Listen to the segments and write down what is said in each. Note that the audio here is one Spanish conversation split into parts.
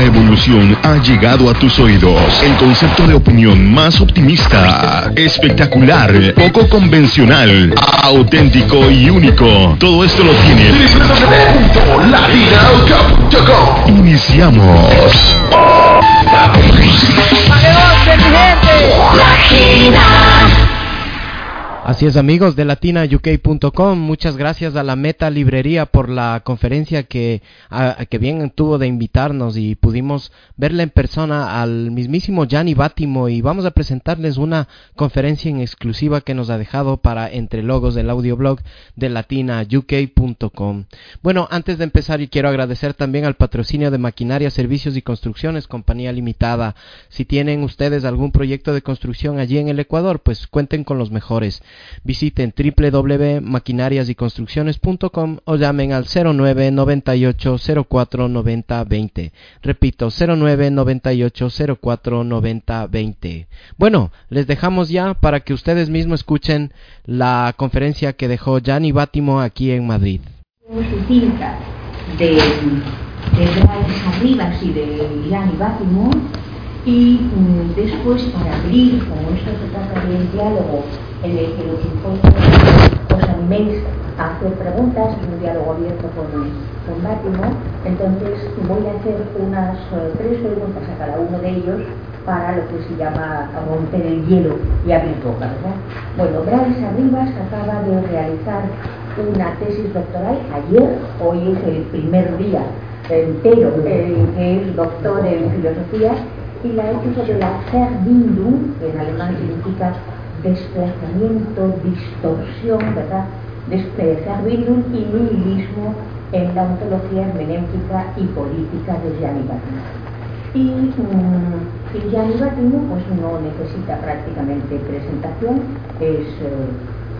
La evolución ha llegado a tus oídos. El concepto de opinión más optimista, espectacular, poco convencional, auténtico y único. Todo esto lo tiene. Iniciamos. Así es amigos de latinauk.com, muchas gracias a la Meta Librería por la conferencia que, que bien tuvo de invitarnos y pudimos verla en persona al mismísimo Gianni Bátimo y vamos a presentarles una conferencia en exclusiva que nos ha dejado para Entre Logos del audioblog de latinauk.com. Bueno, antes de empezar y quiero agradecer también al patrocinio de Maquinaria, Servicios y Construcciones, Compañía Limitada. Si tienen ustedes algún proyecto de construcción allí en el Ecuador, pues cuenten con los mejores. Visiten www.maquinariasyconstrucciones.com o llamen al 09 98 04 90 20. Repito, 09 98 04 90 20. Bueno, les dejamos ya para que ustedes mismos escuchen la conferencia que dejó Gianni Bátimo aquí en Madrid. Y mm, después para abrir, como esto se trata de un diálogo en el que los os animéis a hacer preguntas, un diálogo abierto con, con Bátimo, entonces voy a hacer unas eh, tres preguntas a cada uno de ellos para lo que se llama romper el hielo y abrir boca, ¿verdad? Bueno, Bravis Arribas acaba de realizar una tesis doctoral ayer, hoy es el primer día entero en que es doctor en filosofía y la hecho sobre la Verbindung, que en alemán significa desplazamiento, distorsión, ¿verdad? Verbindung y nihilismo en la ontología hermenéutica y política de Gianni Battino. Y, mm, Gianni Battino pues no necesita prácticamente presentación, es, eh,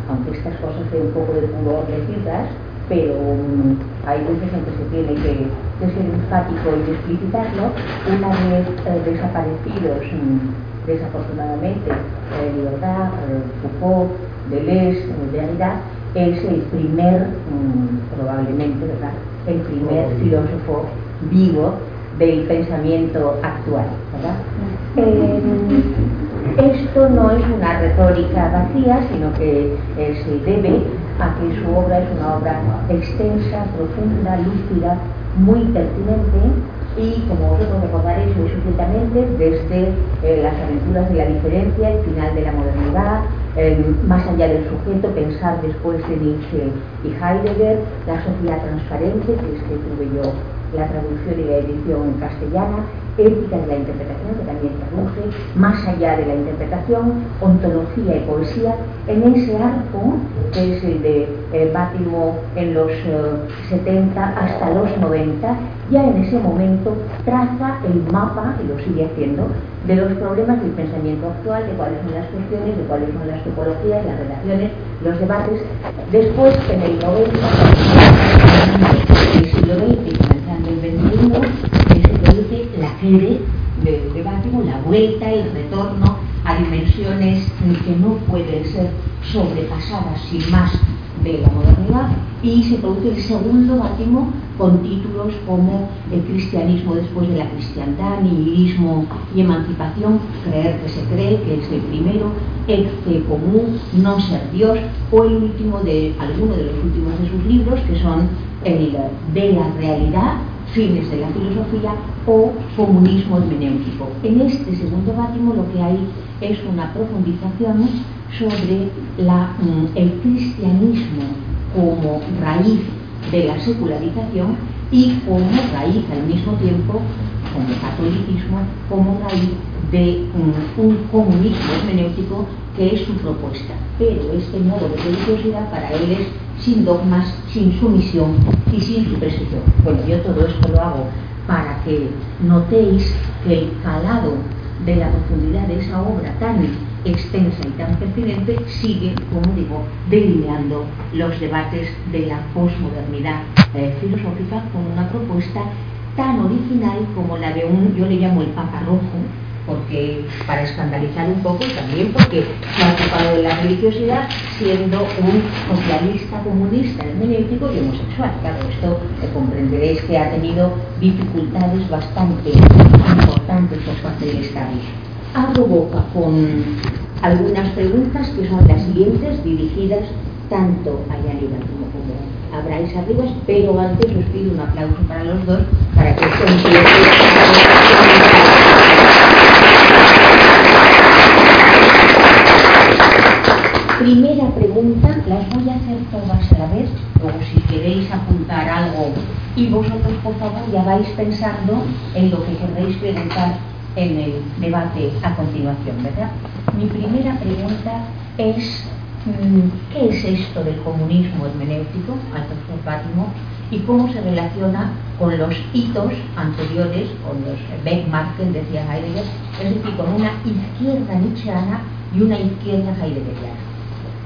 aunque estas cosas sean un poco de pudor decirlas, pero um, hay veces en que se tiene que, ser enfático y explicitarlo. Una vez eh, desaparecidos, um, desafortunadamente, eh, Libertad, eh, Foucault, Deleuze, Derrida, es el primer, um, probablemente, ¿verdad? El primer filósofo vivo del pensamiento actual, ¿verdad? esto no es una retórica vacía, sino que se debe a que su obra es una obra extensa, profunda, lúcida, muy pertinente y, como vosotros recordaréis muy sucintamente, desde eh, las aventuras de la diferencia, el final de la modernidad, más allá del sujeto, pensar después de Nietzsche y Heidegger, la sociedad transparente, que es que tuve yo la traducción y la edición en castellana, ética de la interpretación, que también traduce, más allá de la interpretación, ontología y poesía, en ese arco, que es el de eh, Bátimo en los 70 eh, hasta los 90, ya en ese momento traza el mapa, y lo sigue haciendo, de los problemas del pensamiento actual, de cuáles son las cuestiones, de cuáles son las topologías, las relaciones, los debates. Después, en el 90, el siglo XX, comenzando el XXI, la sede de, de la vuelta, el retorno a dimensiones que no pueden ser sobrepasadas sin más de la modernidad. Y se produce el segundo bátimo con títulos como el cristianismo después de la cristiandad, nihilismo y emancipación, creer que se cree, que es el primero, ex común, no ser Dios, o el último de alguno de los últimos de sus libros, que son el de la realidad, fines de la filosofía o comunismo hermenéutico. En este segundo bátimo lo que hay es una profundización sobre mm, el cristianismo como raíz de la secularización y como raíz al mismo tiempo, como catolicismo, como raíz de un comunismo hermenéutico que es su propuesta. Pero este modo de religiosidad para él es sin dogmas, sin sumisión y sin supresión. Bueno, yo todo esto lo hago para que notéis que el calado de la profundidad de esa obra tan extensa y tan pertinente sigue, como digo, delineando los debates de la posmodernidad eh, filosófica con una propuesta tan original como la de un, yo le llamo el Papa Rojo, porque para escandalizar un poco y también porque se ha ocupado de la religiosidad siendo un socialista comunista hermenéutico y homosexual. Claro, esto comprenderéis que ha tenido dificultades bastante importantes por parte del Estado. Abro boca con algunas preguntas que son las siguientes dirigidas tanto a Yanira como, a Bryce Arribas, pero antes os pido un aplauso para los dos para que esto Primera pregunta, las voy a hacer todas a la vez, luego si queréis apuntar algo y vosotros por favor ya vais pensando en lo que queréis preguntar en el debate a continuación, ¿verdad? Mi primera pregunta es mm, ¿qué es esto del comunismo hermenéutico pátimo y cómo se relaciona con los hitos anteriores, con los benchmarks, decía Heidegger, es decir, con una izquierda nietzscheana y una izquierda heideggeriana?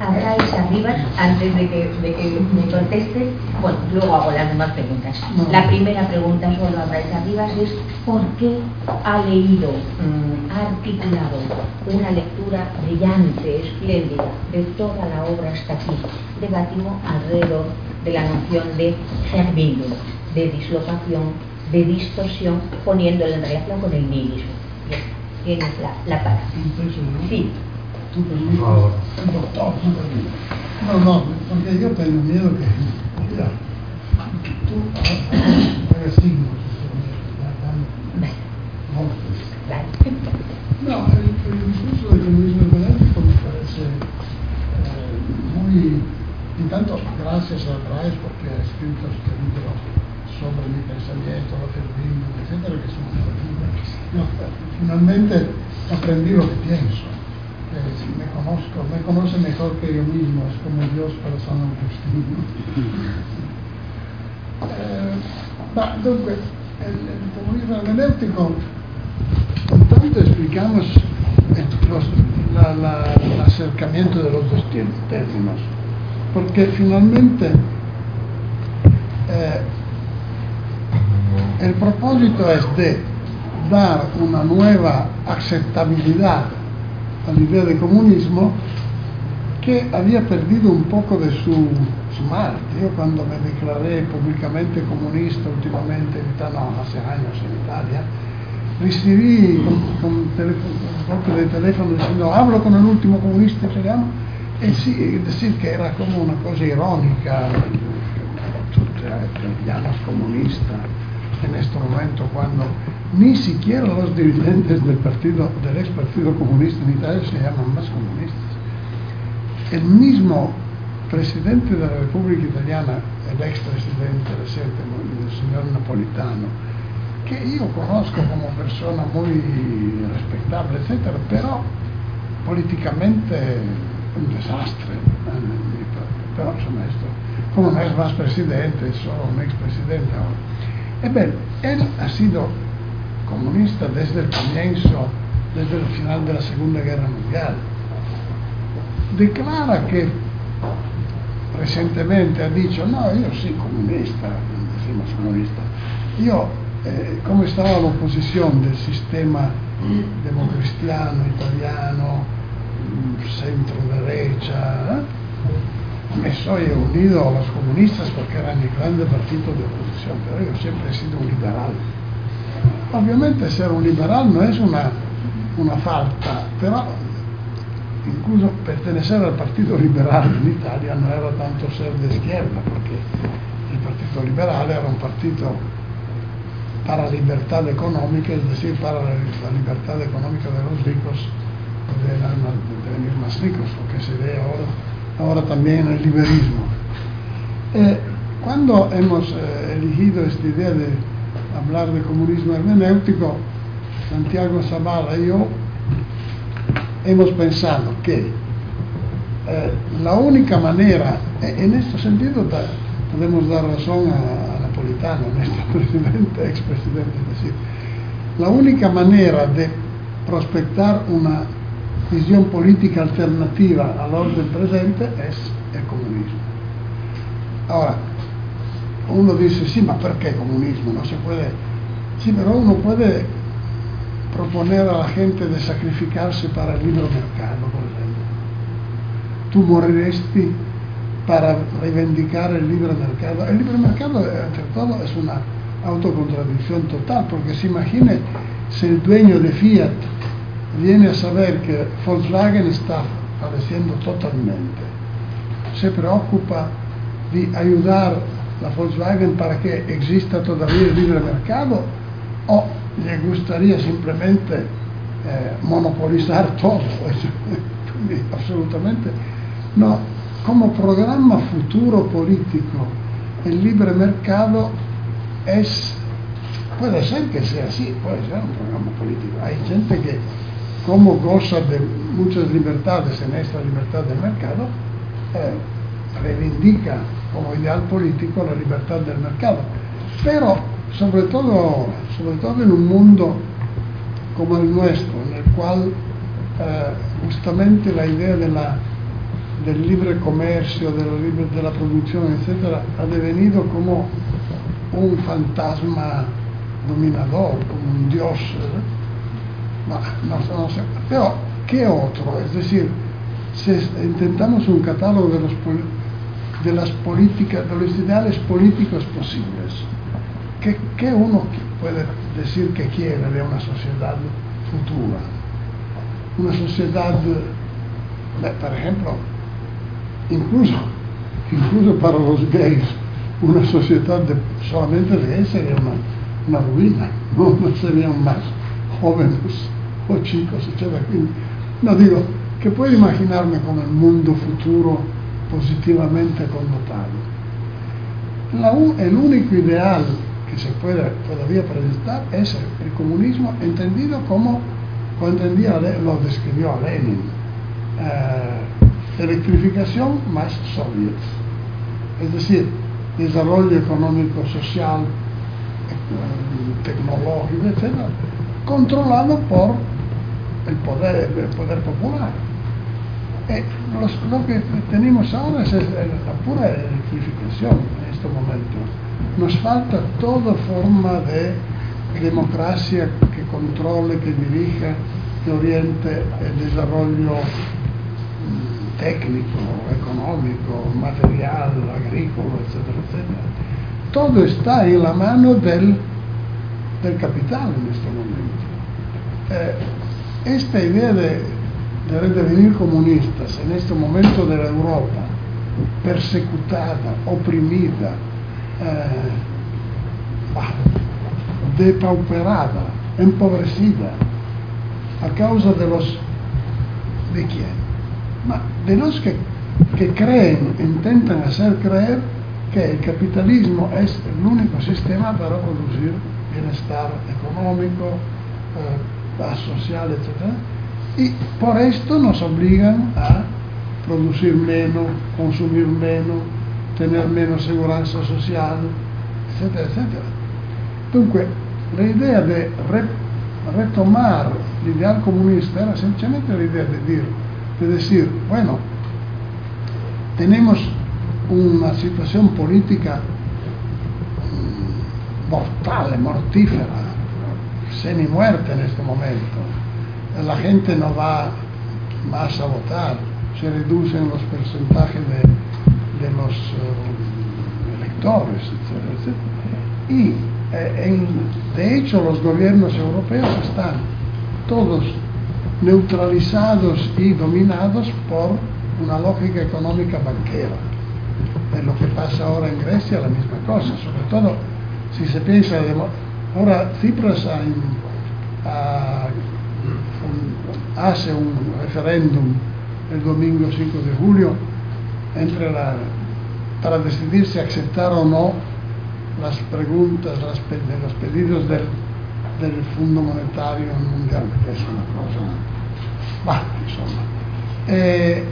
Habláis arriba antes de que, de que me conteste. Bueno, luego hago las demás preguntas. La primera pregunta solo a Bryce Arribas es ¿por qué ha leído, mm, ha articulado una lectura brillante, espléndida de toda la obra hasta aquí? Debatimos alrededor de la noción de Verbindung, de dislocación, de distorsión, poniéndolo en relación con el nihilismo. Tienes la, la palabra. Sí. Tu permiso, doctor, tu permiso. No, no, porque yo tengo miedo que, mira, tú hagas signos. No, el, el discurso del comunismo económico me parece eh, muy, y tanto gracias a Raes porque ha escrito este libro sobre mi pensamiento, lo que vino, etcétera, que es una no, finalmente aprendí lo que pienso me conozco, me conoce mejor que yo mismo, es como Dios para San Agustín. eh, ma dunque, il, il comunismo hermenéutico, intanto explicamos los, la, la, el acercamiento de los dos términos, porque finalmente eh, el propósito es de dar una nueva aceptabilidad all'idea del comunismo che había perdido un poco de su smart. Io quando me declaré públicamente comunista últimamente no, hace años en Italia, recibí con, golpe de teléfono diciendo hablo con el último comunista italiano e sì, decir que era como una cosa irónica, italianos comunistas en este momento cuando ni siquiera los dirigentes del partido, del ex partido comunista en Italia se llaman más comunistas. El mismo presidente de la República Italiana, el ex presidente reciente, el señor Napolitano, que yo conozco como persona muy respetable, etcétera, pero políticamente un desastre. Pero esto, como no es más presidente, es solo un expresidente ahora. Ebbene, él ha sido comunista desde el comienzo, desde el final de la Segunda Guerra Mundial. Declara que recientemente ha dicho, no, yo soy comunista, decimos comunista, yo, eh, como estaba la oposición del sistema democristiano italiano, centro-derecha, ¿eh? Me soy unido a los comunistas porque eran el grande partido de oposición, pero yo siempre he sido un liberal. Ovviamente ser un liberal no es una, una falta, pero incluso pertenecer al Partido Liberal en Italia no era tanto ser de izquierda, porque el Partido Liberal era un partido para la libertad económica, es decir, para la, libertad económica de los ricos, de, la, de, los más ricos, lo que se ve ahora, ahora también en el liberismo. Eh, cuando hemos eh, elegido esta idea de hablar de comunismo hermenéutico, Santiago Zavala y yo hemos pensado que eh, la única manera, en este sentido da, podemos dar razón a, a Napolitano, nuestro presidente, expresidente, es decir, la única manera de prospectar una visión política alternativa al orden presente es el comunismo. Ahora, uno dice, sí, ma perché comunismo? No se puede... Sí, pero uno puede proponer a la gente de sacrificarse para el libre mercado, por ejemplo. Tú moriresti para reivindicar el libre mercado. El libre mercado, entre todo, es una autocontradicción total, porque se imagine si el dueño de Fiat viene a saber que Volkswagen está padeciendo totalmente, se preocupa de ayudar la Volkswagen para que exista todavía el libre mercado o le gustaría simplemente eh, monopolizar todo, absolutamente. No, como programa futuro político, el libre mercado es, puede ser que sea así, puede ser un programa político. Hay gente que, como goza de muchas libertades en esta libertad del mercado, eh, reivindica como ideal político la libertad del mercado. Pero, sobre todo, sobre todo en un mundo como el nuestro, en el cual eh, justamente la idea de la del libre comercio, de la, libre, de la producción, etc., ha devenido como un fantasma dominador, como un dios. ¿eh? Pero, ¿qué otro? Es decir, si intentamos un catálogo de, las políticas, de los ideales políticos posibles, ¿qué, qué uno puede decir que quiere de una sociedad futura? Una sociedad, por ejemplo, incluso, incluso para los gays, una sociedad solamente de gays sería una, una ruina, no, no serían más jóvenes o chicos, etc. No digo que puedo imaginarme con el mundo futuro positivamente connotado. El único ideal que se puede todavía presentar es el, comunismo entendido como, como entendía, lo describió Lenin. Eh, electrificación más soviets. Es decir, desarrollo económico, social, tecnológico, etc., controlado por el poder, el poder popular. Eh, lo que tenemos ahora es la pura electrificación en este momento. Nos falta toda forma de democracia que controle, que dirija, que oriente el desarrollo técnico, económico, material, agrícola, etcétera. Todo está en la mano del, del capital en este momento. Eh, esta idea de, de redevenir comunistas en este momento de la Europa, persecutada, oprimida, eh, depauperada, empobrecida, a causa de los... ¿De quién? de los que, que creen, intentan hacer creer que el capitalismo es el único sistema para producir bienestar económico, eh, paz social, etc. Y por esto nos obligan a producir menos, consumir menos, tener menos seguridad social, etcétera, etcétera. Dunque, la idea de re, retomar l'ideal comunista era semplicemente l'idea di dire de decir, bueno, tenemos una situación política mm, mortal, mortífera, semi-muerte en este momento. La gente no va más a votar, se reducen los porcentajes de, los uh, electores, etc. Y eh, en, de hecho los gobiernos europeos están todos neutralizados y dominados por una lógica económica banquera. Es lo que pasa ahora en Grecia, la misma cosa, sobre todo si se piensa, ahora Cipras hace un referéndum el domingo 5 de julio para decidir si aceptar o no las preguntas, los pedidos del del Fondo Monetario Mundial, que es una cosa, bah, insomma. Eh,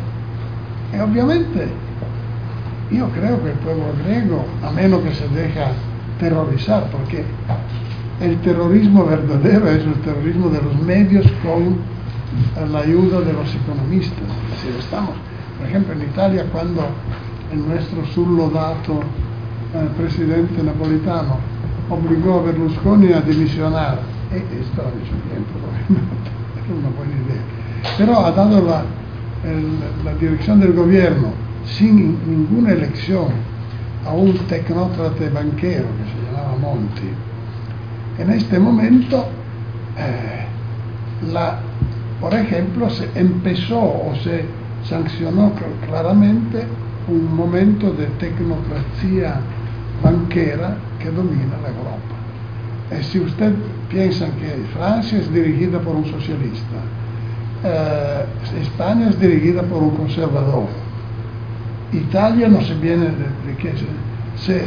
e ovviamente io credo che il pueblo griego, a meno che se deja terrorizar, porque el terrorismo verdadero es el terrorismo de los medios con la ayuda de los economistas. Si estamos, por ejemplo, en Italia, cuando el nuestro surlodato eh, presidente napolitano obligó a Berlusconi a dimisionar, e esto ha hecho bien probablemente, es una buena idea, pero ha dado la, el, la dirección del gobierno sin ninguna elección a un tecnócrata banquero que se llamaba Monti. En este momento, eh, la, por ejemplo, se empezó o se sancionó claramente un momento de tecnocracia banquera que domina la Europa. Eh, si usted piensa que Francia es dirigida por un socialista, eh, España es dirigida por un conservador, Italia no se viene de, de se,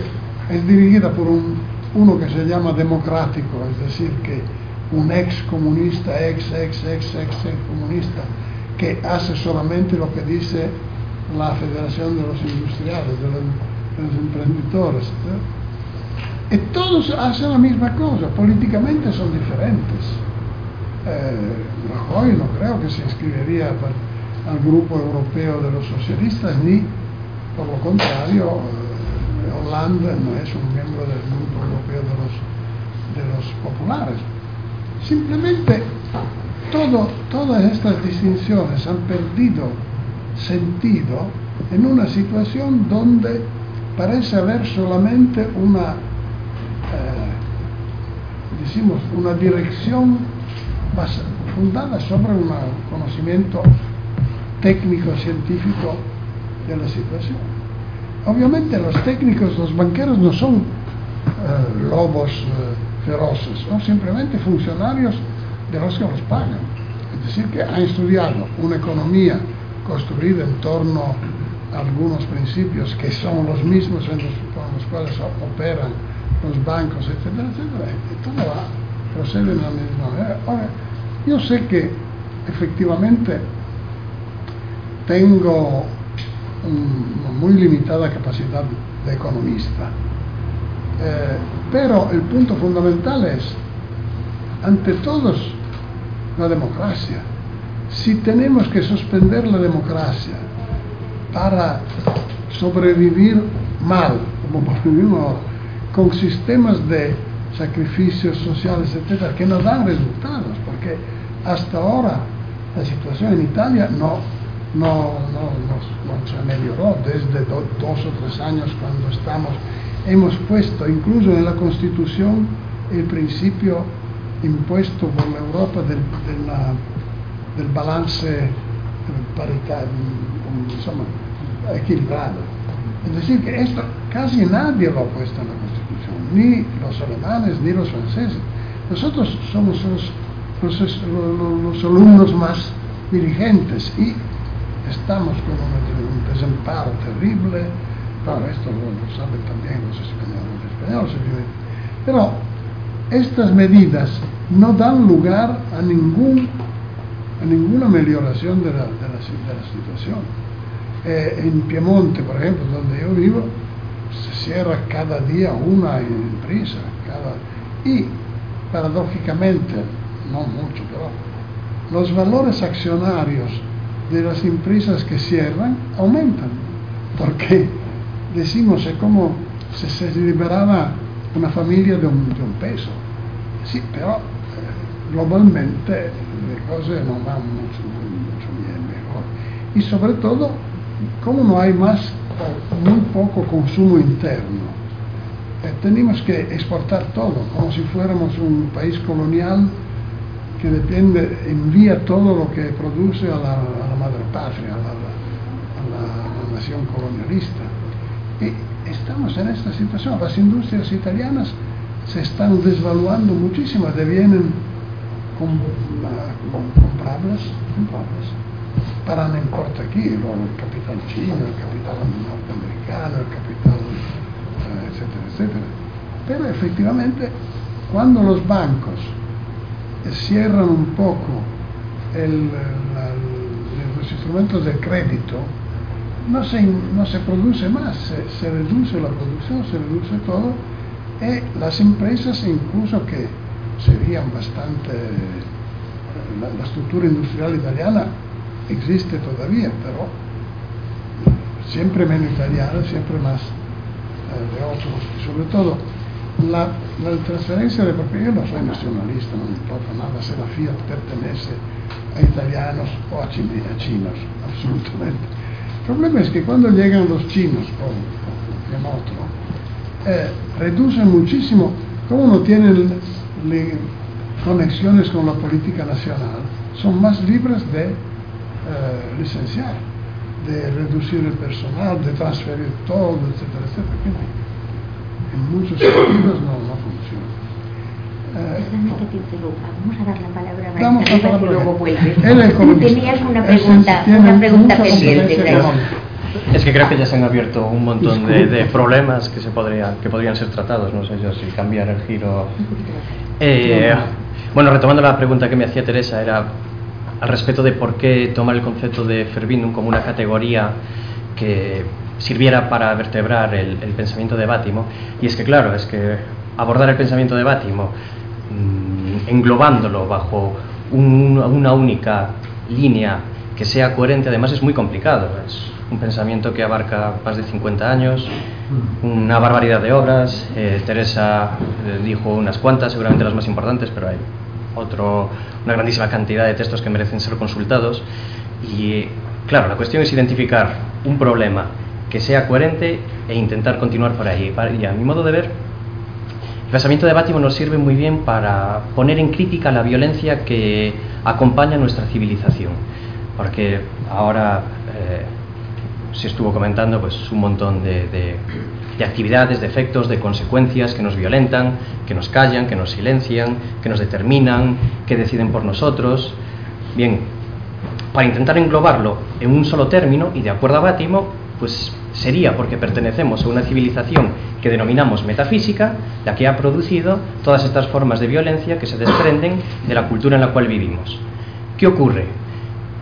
es dirigida por un, uno que se llama democrático, es decir, que un ex comunista, ex, ex, ex, ex, ex comunista, que hace solamente lo que dice la Federación de los Industriales, de los, de los emprendedores. Y todos hacen la misma cosa, políticamente son diferentes. Eh, Rajoy no creo que se inscribiría al grupo europeo de los socialistas, ni por lo contrario, Holanda no es un miembro del grupo europeo de los, de los populares. Simplemente todo, todas estas distinciones han perdido sentido en una situación donde parece haber solamente una, eh, decimos, una dirección fundada sobre un conocimiento técnico científico de la situación. Obviamente los técnicos, los banqueros no son eh, lobos eh, feroces, son simplemente funcionarios de los que los pagan. Es decir, que han estudiado una economía construida en torno a algunos principios que son los mismos en los, con los cuales operan los bancos, etcétera, etcétera. Y todo va, procede de la misma manera. Ahora, yo sé que efectivamente tengo una muy limitada capacidad de economista, eh, pero el punto fundamental es, ante todos, la democracia. Si tenemos que suspender la democracia para sobrevivir mal, como vivimos ahora, con sistemas de sacrificios sociales, etcétera, que no dan resultados, porque hasta ahora la situación en Italia no, no, no, no, se mejoró desde do, dos o tres años cuando estamos, hemos puesto incluso en la Constitución el principio impuesto por la Europa del, de la, del balance paritario, insomma, equilibrado. Es decir, que esto casi nadie lo ha puesto en la Constitución, ni los alemanes ni los franceses. Nosotros somos los, los, los, los alumnos más dirigentes y estamos con un, desamparo terrible. Claro, esto lo, lo saben también los españoles, los españoles, pero estas medidas no dan lugar a, ningún, a ninguna melioración de la, de la, de la situación. Eh, en Piemonte, por ejemplo, donde yo vivo, se cierra cada día una empresa. Cada, y, paradójicamente, no mucho, pero los valores accionarios de las empresas que cierran aumentan. Porque decimos, es como si se liberaba una familia de un, de un peso. Sí, pero eh, globalmente le cose non vanno mucho, mucho bien mejor. Y sobre todo, como no hay más o muy poco consumo interno, eh, tenemos que exportar todo, como si fuéramos un país colonial que depende, envía todo lo que produce a la, a la madre patria, a la, a la, nación colonialista. Y estamos en esta situación. Las industrias italianas se están desvaluando muchísimo, devienen com, com, comprables, comprables. Para no importa aquí, el capital chino, el capital norteamericano, el capital, eh, etcétera, etcétera. Pero efectivamente, cuando los bancos cierran un poco el, los instrumentos de crédito, no se, no se produce más, se, se, reduce la producción, se reduce todo, y las empresas incluso que serían bastante, la, la estructura industrial italiana existe todavía, pero siempre menos italiana, siempre más eh, de otros, sobre todo la, transferencia de propiedad, yo no soy nacionalista, no me importa nada si la Fiat pertenece a italianos o a, chin- a chinos, absolutamente. El problema es que cuando llegan los chinos o, o otro, eh, reducen muchísimo, como no tienen conexiones con la política nacional, son más libres de eh, licenciar, de reducir el personal, de transferir todo, etcétera, etcétera. En muchos sentidos no, no funciona. Eh, Perdona que te interrumpa. Vamos a dar la palabra a palabra. y luego vuelves. Él. Tenías una pregunta, una pregunta pendiente. Es que creo que ya se han abierto un montón de, de problemas que se podrían que podrían ser tratados. No sé yo si cambiar el giro. Eh, bueno, retomando la pregunta que me hacía Teresa, era al respecto de por qué tomar el concepto de Fervindum como una categoría que sirviera para vertebrar el, el pensamiento de Bátimo. Y es que, claro, es que abordar el pensamiento de Bátimo mm, englobándolo bajo un- una única línea que sea coherente, además es muy complicado. Es un pensamiento que abarca más de 50 años, una barbaridad de obras. Eh, Teresa eh, dijo unas cuantas, seguramente las más importantes, pero hay otro, una grandísima cantidad de textos que merecen ser consultados. Y claro, la cuestión es identificar un problema que sea coherente e intentar continuar por ahí. Y a mi modo de ver, el pensamiento de Bátimo nos sirve muy bien para poner en crítica la violencia que acompaña nuestra civilización. Porque ahora eh, se estuvo comentando pues, un montón de, de- de actividades, de efectos, de consecuencias que nos violentan, que nos callan, que nos silencian, que nos determinan, que deciden por nosotros. Bien, para intentar englobarlo en un solo término y de acuerdo a Bátimo, pues sería porque pertenecemos a una civilización que denominamos metafísica, la que ha producido todas estas formas de violencia que se desprenden de la cultura en la cual vivimos. ¿Qué ocurre?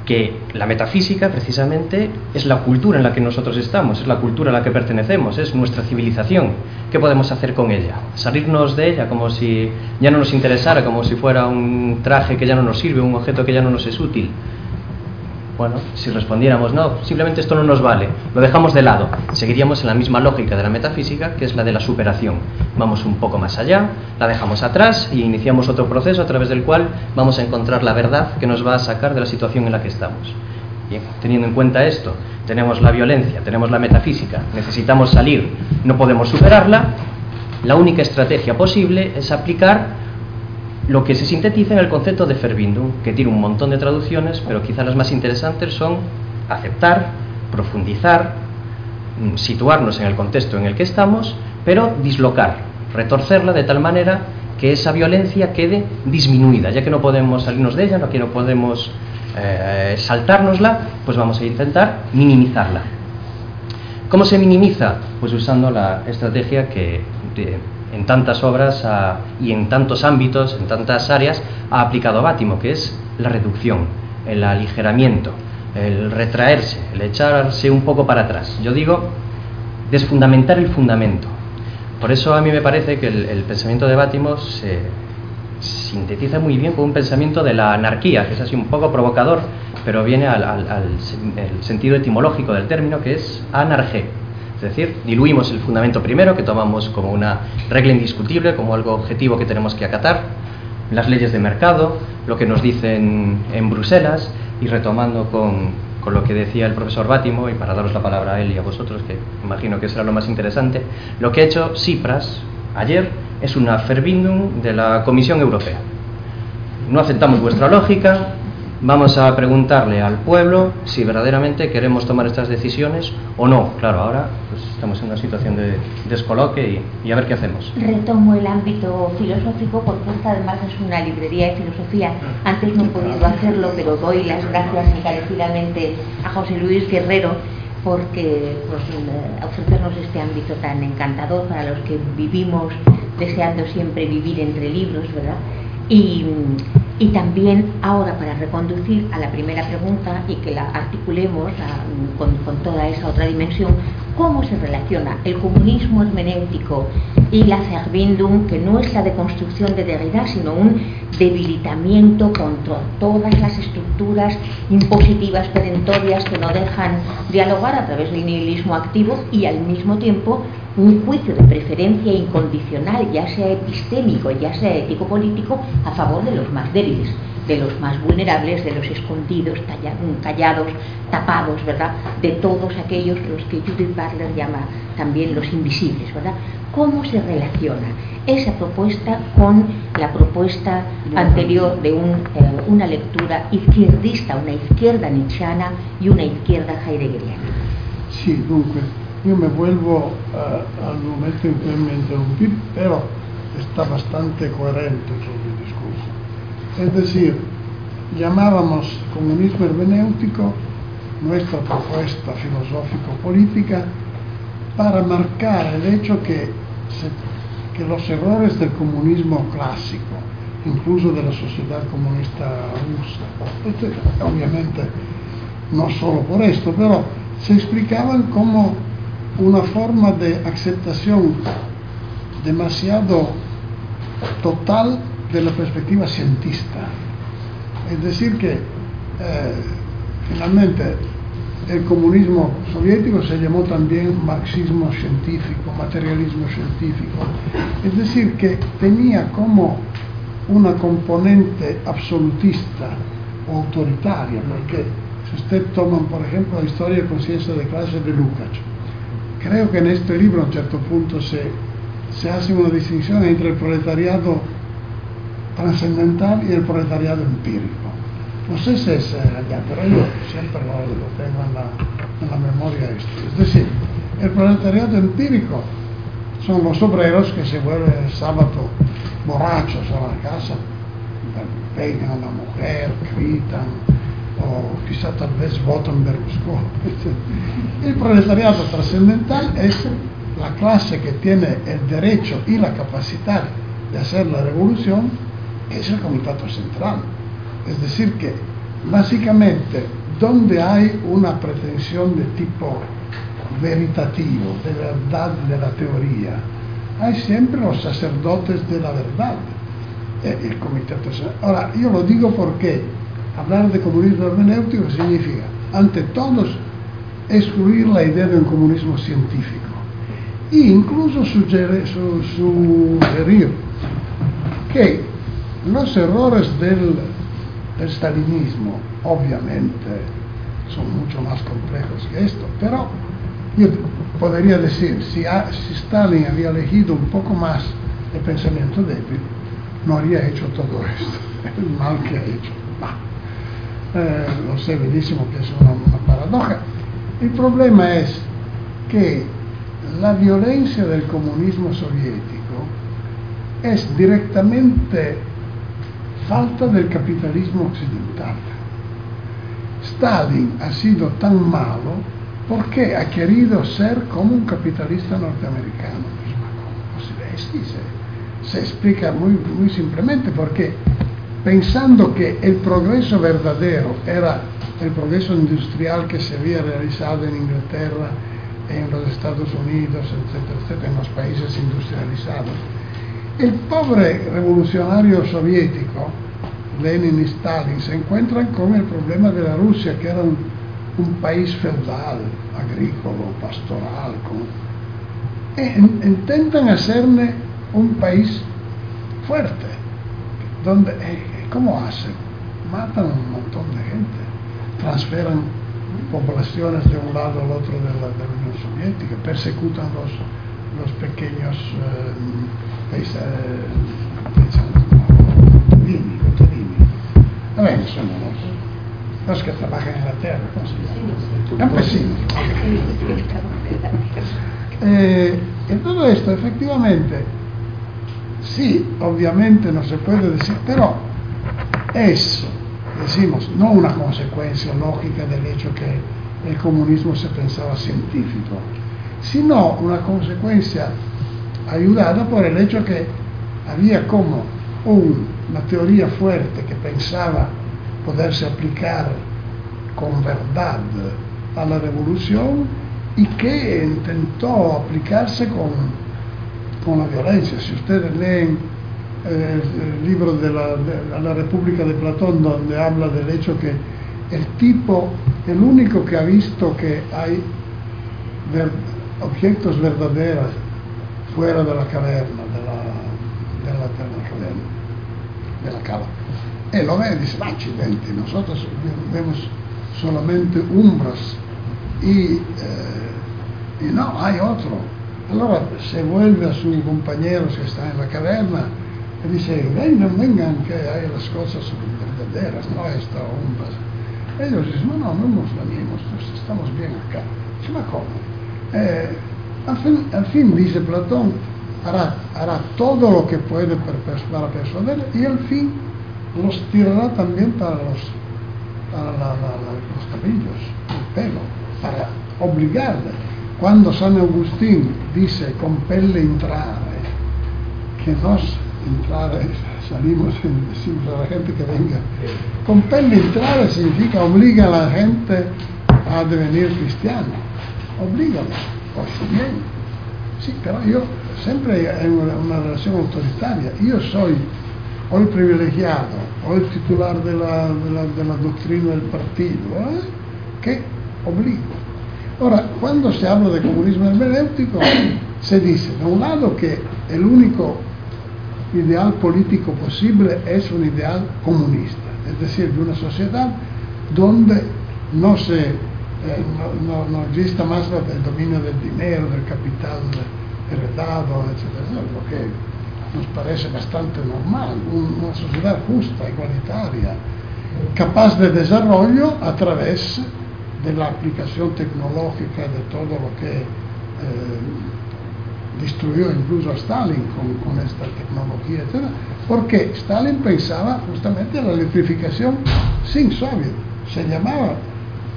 Que la metafísica precisamente es la cultura en la que nosotros estamos, es la cultura a la que pertenecemos, es nuestra civilización. ¿Qué podemos hacer con ella? ¿Salirnos de ella como si ya no nos interesara, como si fuera un traje que ya no nos sirve, un objeto que ya no nos es útil? Bueno, si respondiéramos no, simplemente esto no nos vale, lo dejamos de lado, seguiríamos en la misma lógica de la metafísica, que es la de la superación. Vamos un poco más allá, la dejamos atrás y iniciamos otro proceso a través del cual vamos a encontrar la verdad que nos va a sacar de la situación en la que estamos. Bien, teniendo en cuenta esto, tenemos la violencia, tenemos la metafísica, necesitamos salir, no podemos superarla, la única estrategia posible es aplicar lo que se sintetiza en el concepto de Fervindum, que tiene un montón de traducciones, pero quizás las más interesantes son aceptar, profundizar, mm, situarnos en el contexto en el que estamos, pero dislocar, retorcerla de tal manera que esa violencia quede disminuida, ya que no podemos salirnos de ella, no que no podemos eh, saltárnosla, pues vamos a intentar minimizarla. ¿Cómo se minimiza? Pues usando la estrategia que de- en tantas obras y en tantos ámbitos, en tantas áreas, ha aplicado Bátimo, que es la reducción, el aligeramiento, el retraerse, el echarse un poco para atrás. Yo digo, desfundamentar el fundamento. Por eso a mí me parece que el, pensamiento de Bátimo se sintetiza muy bien con un pensamiento de la anarquía, que es así un poco provocador, pero viene al, sentido etimológico del término, que es anarge. Es decir, diluimos el fundamento primero, que tomamos como una regla indiscutible, como algo objetivo que tenemos que acatar, las leyes de mercado, lo que nos dicen en Bruselas, y retomando con, con lo que decía el profesor Bátimo, y para daros la palabra a él y a vosotros, que imagino que será lo más interesante, lo que ha hecho Cipras ayer es una Fervindum de la Comisión Europea. No aceptamos vuestra lógica, vamos a preguntarle al pueblo si verdaderamente queremos tomar estas decisiones o no. Claro, ahora pues, estamos en una situación de descoloque y, y a ver qué hacemos. Retomo el ámbito filosófico porque esta además es una librería de filosofía. Antes no he podido hacerlo, pero doy las gracias encarecidamente a José Luis Guerrero porque pues, eh, ofrecernos este ámbito tan encantador para los que vivimos deseando siempre vivir entre libros, ¿verdad? Y, y también ahora para reconducir a la primera pregunta y que la articulemos con, con toda esa otra dimensión, cómo se relaciona el comunismo hermenéutico y la Verbindung, que no es la deconstrucción de Derrida, sino un debilitamiento contra todas las estructuras impositivas perentorias que no dejan dialogar a través del nihilismo activo y al mismo tiempo un juicio de preferencia incondicional, ya sea epistémico, ya sea ético-político, a favor de los más débiles de los más vulnerables, de los escondidos, callados, tapados, ¿verdad? De todos aquellos los que Judith Butler llama también los invisibles, ¿verdad? ¿Cómo se relaciona esa propuesta con la propuesta anterior de un, eh, una lectura izquierdista, una izquierda nichana y una izquierda heideggeriana? Sí, dunque, yo me vuelvo uh, al momento en que me interrumpí, pero está bastante coherente con. Es decir, llamábamos comunismo hermenéutico nuestra propuesta filosófico-política para marcar el hecho que, los errores del comunismo clásico, incluso de la sociedad comunista rusa, este, obviamente no solo por esto, pero se explicaban como una forma de aceptación demasiado total de la perspectiva cientista. Es decir, que eh, finalmente el comunismo soviético se llamó también marxismo científico, materialismo científico. Es decir, que tenía como una componente absolutista o autoritaria, porque si usted toma, por ejemplo, la historia de conciencia de clase de Lukács, creo que en este libro a un cierto punto se, se hace una distinción entre el proletariado trascendental y el proletariado empírico. Sé si es allá, pero yo siempre lo, tengo en la, en la, memoria esto. Es decir, el proletariado empírico son los obreros que se vuelven el sábado borrachos a la casa, pegan a la mujer, gritan, o quizá tal vez votan Berlusconi. El proletariado trascendental es la clase que tiene el derecho y la capacidad de hacer la revolución es el comitato central. Es decir, que básicamente donde hay una pretensión de tipo veritativo, de verdad de la teoría, hay siempre los sacerdotes de la verdad, eh, el comitato central. Ahora, yo lo digo porque hablar de comunismo hermenéutico significa, ante todos, excluir la idea de un comunismo científico e incluso sugerir, sugerir que los errores del, stalinismo, obviamente, son mucho más complejos que esto, pero yo podría decir, si, Stalin había elegido un poco más de pensamiento débil, no habría hecho todo esto, el mal que ha hecho. Eh, lo sé bellísimo que es una paradoja. El problema es que la violencia del comunismo soviético es directamente falta del capitalismo occidental. Stalin ha sido tan malo porque ha querido ser como un capitalista norteamericano. Pues, se, se, explica muy, muy porque pensando que el progreso verdadero era el progreso industrial que se había realizado en Inglaterra, en los Estados Unidos, etcétera, etcétera, en los países industrializados, el pobre revolucionario soviético, Lenin y Stalin, se encuentran con el problema de la Rusia, que era un, país feudal, agrícola, pastoral. E intentan hacerle un país fuerte, donde, eh, ¿cómo hacen? Matan un montón de gente, transferan poblaciones de un lado al otro de la, Unión Soviética, persecutan los, los pequeños eh, países, Vabbè, sono los que trabajan en la tierra, ¿cómo se llama? Campesinos. Eh, en todo esto, efectivamente, sí, obviamente no se puede decir, pero es, decimos, no una consecuencia lógica del hecho que el comunismo se pensaba científico, sino una consecuencia ayudada por el hecho que había como una teoría fuerte que pensaba poderse aplicar con verdad a la revolución y que intentó aplicarse con, con la violencia. Si ustedes leen eh, el libro de la, la, República de Platón, donde habla del hecho que el tipo, el único que ha visto que hay objetos verdaderos fuera de caverna, de la, de la terra de cava. Él lo ve y dice, accidente, nosotros vemos solamente umbras y, eh, y no, hay otro. Allora se vuelve a sus compañeros que están en la caverna y dice, vengan, vengan, que hay las cosas verdaderas, no esta umbra. Ellos dicen, no, no, no nos venimos, estamos bien acá. Dice, ma ¿cómo? Eh, al, fin, dice Platón, hará, todo lo que puede para persuadir y al fin los tirará también para los, para los cabellos, el pelo, para obligarle. Cuando San Agustín dice compelle entrare, que nos entrare, salimos en decimos a la gente que venga, compelle entrare significa obliga a la gente a devenir cristiano, oblígalo, por su bien. Sí, pero yo siempre en una, una relación autoritaria, yo soy o el privilegiado o el titular de la, de la, de la doctrina del partido, ¿eh? que obligo. Ahora, cuando se habla de comunismo hermenéutico, se dice, de un lado, que el único ideal político posible es un ideal comunista, es decir, de una sociedad donde no se no, no, no, exista más el dominio del dinero, del capital heredado, etc. Lo que nos parece bastante normal, una sociedad justa, igualitaria, capaz de desarrollo a través de la aplicación tecnológica de todo lo que eh, destruyó incluso a Stalin con, con, esta tecnología, etc. Porque Stalin pensaba justamente en la electrificación sin soviet, se llamaba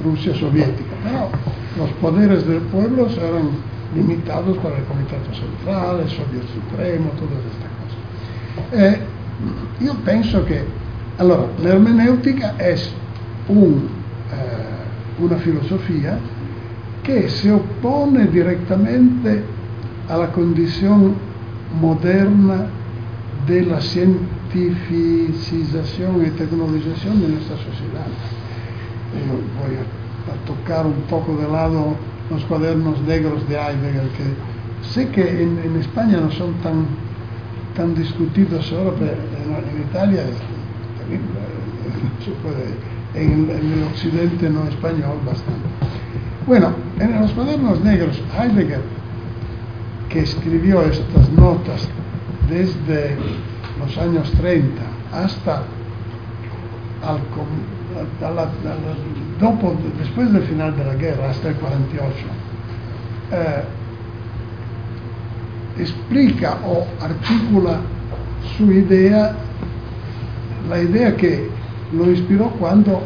Rusia soviética, pero los poderes del pueblo eran limitados para el Comitato Central, el Soviet Supremo, todas estas cosas. Eh, yo pienso que, allora, la hermenéutica es un, eh, una filosofía que se opone directamente a la condición moderna de la cientificización y tecnologización de nuestra Yo voy a, tocar un poco de lado los cuadernos negros de Heidegger, que sé que en, en España no son tan, tan discutidos ahora, pero en, Italia terrible, se en, en, el occidente no español bastante. Bueno, en los cuadernos negros, Heidegger, que escribió estas notas desde los años 30 hasta al, a la, a la, dopo, después del final de guerra, hasta el 48, eh, explica o articula su idea, la idea que lo inspiró cuando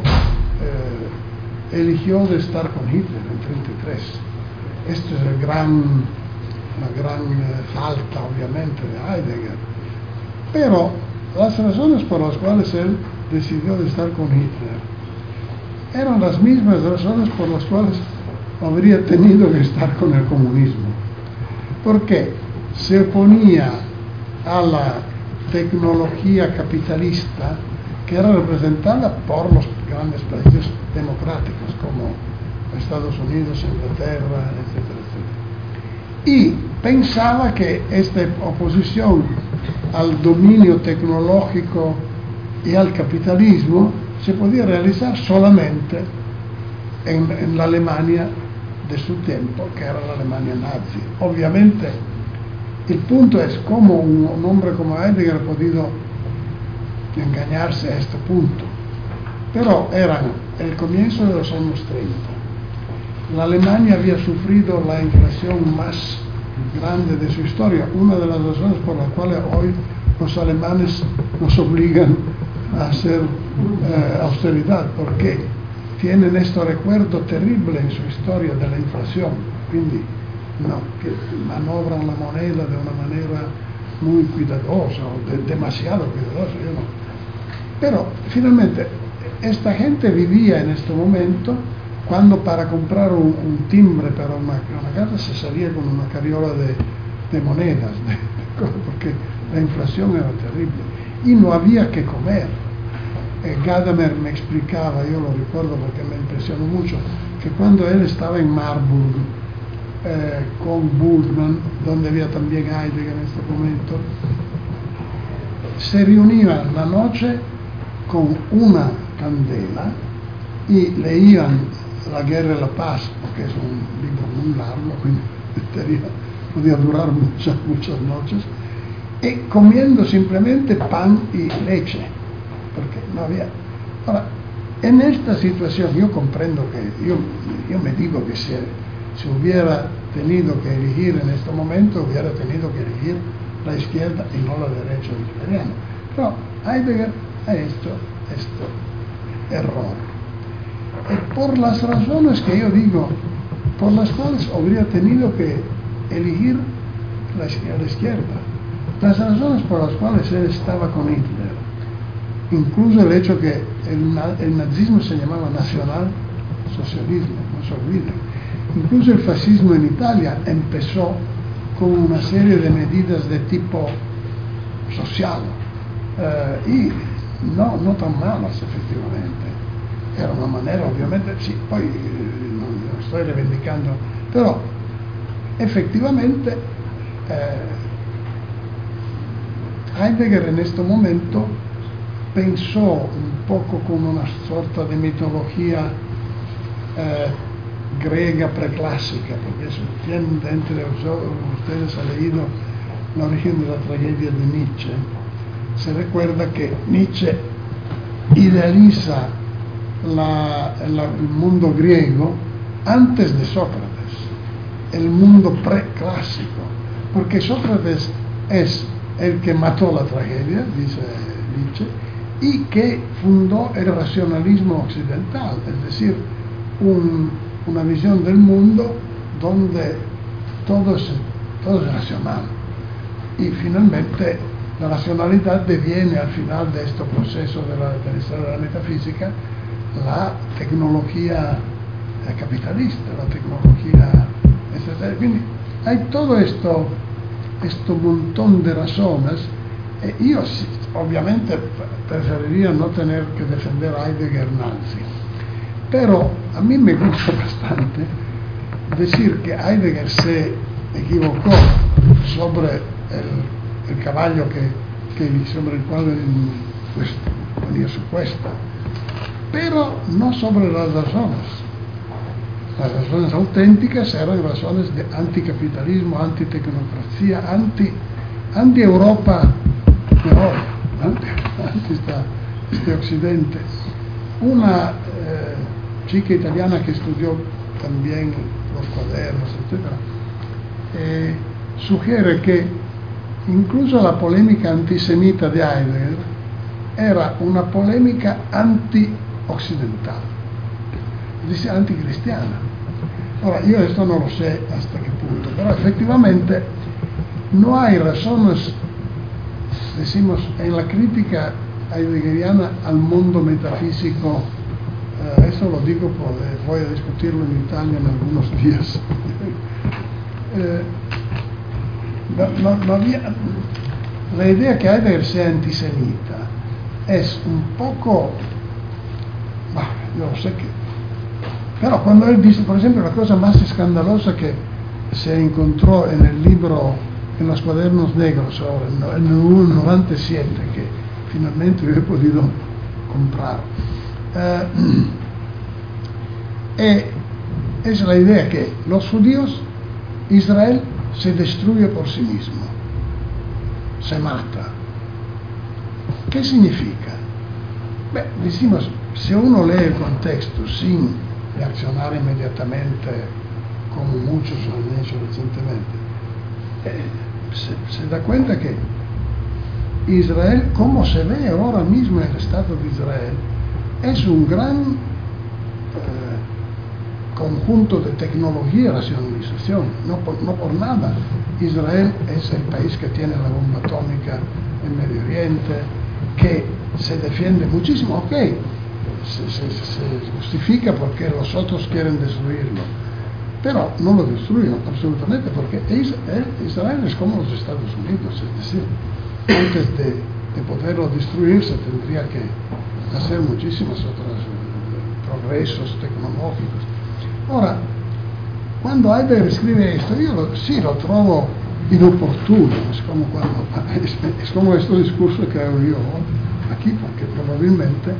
eh, eligió de estar con Hitler en 33. Esto es el gran, la gran eh, falta, obviamente, de Heidegger. Pero las razones por las cuales él decidió de estar con Hitler eran las mismas razones por las cuales habría tenido que estar con el comunismo. Porque se oponía a la tecnología capitalista que era representada por los grandes países democráticos como Estados Unidos, Inglaterra, etcétera, etcétera. Y pensaba que esta oposición al dominio tecnológico y al capitalismo se podía realizar solamente en, en, la Alemania de su tiempo, que era la Alemania nazi. Obviamente, el punto es cómo un, hombre como Heidegger ha podido engañarse a este punto. Pero era el comienzo de los años 30. La Alemania había sufrido la inflación más grande de su historia, una de las razones por las cuales hoy los alemanes nos obligan a hacer eh, austeridad, porque tienen este recuerdo terrible en su historia de la inflación, quindi no, que manobran la moneda de una manera muy cuidadosa o de, demasiado cuidadosa, yo no. Pero finalmente esta gente vivía en este momento cuando para comprar un, timbre para una, casa se salía con una carriola de, monedas, porque la inflación era terrible y no había que comer. Eh, Gadamer me explicaba, yo lo recuerdo porque me impresionó mucho, que cuando él estaba en Marburg eh, con Burgman, donde había también Heidegger en este momento, se reunían la noche con una candela y leían La guerra y la paz, porque es un libro muy largo, podía durar muchas, muchas noches, y comiendo simplemente pan y leche, porque no había... Ahora, en esta situación yo comprendo que, yo, yo me digo que si, si hubiera tenido que elegir en este momento, hubiera tenido que elegir la izquierda y no la derecha italiana. Pero Heidegger ha hecho este error. Y por las razones que yo digo, por las cuales habría tenido que elegir la izquierda, las razones por las cuales él estaba con Hitler, incluso el hecho que el, nazismo se llamaba nacional socialismo, no se incluso el fascismo en Italia empezó con una serie de medidas de tipo social eh, y no, no tan malas efectivamente. Era una manera, obviamente, sí, poi no, no estoy reivindicando, pero efectivamente eh, Heidegger en este momento pensó un poco como una sorta de mitología eh, griega preclásica, porque eso, quien entre ustedes ha leído La origen de la tragedia de Nietzsche, se recuerda que Nietzsche idealiza el mundo griego antes de Sócrates, el mundo preclásico, porque Sócrates es el que mató la tragedia, dice Nietzsche, y que fundó el racionalismo occidental, es decir, una visión del mundo donde todo es, todo es racional. Y finalmente la racionalidad deviene al final de este proceso de la, de la metafísica la tecnología capitalista, la tecnología, etc. hay todo esto, este montón de razones. E io ovviamente preferiría no tener que defender a Heidegger Nazi, pero a mí me gusta bastante decir que Heidegger se equivocó sobre el el caballo que, sobre el cual pues, ponía su cuesta, pero no sobre las razones. Las razones auténticas eran razones de anticapitalismo, antitecnocracia, anti, anti Europa de hoy, anti, este occidente. Una eh, chica italiana que estudió también los cuadernos, etc., eh, sugiere que incluso la polemica antisemita de Heidegger era una polemica anti-occidental, anticristiana. Ahora, yo esto no lo sé hasta qué punto, pero efectivamente no hay razones, decimos, en la crítica heideggeriana al mundo metafísico, eh, eso lo digo porque voy a discutirlo en Italia en algunos días. eh, no, había, la idea que Heidegger sea antisemita es un poco, yo sé que, pero cuando él dice, por ejemplo, la cosa más escandalosa que se encontró en el libro, en los cuadernos negros, en el 97, que finalmente yo he podido comprar, eh, eh, es la idea que los judíos, Israel se destruye por sí mismo, se mata. ¿Qué significa? decimos, si uno lee el contexto sin reaccionar inmediatamente, como muchos han hecho recientemente, eh, se, da cuenta que Israel, como se ve ahora mismo el Estado de Israel, es un gran conjunto de tecnología y racionalización, no por, no por nada. Israel es el país que tiene la bomba atómica en Medio Oriente, que se defiende muchísimo, ok, se, justifica porque los otros quieren destruirlo. Pero no lo destruyen absolutamente porque Israel es como los Estados Unidos, es decir, antes de, de poderlo destruir se tendría que hacer muchísimos otros eh, progresos tecnológicos. Ahora, cuando Heidegger escribe esto, yo lo, sí lo trovo inoportuno, es como, cuando, es, como este discurso que hago yo aquí, porque probablemente, eh,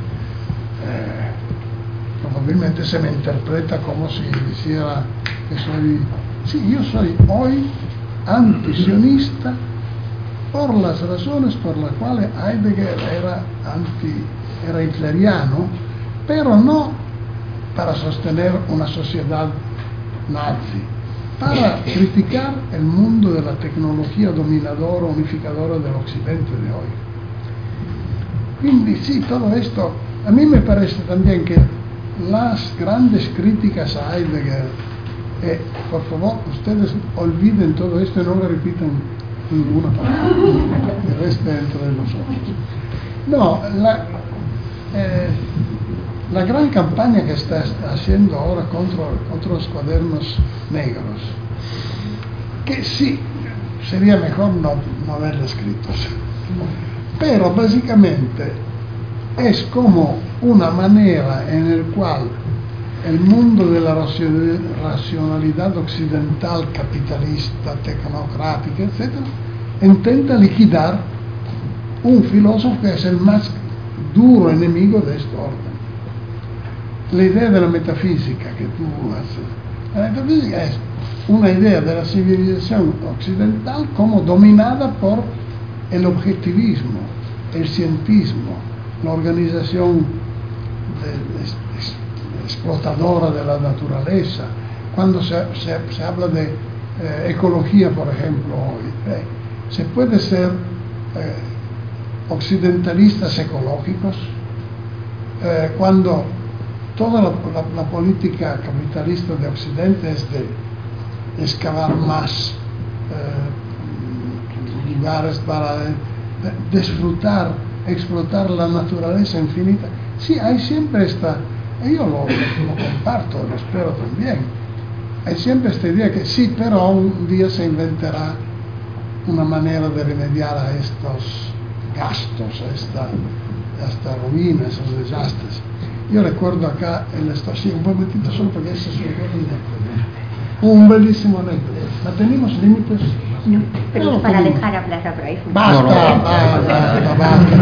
probablemente se me interpreta como si dijera que soy, sí, yo soy hoy antisionista por las razones por las cuales Heidegger era anti, era hitleriano, pero no para sostener una sociedad nazi, para criticar el mundo de la tecnología dominadora, unificadora del occidente de hoy. Quindi sí, todo esto, a mí me parece también que las grandes críticas a Heidegger, eh, por favor, ustedes olviden todo esto y no lo repitan ninguna palabra, que reste dentro de nosotros. No, la, eh, la gran campaña que está haciendo ahora contra, contra los cuadernos negros, que sí, sería mejor no, no haberla escritos, pero básicamente es como una manera en la cual el mundo de la racionalidad occidental, capitalista, tecnocrática, etc., intenta liquidar un filósofo que es el más duro enemigo de este orden la idea de la metafísica que tú haces. La es una idea de la civilización occidental como dominada por el objetivismo, el cientismo, la organización explotadora de la naturaleza. Cuando se, habla de eh, ecología, por ejemplo, eh, se puede ser eh, occidentalistas ecológicos cuando toda la, política capitalista de Occidente es de excavar más lugares para disfrutar, explotar la naturaleza infinita. Sí, hay siempre esta, yo lo, lo comparto, lo espero también, hay siempre esta idea que sí, pero un día se inventará una manera de remediar a estos gastos, a esta, a esta ruina, esos desastres. Yo recuerdo acá en la estación, un momentito solo porque ese es Un bellísimo anécdota. ¿La tenemos límites? No, pero es para dejar hablar a. Basta, basta, basta, basta.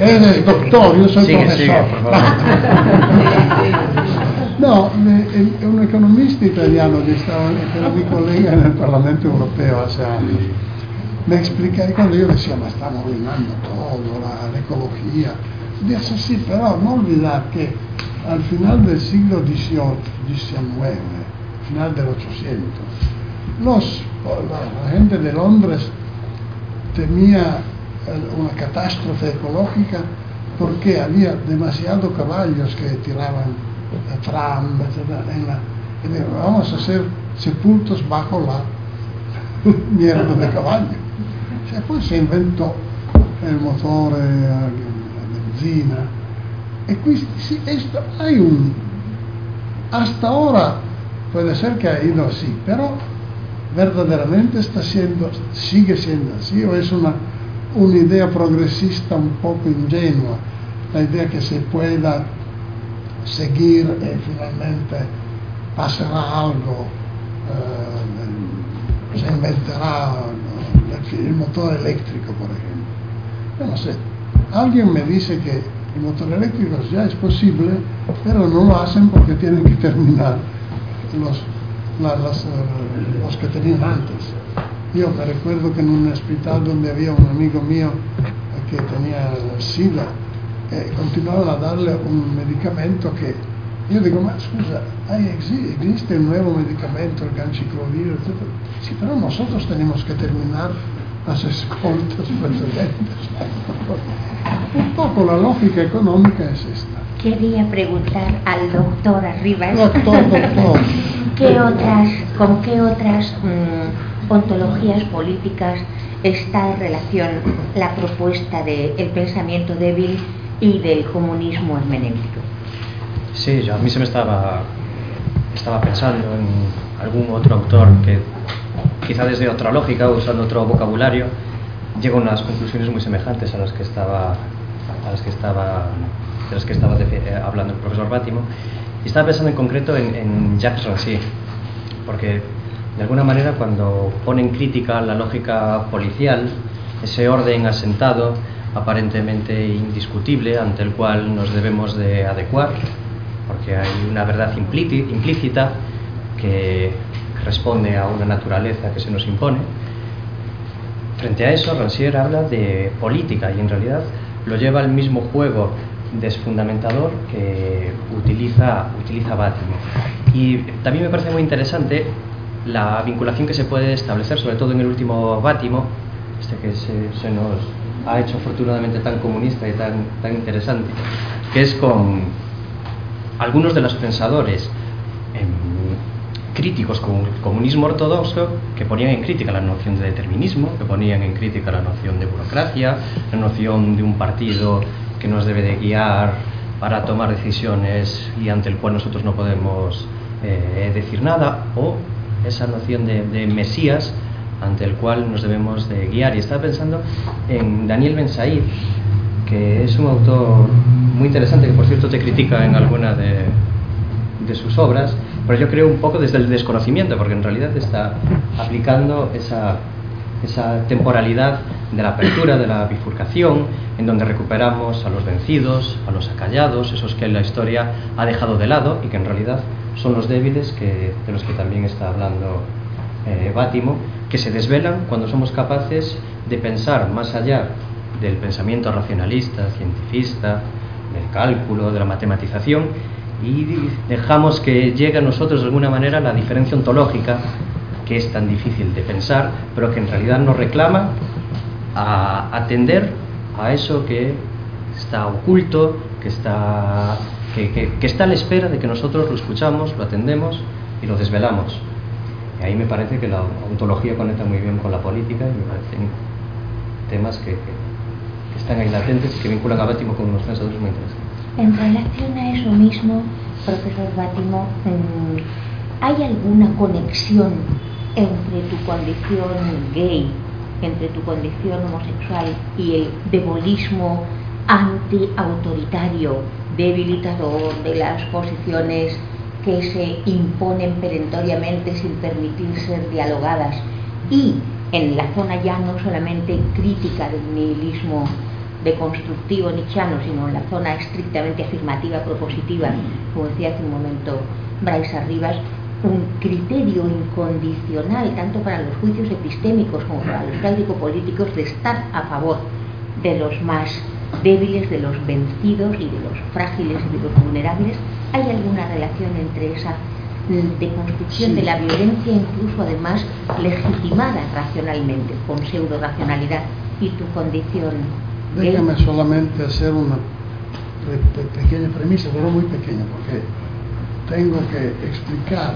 Eres doctor, yo soy sigue, profesor. Sigue, por favor. No, un economista italiano que, estaba, que era mi colega en el Parlamento Europeo hace años, me explica, y cuando yo decía, ma estamos arruinando todo, la, la ecología, Dice sí, pero no olvidar que al final del siglo XVIII, XIX, final del 800, los, la, gente de Londres temía una catástrofe ecológica porque había demasiados caballos que tiraban tram, y digo, vamos a hacer sepultos bajo la mierda de caballo. Después se inventó el motor eh, benzina. E quindi sì, esto, hay un... Hasta ahora puede ser que ha ido así, pero verdaderamente está siendo, sigue siendo así, o es una, una idea progresista un poco ingenua, la idea que se pueda seguir y finalmente pasará algo, eh, se inventará el, el motor eléctrico, por ejemplo. Yo no sé, Alguien me dice que el motor eléctrico ya es posible, pero no lo hacen porque tienen que terminar los, eh, los que tenían antes. Yo me recuerdo que en un hospital donde había un amigo mío que tenía SIDA, eh, a darle un medicamento que yo digo, ma scusa, existe un nuevo medicamento, el ganciclovir, etc. Sí, pero nosotros tenemos que terminar las escoltas precedentes. Un poco la lógica económica es esta. Quería preguntar al doctor Arribas. Doctor, doctor. ¿Qué otras, ¿Con qué otras mm, ontologías políticas está en relación la propuesta del pensamiento débil y del comunismo hermenéutico. Sí, yo, a mí se me estaba, estaba pensando en algún otro autor que quizá desde otra lógica, usando otro vocabulario, llega a unas conclusiones muy semejantes a las que estaba, a las que estaba, de las que estaba eh, hablando el profesor Bátimo. Y estaba pensando en concreto en, en Jacques Rancière, porque de alguna manera cuando pone en crítica la lógica policial, ese orden asentado, aparentemente indiscutible, ante el cual nos debemos de adecuar, porque hay una verdad implícita que responde a una naturaleza que se nos impone. Frente a eso, Rancière habla de política y en realidad lo lleva al mismo juego desfundamentador que utiliza, utiliza Bátimo. Y también me parece muy interesante la vinculación que se puede establecer, sobre todo en el último Bátimo, este que se, nos ha hecho afortunadamente tan comunista y tan, tan interesante, que es con algunos de los pensadores críticos con el comunismo ortodoxo que ponían en crítica la noción de determinismo, que ponían en crítica la noción de burocracia, la noción de un partido que nos debe de guiar para tomar decisiones y ante el cual nosotros no podemos eh, decir nada, o esa noción de, Mesías ante el cual nos debemos de guiar. Y estaba pensando en Daniel Ben Said, que es un autor muy interesante, que por cierto te critica en alguna de sus obras, pero yo creo un poco desde el desconocimiento, porque en realidad está aplicando esa, esa temporalidad de la apertura, de la bifurcación, en donde recuperamos a los vencidos, a los acallados, esos que la historia ha dejado de lado y que en realidad son los débiles que, de los que también está hablando eh, Bátimo, que se desvelan cuando somos capaces de pensar más allá del pensamiento racionalista, cientifista, del cálculo, de la matematización y dejamos que llegue a nosotros de alguna manera la diferencia ontológica que es tan difícil de pensar, pero que en realidad nos reclama a atender a eso que está oculto, que está, que, está a la espera de que nosotros lo escuchamos, lo atendemos y lo desvelamos. Y ahí me parece que la ontología conecta muy bien con la política y me parecen temas que, están ahí latentes y que vinculan a Bátimo con unos pensadores muy interesantes. En relación a eso mismo, profesor Bátimo, ¿hay alguna conexión entre tu condición gay, entre tu condición homosexual y el demolismo antiautoritario, debilitador de las posiciones que se imponen perentoriamente sin permitir ser dialogadas. Y en la zona ya no solamente crítica del nihilismo deconstructivo nichano, sino en la zona estrictamente afirmativa, propositiva, como decía hace un momento Bryce Arribas, un criterio incondicional tanto para los juicios epistémicos como para los práctico-políticos de estar a favor de los más débiles, de los vencidos y de los frágiles y de los vulnerables. ¿Hay alguna relación entre esa deconstrucción de la violencia, incluso además legitimada racionalmente, con pseudo-racionalidad, y tu condición Déjame solamente hacer una pequeña premisa, pero muy pequeña, porque tengo que explicar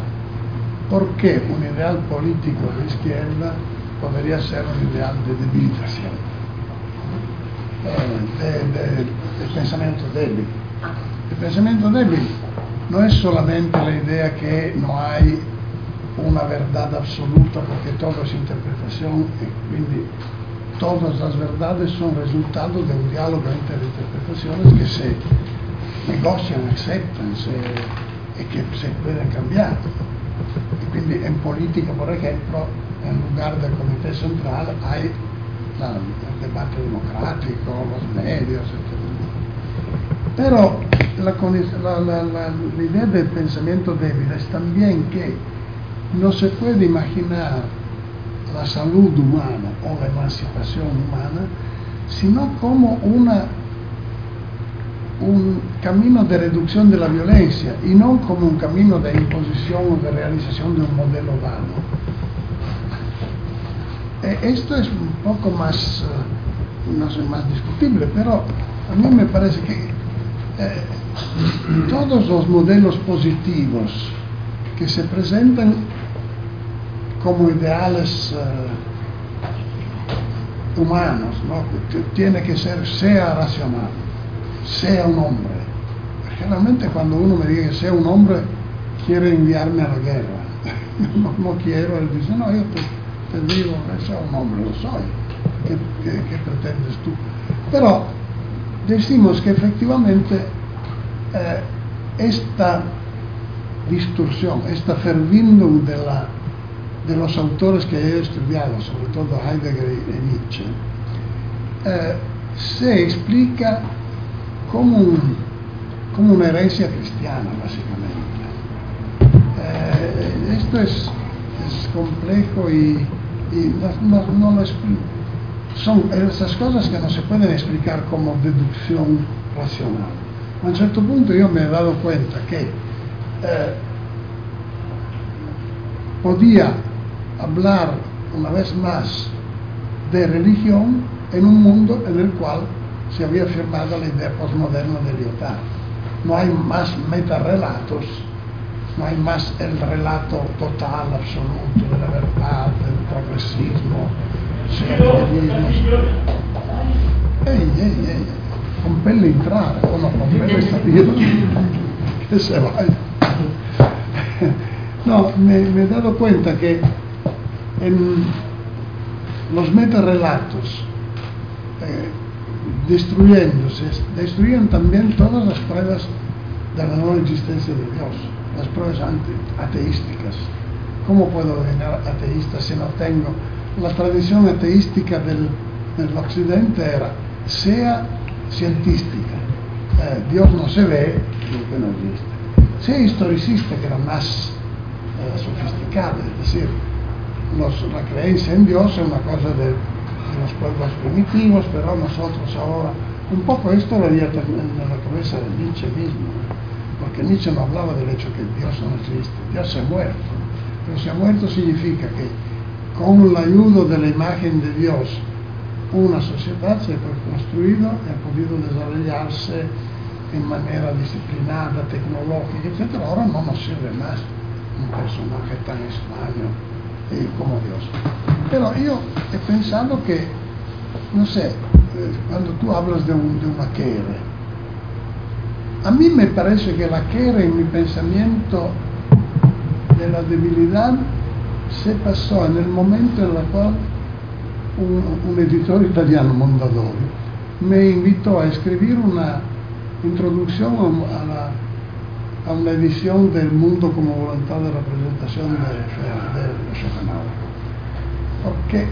por qué un ideal político de izquierda podría ser un ideal de debilitación, eh, de, pensamiento débil. El pensamiento débil no es solamente la idea que no hay una verdad absoluta porque todo es interpretación todas las verdades son resultado de un diálogo entre interpretaciones que se negocian, aceptan y que se pueden. En política, por ejemplo, en lugar del comité central hay el debate democrático, los medios, etc. Pero la idea del pensamiento débil es también que no se puede imaginar la salud humana o la emancipación humana, sino como una, un camino de reducción de la violencia y no como un camino de imposición o de realización de un modelo dado. Eh, esto es un poco más, eh, no sé, más discutible, pero a mí me parece que eh, todos los modelos positivos que se presentan como ideales humanos, ¿no? tiene que ser, sea racional, sea un hombre. Generalmente cuando uno me dice que sea un hombre, quiere enviarme a la guerra. no, no, quiero, él dice, no, yo te, te digo que sea un hombre, lo soy. ¿Qué, qué, qué pretendes tú? Pero decimos que efectivamente eh, esta distorsión, esta Verbindung de, la, de los autores que he estudiado, sobre todo Heidegger y Nietzsche, eh, se explica como, como, una herencia cristiana, básicamente. Eh, esto es, complejo y, no, lo explico. Son esas cosas que no se pueden explicar como deducción racional. A un cierto punto yo me he dado cuenta que eh, podía hablar una vez más de religión en un mundo en el cual se había firmado la idea postmoderna de Lyotard. No hay más metarrelatos, no hay más el relato total, absoluto de la verdad, del progresismo, secularismo. Ey, ey, ey, compelle entrar, o no, compelle salir, que se vaya. No, me, me, he dado cuenta que en los metarrelatos eh, destruyéndose, destruyen también todas las pruebas de la no existencia de Dios, las pruebas ateísticas. ¿Cómo puedo devenir ateísta si no tengo? La tradición ateística del, del occidente era, sea científica, eh, Dios no se ve, que no existe. Sea historicista, que era más eh, sofisticada, es decir, la creencia en Dios es una cosa de los pueblos primitivos, pero nosotros ahora, un poco esto lo había en la cabeza de Nietzsche mismo, porque Nietzsche no hablaba del hecho que Dios no existe, Dios se ha muerto, pero se ha muerto significa que con la ayuda de la imagen de Dios, una sociedad se ha construido y ha podido desarrollarse en manera disciplinada, tecnológica, etc. Ahora no nos sirve más un personaje tan extraño eh, como Dios. Pero yo he pensado que, no sé, cuando tú hablas de, un, de una quere, a mí me parece que la quere en mi pensamiento de la debilidad se pasó en el momento en el cual un, un editor italiano, Mondadori, me invitó a escribir una introducción a, la, a, una edición del mundo como voluntad de representación de, de. Porque,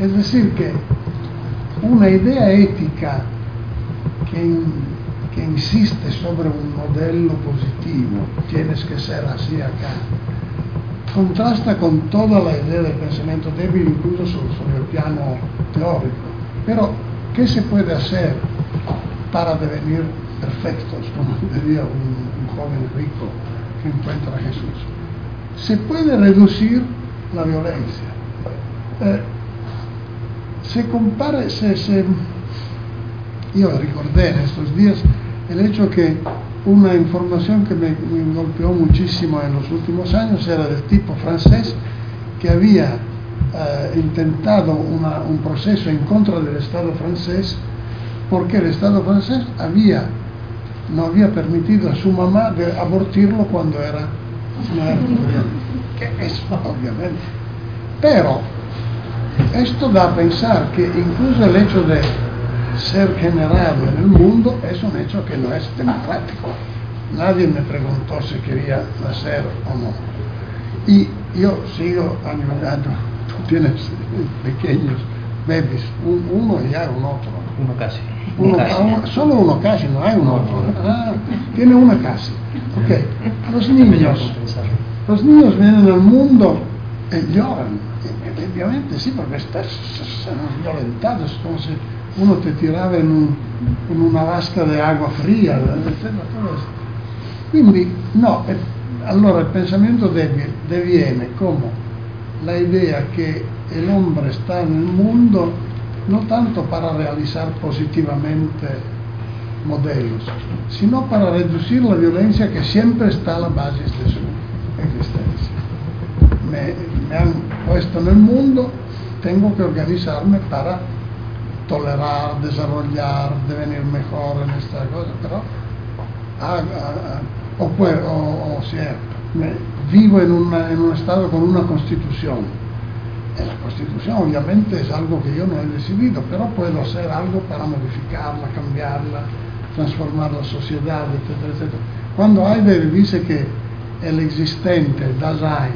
es decir, que una idea ética que, que insiste sobre un modelo positivo, tienes que ser así acá, contrasta con toda la idea del pensamiento débil, incluso sobre, el plano teórico. Pero, ¿qué se puede hacer para devenir perfectos, como diría un, un, joven rico que encuentra a Jesús. Se puede reducir la violencia. Eh, se compara, se, yo recordé en estos días el hecho que una información que me, golpeó muchísimo en los últimos años era del tipo francés que había eh, intentado un proceso en contra del Estado francés porque el Estado francés había, no había permitido a su mamá de abortirlo cuando era, que es obviamente. Pero esto da a pensar que incluso el hecho de ser generado en el mundo es un hecho que no es democrático. Nadie me preguntó si quería nacer o no. Y yo sigo animando, tú tienes pequeños bebés, un, uno ya un otro. Uno casi. Uno, uno, solo uno casi, no hay uno otro. Ah, tiene una casi. Okay. Los niños, los niños vienen al mundo y lloran. Obviamente sí, porque estás violentados, como si uno te un, in una vasca di acqua fria, quindi no, allora il pensamento deviene come la idea che el hombre está en el mundo no tanto para realizar positivamente modelos, sino para reducir la violencia que siempre está a la base de su existencia. Me, me han puesto en el mundo, tengo que organizarme para tolerar, desarrollar, devenir mejor en esta cosa, pero ah, ah, ah, o, sea, vivo en un estado con una constitución. La constitución obviamente es algo que yo no he decidido, pero puedo hacer algo para modificarla, cambiarla, transformar la sociedad, etcétera, etcétera. Cuando Heidegger dice que el existente, Dasein,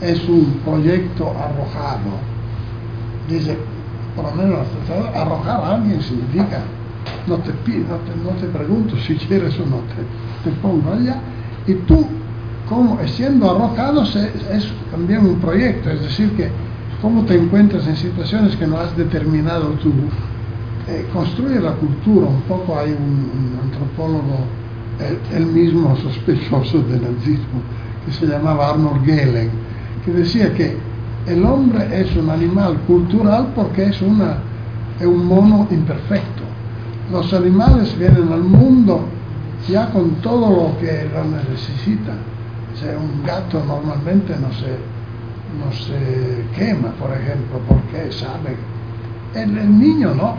es un proyecto arrojado, dice, por lo menos arrojar a alguien significa, no te, no te, no te pregunto si quieres o no, te, pongo allá, y tú, como siendo arrojado, es también un proyecto, es decir, que cómo te encuentras en situaciones que no has determinado tú, eh, construye la cultura, un poco hay un, un antropólogo, él, mismo sospechoso del nazismo, que se llamaba Arnold Gehlen, que decía que el hombre es un animal cultural porque es, una, es un mono imperfecto. Los animales vienen al mundo ya con todo lo que lo necesitan. O sea, un gato normalmente no se, no se quema, por ejemplo, porque sabe. El, niño no.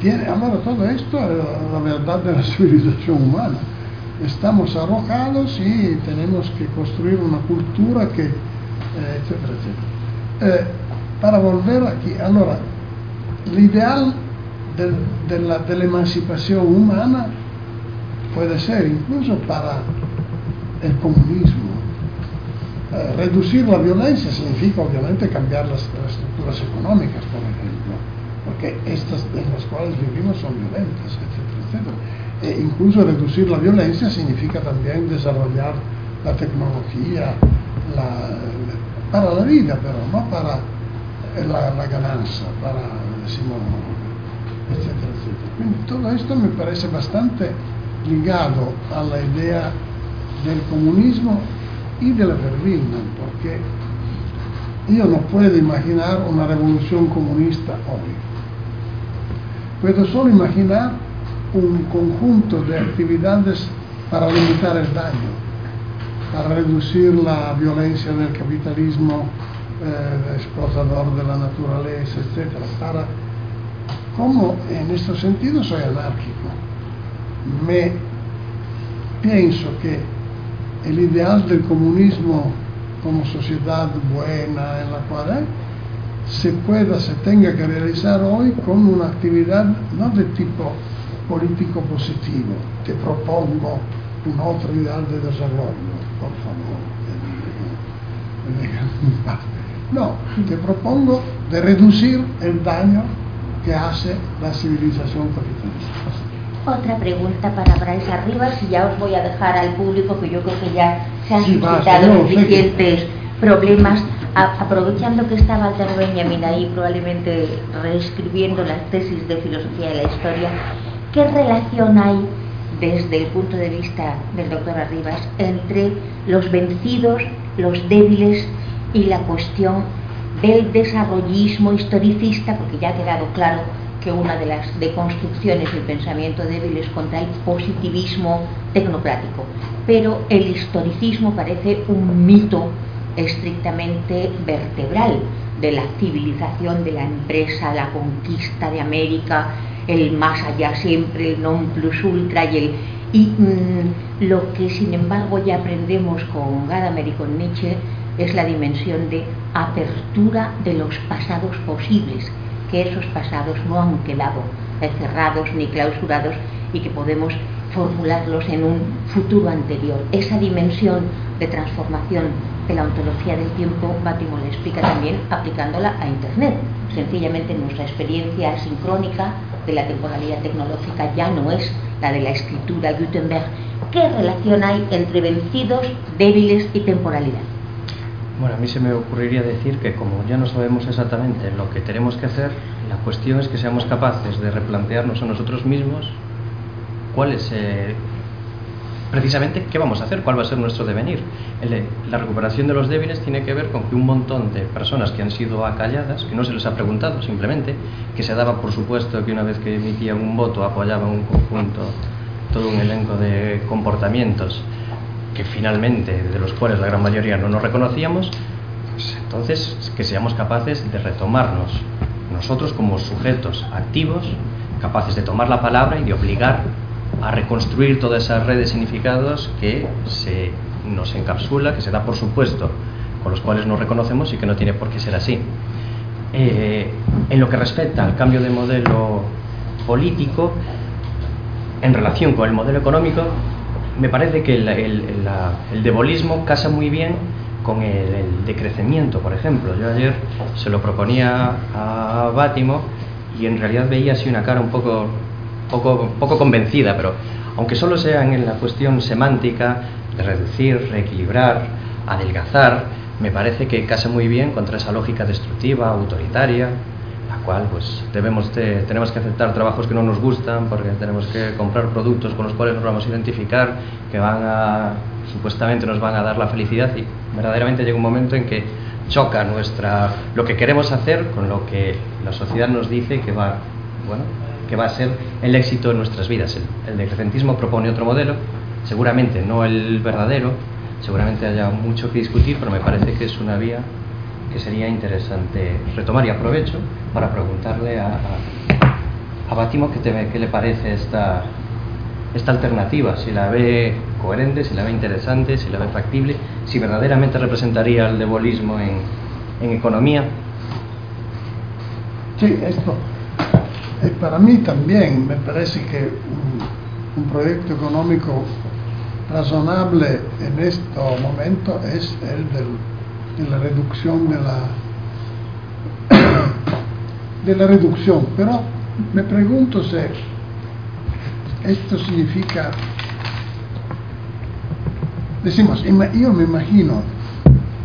Tiene, ahora todo esto es la verdad de la civilización humana. Estamos arrojados y tenemos que construir una cultura que eh, etcétera, etcétera. Eh, para volver aquí, allora, l'ideal del, della, dell'emancipazione umana puede ser incluso para el comunismo. Eh, reducir la violencia significa obviamente cambiar las, estructuras económicas, por ejemplo, porque estas en las cuales vivimos son violentas, etcétera, etcétera. E incluso reducir la violencia significa también desarrollar la tecnología, para la vida, pero no para la, la ganancia, para, decimos, etcétera, etcétera. Quindi todo esto me parece bastante ligado a la idea del comunismo y de la Berlina, porque yo no puedo imaginar una revolución comunista hoy. Puedo solo imaginar un conjunto de actividades para limitar el daño para reducir la violencia del capitalismo eh, explotador de la naturaleza, etc. Para, como en este sentido soy anárquico, me pienso que el ideal del comunismo como sociedad buena en la cual se pueda, se tenga que realizar hoy con una actividad no de tipo político positivo, te propongo un otro ideal de desarrollo, por favor. No, te propongo de reducir el daño que hace la civilización capitalista. Otra pregunta para Bryce Arribas y ya os voy a dejar al público que yo creo que ya se han sí, suscitado suficientes problemas. A, aprovechando que está Walter Benjamin ahí probablemente reescribiendo las tesis de filosofía de la historia, ¿qué relación hay desde el punto de vista del doctor Arribas entre los vencidos, los débiles y la cuestión del desarrollismo historicista, porque ya ha quedado claro que una de las deconstrucciones del pensamiento débil es contra el positivismo tecnocrático. Pero el historicismo parece un mito estrictamente vertebral de la civilización de la empresa, la conquista de América, el más allá siempre, el non plus ultra y el... Y mmm, lo que sin embargo ya aprendemos con Gadamer y con Nietzsche es la dimensión de apertura de los pasados posibles, que esos pasados no han quedado cerrados ni clausurados y que podemos formularlos en un futuro anterior. Esa dimensión de transformación de la ontología del tiempo, Bátimo le explica también aplicándola a Internet. Sencillamente nuestra experiencia sincrónica de la temporalidad tecnológica ya no es la de la escritura Gutenberg. ¿Qué relación hay entre vencidos, débiles y temporalidad? Bueno, a mí se me ocurriría decir que como ya no sabemos exactamente lo que tenemos que hacer, la cuestión es que seamos capaces de replantearnos a nosotros mismos cuál es eh, precisamente qué vamos a hacer, cuál va a ser nuestro devenir. la recuperación de los débiles tiene que ver con que un montón de personas que han sido acalladas, que no se les ha preguntado simplemente, que se daba por supuesto que una vez que emitían un voto apoyaban un conjunto, todo un elenco de comportamientos que finalmente, de los cuales la gran mayoría no nos reconocíamos, pues entonces que seamos capaces de retomarnos nosotros como sujetos activos, capaces de tomar la palabra y de obligar a reconstruir toda esa red de significados que se nos encapsula, que se da por supuesto, con los cuales nos reconocemos y que no tiene por qué ser así. Eh, en lo que respecta al cambio de modelo político, en relación con el modelo económico, me parece que el, el, debolismo casa muy bien con el, decrecimiento, por ejemplo. Yo ayer se lo proponía a Bátimo y en realidad veía así una cara un poco, poco, poco convencida, pero aunque solo sea en la cuestión semántica de reducir, reequilibrar, adelgazar, me parece que casa muy bien contra esa lógica destructiva, autoritaria, cual pues debemos tenemos que aceptar trabajos que no nos gustan porque tenemos que comprar productos con los cuales nos vamos a identificar, que van a supuestamente nos van a dar la felicidad y verdaderamente llega un momento en que choca nuestra lo que queremos hacer con lo que la sociedad nos dice que va bueno que va a ser el éxito de nuestras vidas. El, el decrecentismo propone otro modelo, seguramente no el verdadero, seguramente haya mucho que discutir, pero me parece que es una vía que sería interesante retomar y aprovecho para preguntarle a, a, Batimo qué, qué le parece esta, esta alternativa, si la ve coherente, si la ve interesante, si la ve factible, si verdaderamente representaría el debolismo en, en economía. Sí, esto eh, para mí también me parece que un proyecto económico razonable en este momento es el de la reducción de la de la reducción. Pero me pregunto si esto significa decimos yo me imagino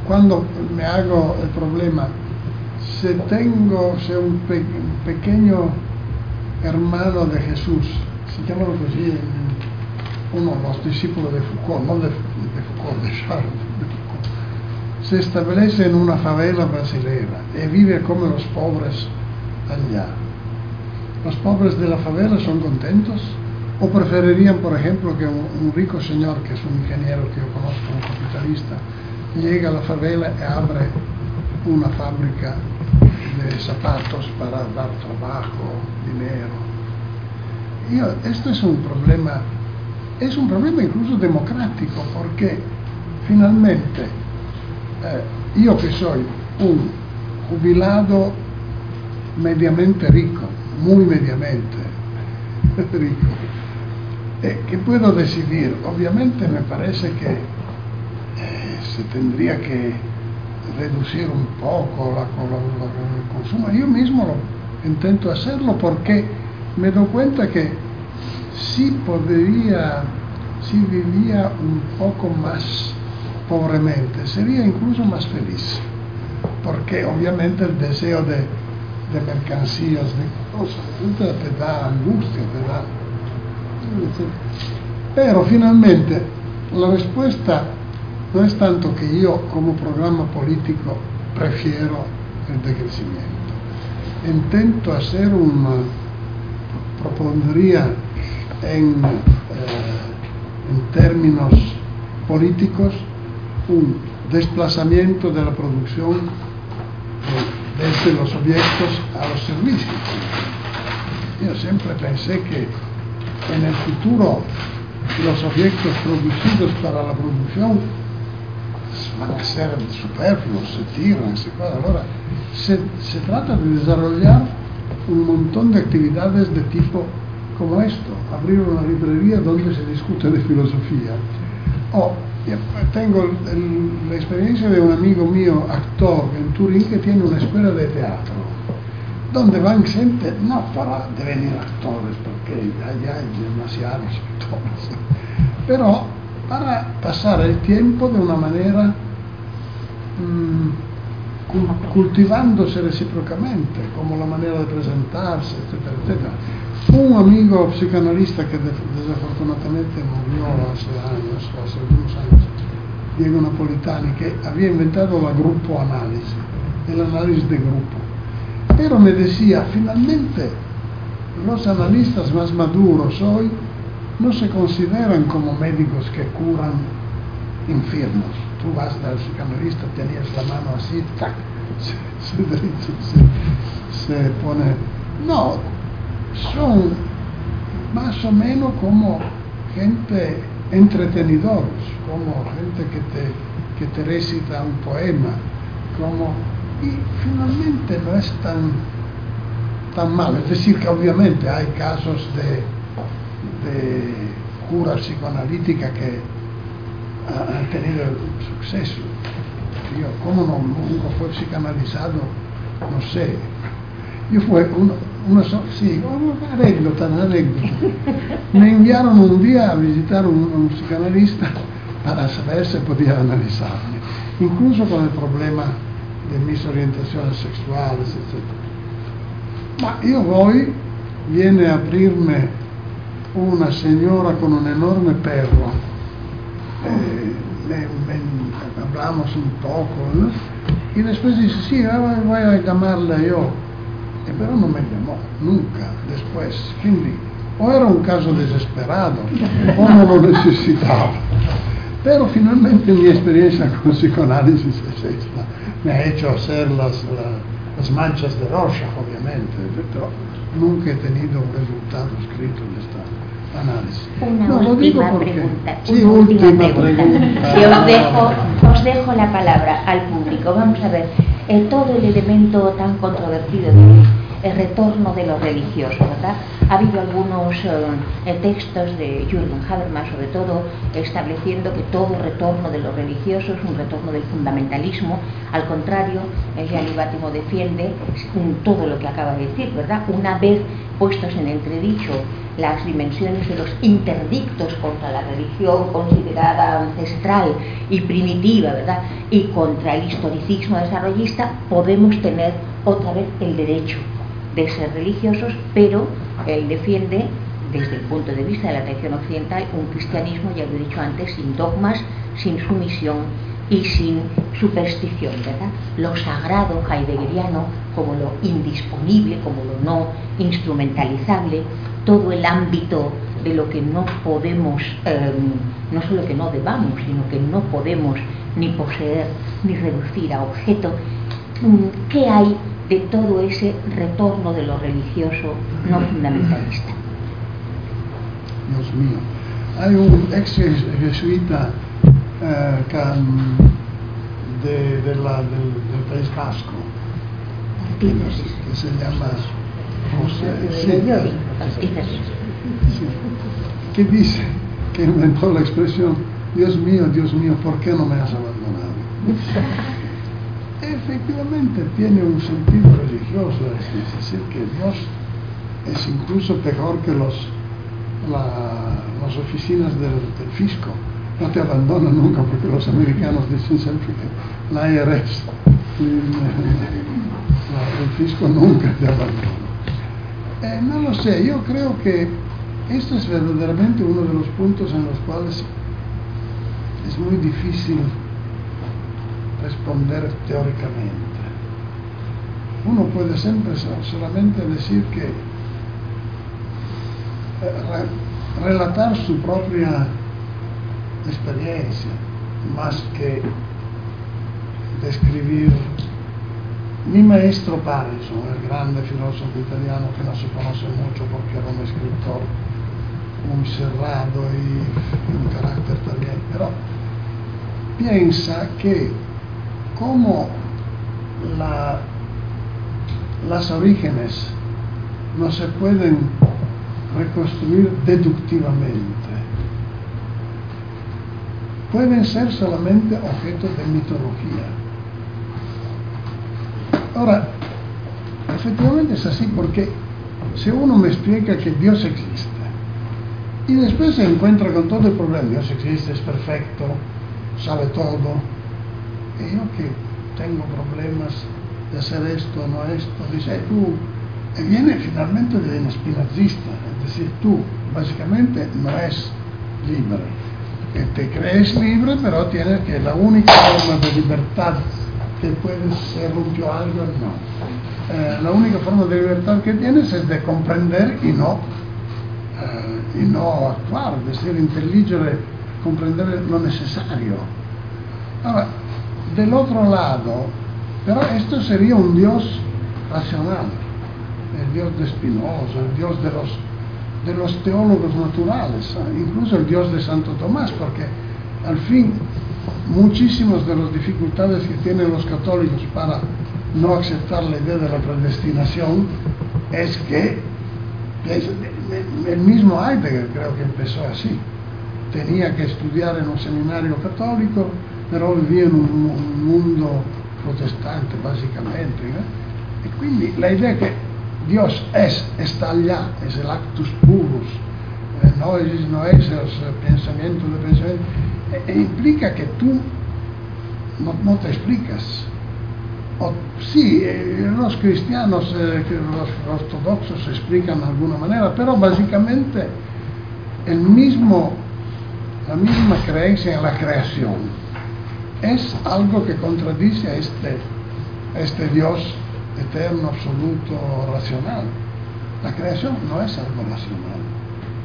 cuando me hago el problema si tengo si un, pequeño hermano de Jesús si llama así uno de los discípulos de Foucault, no de, Foucault, de Charles, de Foucault, se establece en una favela brasileña y vive como los pobres allá. ¿Los pobres de la favela son contentos? ¿O preferirían, por ejemplo, que un, rico señor, que es un ingeniero que yo conozco, un capitalista, llegue a la favela y abre una fábrica de zapatos para dar trabajo, dinero? Y esto es un problema es un problema incluso democrático porque finalmente eh, yo que soy un jubilado mediamente rico, muy mediamente rico, ¿qué puedo decidir? Obviamente me parece que eh, se tendría que reducir un poco la, el consumo. Yo mismo lo intento hacerlo porque me doy cuenta que si podría, si vivía un poco más pobremente, sería incluso más feliz, porque obviamente el deseo de, de mercancías, de cosas, te da angustia, te da... Pero finalmente la respuesta no es tanto que yo como programa político prefiero el decrecimiento. Intento hacer una, propondría en, eh, en términos políticos un desplazamiento de la producción eh, desde los objetos a los servicios. Yo siempre pensé que en el futuro los objetos producidos para la producción van a ser superfluos, se tiran, se Ahora, se, se trata de desarrollar un montón de actividades de tipo como esto, abrir una librería donde se discute de filosofía. O tengo la experiencia de un amigo mío, actor en Turín, que tiene una escuela de teatro, donde van gente no para devenir actores, porque allá hay demasiados actores, pero para pasar el tiempo de una manera mmm, cultivándose recíprocamente, como la manera de presentarse, etcétera, etcétera un amigo psicanalista que desafortunadamente murió hace años, hace algunos años, Diego Napolitani, que había inventado la grupo análisis, el análisis de grupo. Pero me decía, finalmente, los analistas más maduros hoy no se consideran como médicos que curan enfermos. Tú vas al psicanalista, tenías la mano así, tac, se, se, se, se pone... No, son más o menos como gente entretenidores, como gente que te, que te recita un poema, como... Y finalmente no es tan, tan mal. Es decir, que obviamente hay casos de, de cura psicoanalítica que han tenido suceso. Yo, ¿cómo no, nunca fue psicanalizado? No sé. Yo fue uno, una sí, una anécdota, una anécdota. Me enviaron un día a visitar un, un psicanalista para saber si podía analizarme, incluso con el problema de mis orientaciones sexuales, etc. Ma io voy, viene a aprirme una signora con un enorme perro, eh, me, me, hablamos un poco, ¿no? y después dice, sí, voy a llamarla yo, e però non me llamó, nunca, después, quindi o era un caso desesperado o no lo necesitaba. Pero finalmente mi experiencia con psicoanálisis es esta. Me ha hecho hacer las, la, las manchas de Rorschach, obviamente, pero nunca he tenido un resultado escrito en esta análisis. Una No, lo última digo porque- pregunta. Sí, última última pregunta. pregunta. Os dejo, os dejo la palabra al público. Vamos a ver, eh, todo el elemento tan controvertido del retorno de lo religioso, ¿verdad? Ha habido algunos eh, textos de Jürgen Habermas, sobre todo, estableciendo que todo retorno de lo religioso es un retorno del fundamentalismo. Al contrario, Gianni Bátimo defiende todo lo que acaba de decir, ¿verdad? Una vez puestos en entredicho las dimensiones de los interdictos contra la religión considerada ancestral y primitiva, ¿verdad? Y contra el historicismo desarrollista, podemos tener otra vez el derecho de ser religiosos, pero él defiende desde el punto de vista de la tradición occidental un cristianismo, ya lo he dicho antes, sin dogmas, sin sumisión y sin superstición, ¿verdad? Lo sagrado heideggeriano como lo indisponible, como lo no instrumentalizable, todo el ámbito de lo que no podemos, eh, no solo que no debamos, sino que no podemos ni poseer ni reducir a objeto. Mm, ¿Qué hay de todo ese retorno de lo religioso no fundamentalista? Dios mío. Hay un ex jesuita eh, can- de, de la- del, del País Vasco. Que, que se llama José, sí, que dice, que inventó la expresión, Dios mío, Dios mío, ¿por qué no me has abandonado? Efectivamente tiene un sentido religioso, es decir, que Dios es incluso peor que los, la- las oficinas del, del fisco. No te abandonan nunca porque los americanos dicen siempre que la IRS, la- el fisco nunca te abandona. Eh, no lo sé, yo creo que esto es verdaderamente uno de los puntos en los cuales es muy difícil responder teóricamente. Uno puede siempre so- solamente decir que eh, re- relatar su propia experiencia más que describir mi maestro Parison, el grande filósofo italiano que no se conoce mucho porque era un escritor muy cerrado y un carácter también, pero piensa que como la- las orígenes no se pueden reconstruir deductivamente, pueden ser solamente objeto de mitología. Ahora, efectivamente es así porque si uno me explica que Dios existe y después se encuentra con todo el problema, Dios existe, es perfecto, sabe todo, yo que tengo problemas de hacer esto, no esto, dice, tú, viene finalmente de un spinazista, es decir, tú básicamente no es libre, que te crees libre, pero tienes que la única forma de libertad que puedes ser un yo algo, no. Eh, la única forma de libertad que tienes es de comprender y no, eh, y no actuar, es decir, inteligere, comprender lo necesario. Ahora, del otro lado, pero esto sería un Dios racional. el Dios de Spinoza, el Dios de los, de los teólogos naturales, incluso el Dios de Santo Tomás, porque al fin muchísimas de las dificultades que tienen los católicos para no aceptar la idea de la predestinación es que el mismo Heidegger creo que empezó así. Tenía que estudiar en un seminario católico, pero vivía en un, mundo protestante básicamente. Y quindi la idea que Dios es, está allá, es el actus purus, eh, no, es, el pensamiento de pensamiento, e, e implica que tú no, no te explicas. O, sí, eh, los cristianos, eh, los ortodoxos explican de alguna manera, pero básicamente la misma creencia en la creación es algo que contradice a este, este Dios eterno, absoluto, racional. La creación no es algo racional.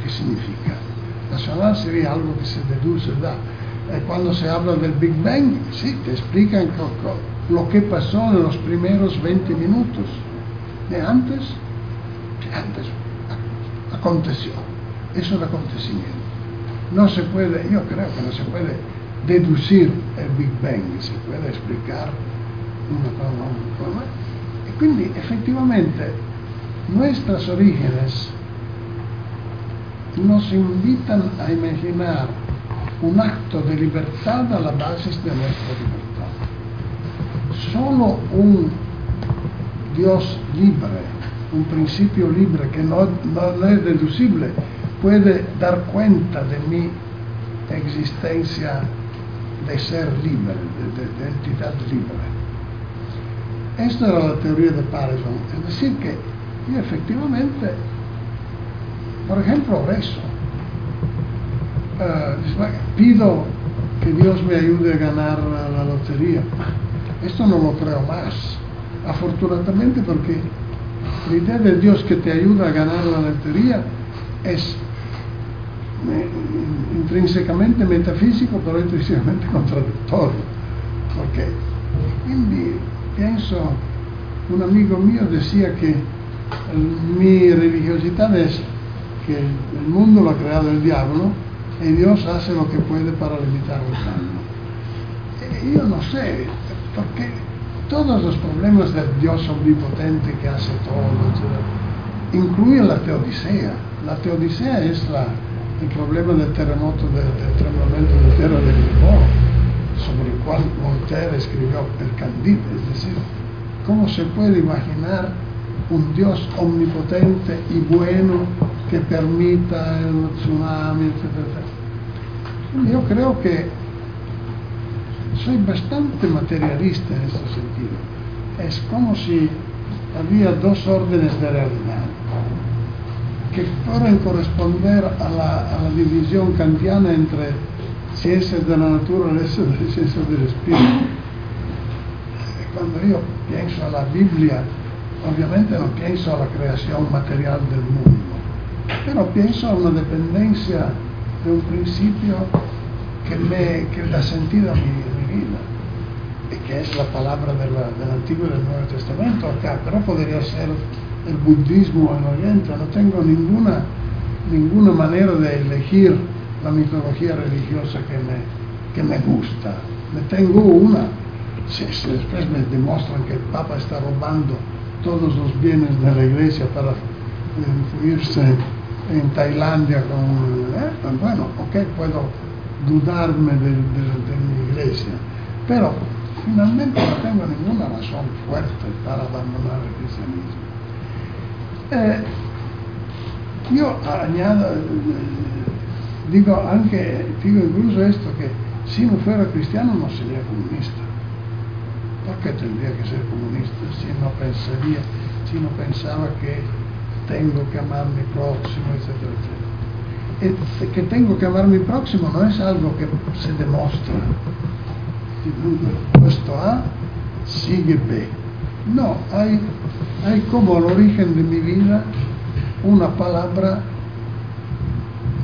¿Qué significa? Racional sería algo que se deduce da. Eh, cuando se habla del Big Bang, sí, te explican lo que pasó en los primeros 20 minutos. De antes, de antes aconteció. Es un acontecimiento. No se puede, yo creo que no se puede deducir el Big Bang, se puede explicar una cosa, quindi effettivamente nuestros orígenes nos invitan a imaginar un acto de libertad a la base de nuestra libertad. Solo un Dios libre, un principio libre que no, no, es deducible, puede dar cuenta de mi existencia de ser libre, de, de entidad libre. Esta era la teoría de Patterson. Es decir, que y efectivamente, por ejemplo, rezo. Uh, pido que Dios me ayude a ganar la lotería. Esto no lo creo más. Afortunadamente porque la idea de Dios que te ayuda a ganar la lotería es intrínsecamente metafísico, pero intrínsecamente contradictorio. Porque pienso, un amigo mío decía que mi religiosidad es que el mundo lo ha creado el diablo y Dios hace lo que puede para limitar el daño. Yo no sé, porque todos los problemas del Dios omnipotente que hace todo, incluyen la teodicea. La teodicea es el problema del terremoto, del, del de tierra de Lisboa sobre el cual Voltaire escribió el Candide, es decir, ¿cómo se puede imaginar un Dios omnipotente y bueno que permita el tsunami, etcétera, Yo creo que soy bastante materialista en este sentido. Es como si había dos órdenes de realidad que pueden corresponder a la, a la división kantiana entre ciencias de la naturaleza y ciencias del espíritu. Cuando yo pienso a la Biblia, obviamente no pienso a la creación material del mundo, pero pienso a una dependencia de un principio que, me, que da sentido a mi, vida, y que es la palabra del Antiguo y del Nuevo Testamento acá, pero podría ser el budismo en Oriente, no tengo ninguna, ninguna manera de elegir la mitología religiosa que me, que me gusta. Me tengo una. Si, después me demuestran que el Papa está robando todos los bienes de la iglesia para influirse en Tailandia con... Eh, pues bueno, ok, puedo dudarme de, mi iglesia, pero finalmente no tengo ninguna razón fuerte para abandonar el cristianismo. Eh, yo añado, digo, aunque digo incluso esto, que si no fuera cristiano no sería comunista. ¿Por qué tendría que ser comunista si no pensaría, si no pensaba que tengo que amar a mi próximo, etcétera, etcétera? que tengo que amar a mi próximo no es algo que se demuestra. Puesto A, sigue B. No, hay, hay como al origen de mi vida una palabra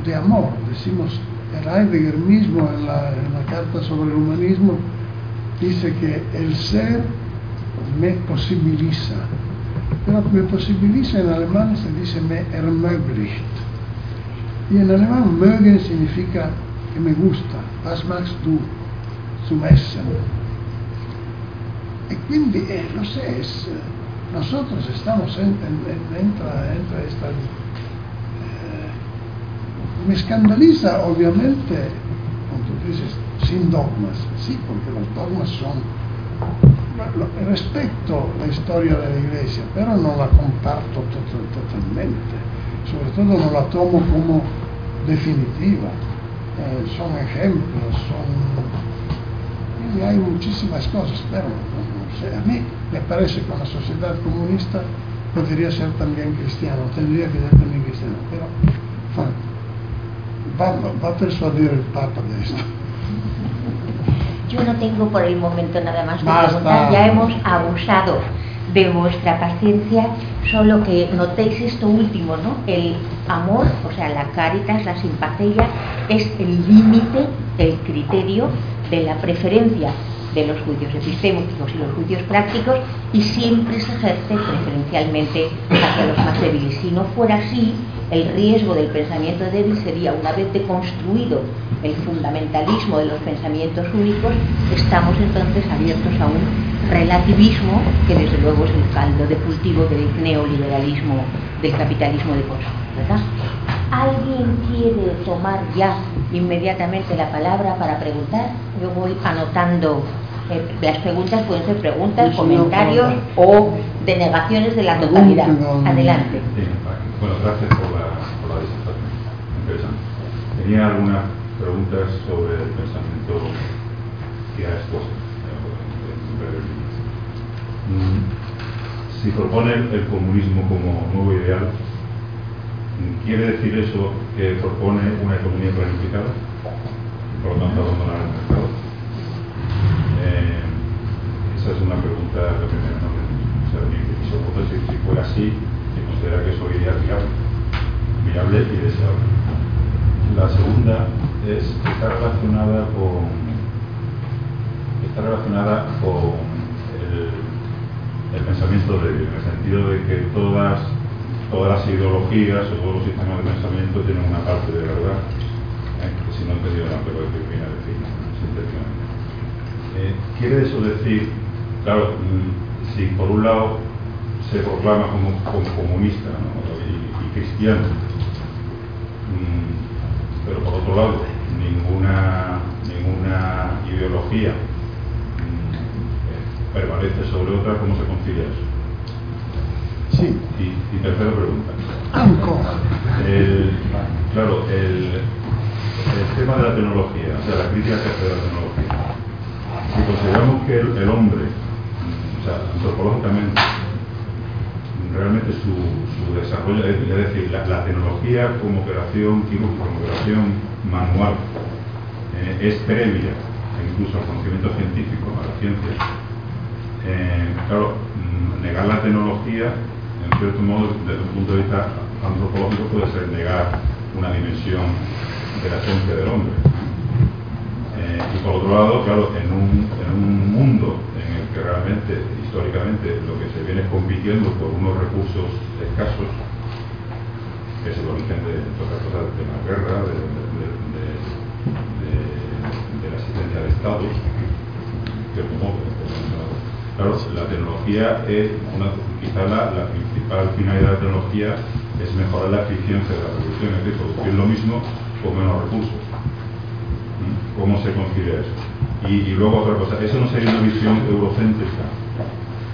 de amor. Decimos, Heidegger mismo en la, carta sobre el humanismo dice que el ser me posibiliza. Pero me posibiliza en alemán se dice me ermöglicht. Y en alemán mögen significa que me gusta. Was magst du zum Essen? E quindi, eh, lo eh, nosotros estamos en, en- en- entra, entra esta... eh, me escandaliza, obviamente, tú dices, sin dogmas. Sí, porque los dogmas son... Respeto la historia de la iglesia, pero no la comparto to- totalmente. Sobre todo no la tomo como definitiva. Eh, son ejemplos, son y hay muchísimas cosas, pero no, no sé, a mí me parece que una sociedad comunista podría ser también cristiana, tendría que ser también cristiana, pero bueno, va, va a persuadir el Papa de esto. Yo no tengo por el momento nada más que preguntar. Ya hemos abusado de vuestra paciencia, solo que notéis esto último, ¿no? El amor, o sea, la caritas, la simpatía, es el límite, el criterio de la preferencia de los juicios epistémicos y los juicios prácticos y siempre se ejerce preferencialmente hacia los más débiles. Si no fuera así, el riesgo del pensamiento débil sería, una vez deconstruido el fundamentalismo de los pensamientos únicos, estamos entonces abiertos a un relativismo que desde luego es el caldo de cultivo del neoliberalismo, del capitalismo de consumo. ¿Alguien quiere tomar ya inmediatamente la palabra para preguntar? Yo voy anotando. Eh, las preguntas pueden ser preguntas, comentarios o denegaciones de la totalidad. Adelante. Sí, bueno, gracias por la, por la disertación. Interesante. Tenía algunas preguntas sobre el pensamiento que ha expuesto. eh. Mm, Si propone el comunismo como nuevo ideal, ¿quiere decir eso que propone una economía planificada? Por lo tanto, abandonar el mercado. Eh, esa es una pregunta la primera, ¿no? Y, si, si fuera así, se considera que eso iría viable, viable y deseable. La segunda es, está relacionada con está relacionada con el, pensamiento débil, en el sentido de que todas, todas las ideologías o todos los sistemas de pensamiento tienen una parte de verdad, ¿eh? que si no entendido la pero que viene a decir sintéticamente. Eh, ¿Quiere eso decir, claro, mm, si por un lado se proclama como, como comunista ¿no? y, y cristiano, mm, pero por otro lado ninguna, ninguna ideología mm, eh, prevalece sobre otra, ¿cómo se concilia eso? Sí, Y, y tercera pregunta. El- claro, el, el tema de la tecnología, o sea, la crítica que hace de la tecnología. Si consideramos que el, hombre, o sea, antropológicamente, realmente su, su desarrollo, es, decir, la, tecnología como operación quirúrgica, como operación manual, eh, es previa incluso al conocimiento científico, a la ciencia, eh, claro, negar la tecnología, en cierto modo, desde un punto de vista antropológico, puede ser negar una dimensión de la esencia del hombre. Y por otro lado, claro, en un, en un mundo en el que realmente, históricamente, lo que se viene es compitiendo por unos recursos escasos, que es el origen de todas las cosas de la guerra, de, de- la existencia de estados, que como claro, la tecnología es una, quizá la, la principal finalidad de la tecnología es mejorar la eficiencia de la producción, es decir, producir lo mismo con menos recursos. ¿Cómo se concilia eso? Y, luego otra cosa, eso no sería una visión eurocéntrica.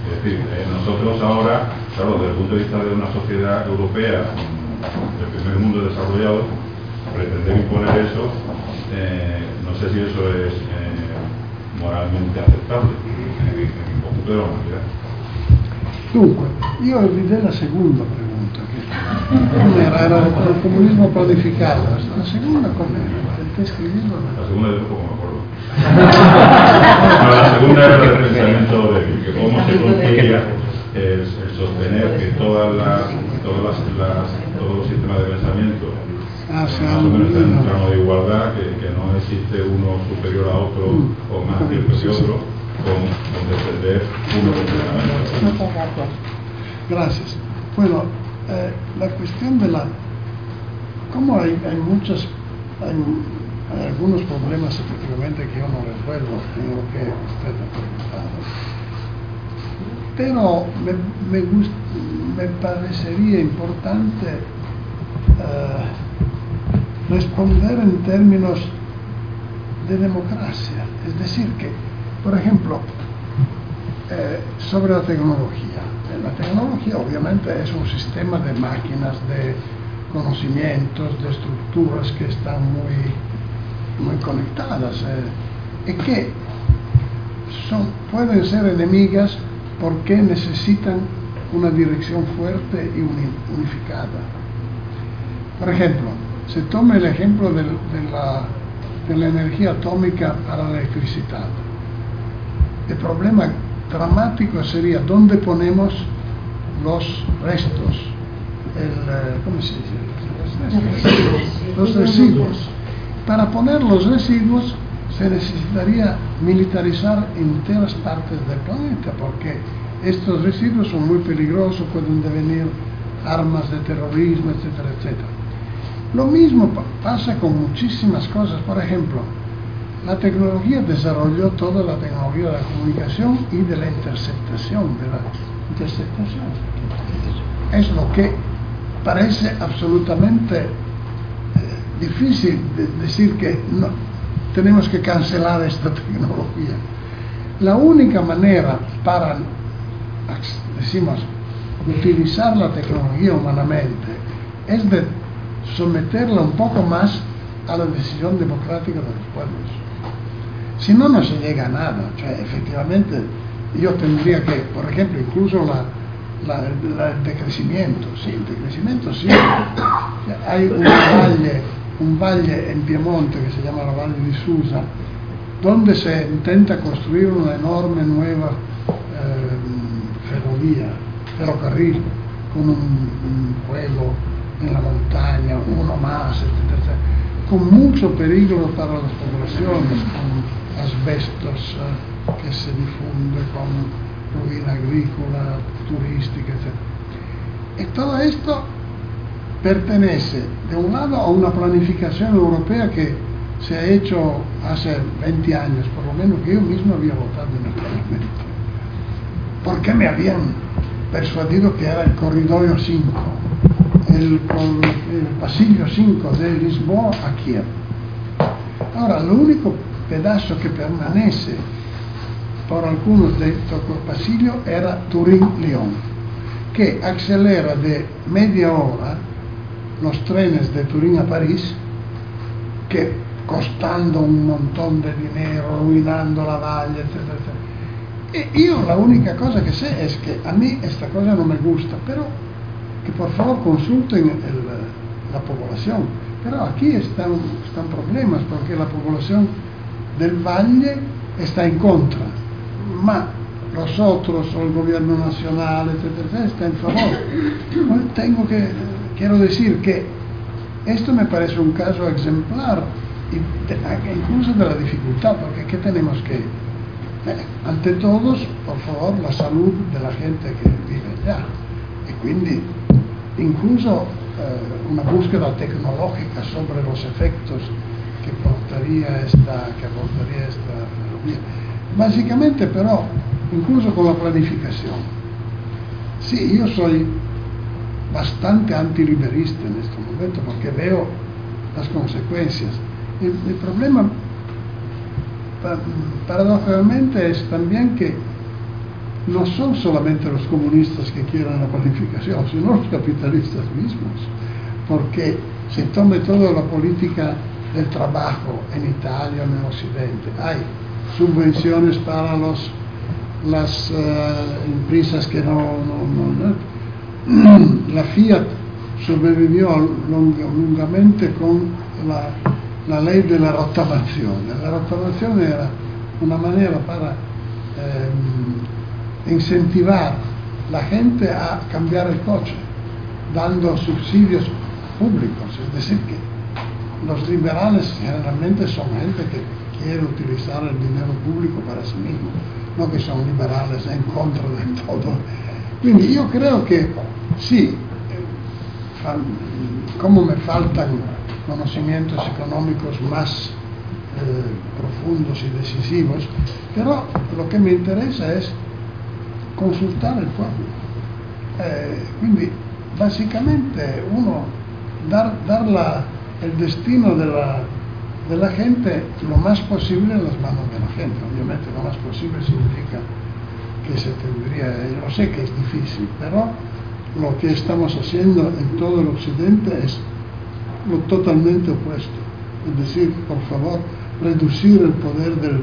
Es decir, eh, nosotros ahora, claro, desde el punto de vista de una sociedad europea, mm, del primer mundo desarrollado, pretender imponer eso, eh, no sé si eso es eh, moralmente aceptable en el, conjunto de la humanidad. Dunque, io olvidé la seconda pregunta, che com'era? Era il comunismo planificato. La seconda com'era? Stai scrivendo? La segunda yo tampoco me acuerdo. No, la segunda era el pensamiento débil, que cómo se concilia el, el sostener que todas las, todas las, las- todos los sistemas de pensamiento Ah, más o menos están en un no. plano de igualdad, que, que no existe uno superior a otro Mm. o más cierto que otro, con, con defender uno completamente. Muchas gracias. Gracias. Bueno, eh, la cuestión de la... Como hay, hay muchos, hay, algunos problemas efectivamente que yo no resuelvo lo que usted ha pero me, me, me parecería importante eh, responder en términos de democracia. Es decir, que, por ejemplo, eh, sobre la tecnología. La tecnología obviamente es un sistema de máquinas, de conocimientos, de estructuras que están muy, muy conectadas eh, y que son, pueden ser enemigas porque necesitan una dirección fuerte y unificada. Por ejemplo, se toma el ejemplo de, la, de la energía atómica para la electricidad. El problema dramático sería dónde ponemos los restos, el, eh, ¿cómo se dice? Los residuos. Para poner los residuos se necesitaría militarizar enteras partes del planeta, porque estos residuos son muy peligrosos, pueden devenir armas de terrorismo, etcétera, etcétera. Lo mismo pasa con muchísimas cosas, por ejemplo, la tecnología desarrolló toda la tecnología de la comunicación y de la interceptación, de la interceptación. Es lo que parece absolutamente difícil decir que no, tenemos que cancelar esta tecnología. La única manera para, decimos, utilizar la tecnología humanamente es de someterla un poco más a la decisión democrática de los pueblos. Si no, no se llega a nada. O sea, efectivamente, yo tendría que, por ejemplo, incluso la, el decrecimiento, sí, el decrecimiento sí. Hay un valle, un valle en Piemonte que se llama la Valle de Susa, donde se intenta construir una enorme nueva eh, ferrovía, ferrocarril, con un, pueblo en la montaña, uno más, etc. con mucho peligro para las poblaciones, asbestos eh, que se difunde con ruina agrícola, turística, etc. Y todo esto pertenece, de un lado, a una planificación europea que se ha hecho hace 20 años, por lo menos que yo mismo había votado en el Parlamento. Porque me habían persuadido que era el corridorio 5, el, el pasillo 5 de Lisboa a Kiev. Ahora, lo único pedazo que permanece por algunos de estos pasillo era Turín-Lyon, que acelera de media hora los trenes de Turín a París, que costando un montón de dinero, ruinando la valle, etc. Y yo la única cosa que sé es que a mí esta cosa no me gusta, pero que por favor consulten la población. Pero aquí están, están problemas porque la población del Valle está en contra, ma los otros, o el gobierno nacional, etcétera, está en favor. tengo que, quiero decir que esto me parece un caso ejemplar, incluso de la dificultad, porque ¿qué tenemos que...? ante todos, por favor, la salud de la gente que vive allá. Y quindi, incluso eh, una búsqueda tecnológica sobre los efectos que portaría esta, que aportaría esta. Básicamente però, incluso con la planificación. Sí, yo soy bastante antiliberista en este momento porque veo las consecuencias. El, problema paradójicamente es también que no son solamente los comunistas que quieren la planificación, sino los capitalistas mismos, porque se tome toda la política del trabajo en Italia, en el occidente. Hay subvenciones para los, las uh, empresas que no, La Fiat sobrevivió lungamente con la, la, ley de la rottamazione. La rottamazione era una manera para eh, incentivar la gente a cambiar el coche, dando subsidios públicos, es decir, que los liberales generalmente son gente que quiere utilizar el dinero público para sí mismo, no que son liberales en contra de todo. Quindi io credo che sì, como me faltan conocimientos económicos más eh, profundos y decisivos, pero lo que me interesa es consultar el pueblo. Eh, quindi básicamente uno dar, dar el destino de la, de la gente lo más posible en las manos de la gente. Obviamente lo más posible significa que se tendría, yo sé que es difícil, pero lo que estamos haciendo en todo el occidente es lo totalmente opuesto. Es decir, por favor, reducir el poder del,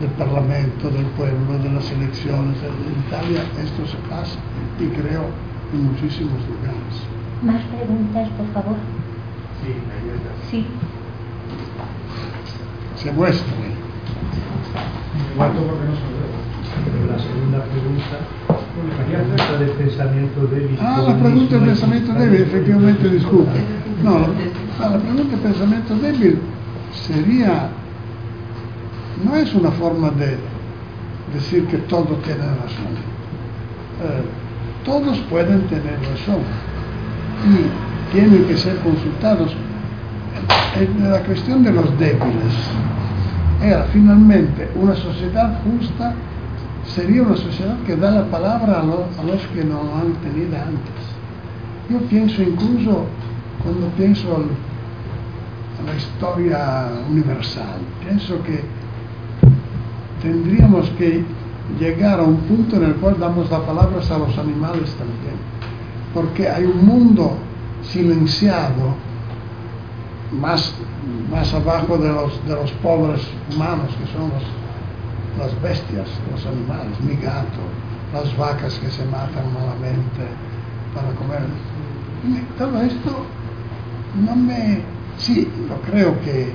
del Parlamento, del pueblo, de las elecciones. En Italia esto se pasa y creo en muchísimos lugares. ¿Más preguntas, por favor? Sí, Sí. Se muestra. Igual porque no La segunda pregunta acerca del pensamiento débil. Ah, la pregunta del pensamiento débil, efectivamente, disculpe. No, la pregunta del pensamiento débil sería, no es una forma de decir que todos tienen razón. Eh, todos pueden tener razón y tienen que ser consultados. En la cuestión de los débiles era finalmente una sociedad justa, sería una sociedad que da la palabra a, lo, a los que no han tenido antes. Yo pienso incluso, cuando pienso en la historia universal, pienso que tendríamos que llegar a un punto en el cual damos las palabras a los animales también, porque hay un mundo silenciado más, más abajo de los, de los pobres humanos, que son los, las bestias, los animales, mi gato, las vacas que se matan malamente para comer. Todo esto no me... Sí, lo creo que...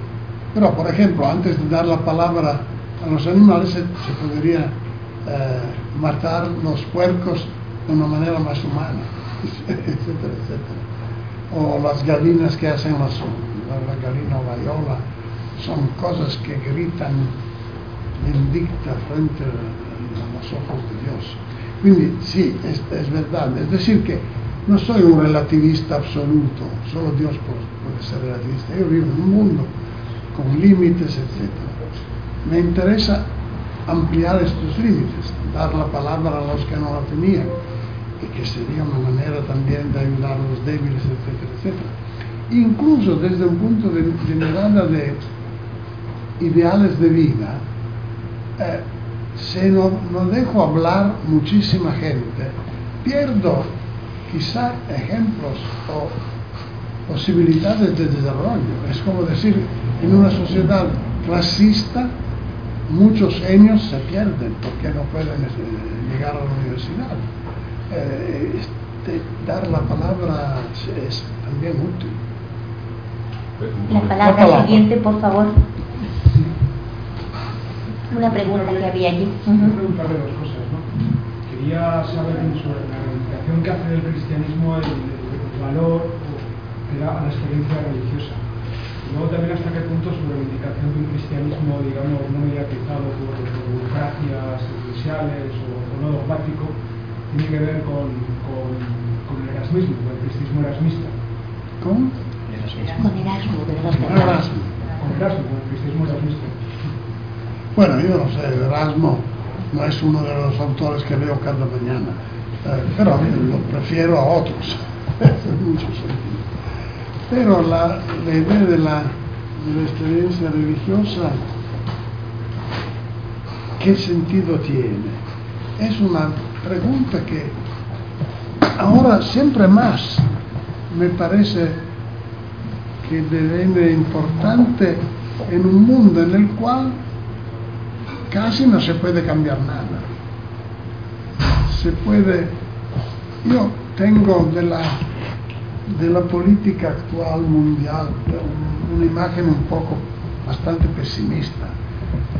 Pero, por ejemplo, antes de dar la palabra a los animales, se, se podría eh, matar los puercos de una manera más humana, etcétera, etcétera. O las gallinas que hacen la, la gallina vaiola, son cosas que gritan vindicta frente a los ojos de Dios. Quindi sí, es, es, verdad. Es decir, que no soy un relativista absoluto, solo Dios puede, ser relativista. Yo vivo en un mundo con límites, etc. Me interesa ampliar estos límites, dar la palabra a los que no la tenían, y que sería una manera también de ayudar a los débiles, etcétera, etcétera. Incluso desde un punto de, de mirada de ideales de vida, eh, se no, no, dejo hablar muchísima gente, pierdo quizá ejemplos o posibilidades de desarrollo. Es como decir, en una sociedad clasista, muchos genios se pierden porque no pueden llegar a la universidad. Eh, este, dar la palabra es también útil. La palabra, la palabra. siguiente, por favor. Una pregunta que había allí. Uh -huh. preguntarle dos cosas, ¿no? Quería saber sobre la reivindicación que hace del cristianismo el, el valor que da a la experiencia religiosa. Y luego también hasta qué punto su reivindicación de un cristianismo, digamos, no mediatizado por, por burocracias eclesiales o, o, no dogmático, tiene que ver con, con, con el erasmismo, con el cristianismo erasmista. ¿Con? Con Erasmo, de los Con Erasmo. Con Erasmo, con el cristianismo erasmista. Bueno, yo no sé, Erasmo no es uno de los autores que leo cada mañana, eh, pero lo prefiero a otros, en muchos sentidos. Pero la, idea de la, experiencia religiosa, ¿qué sentido tiene? Es una pregunta que ahora siempre más me parece que deviene importante en un mundo en el cual casi no se puede cambiar nada. Se puede, yo tengo de la, de la política actual mundial una imagen un poco bastante pesimista.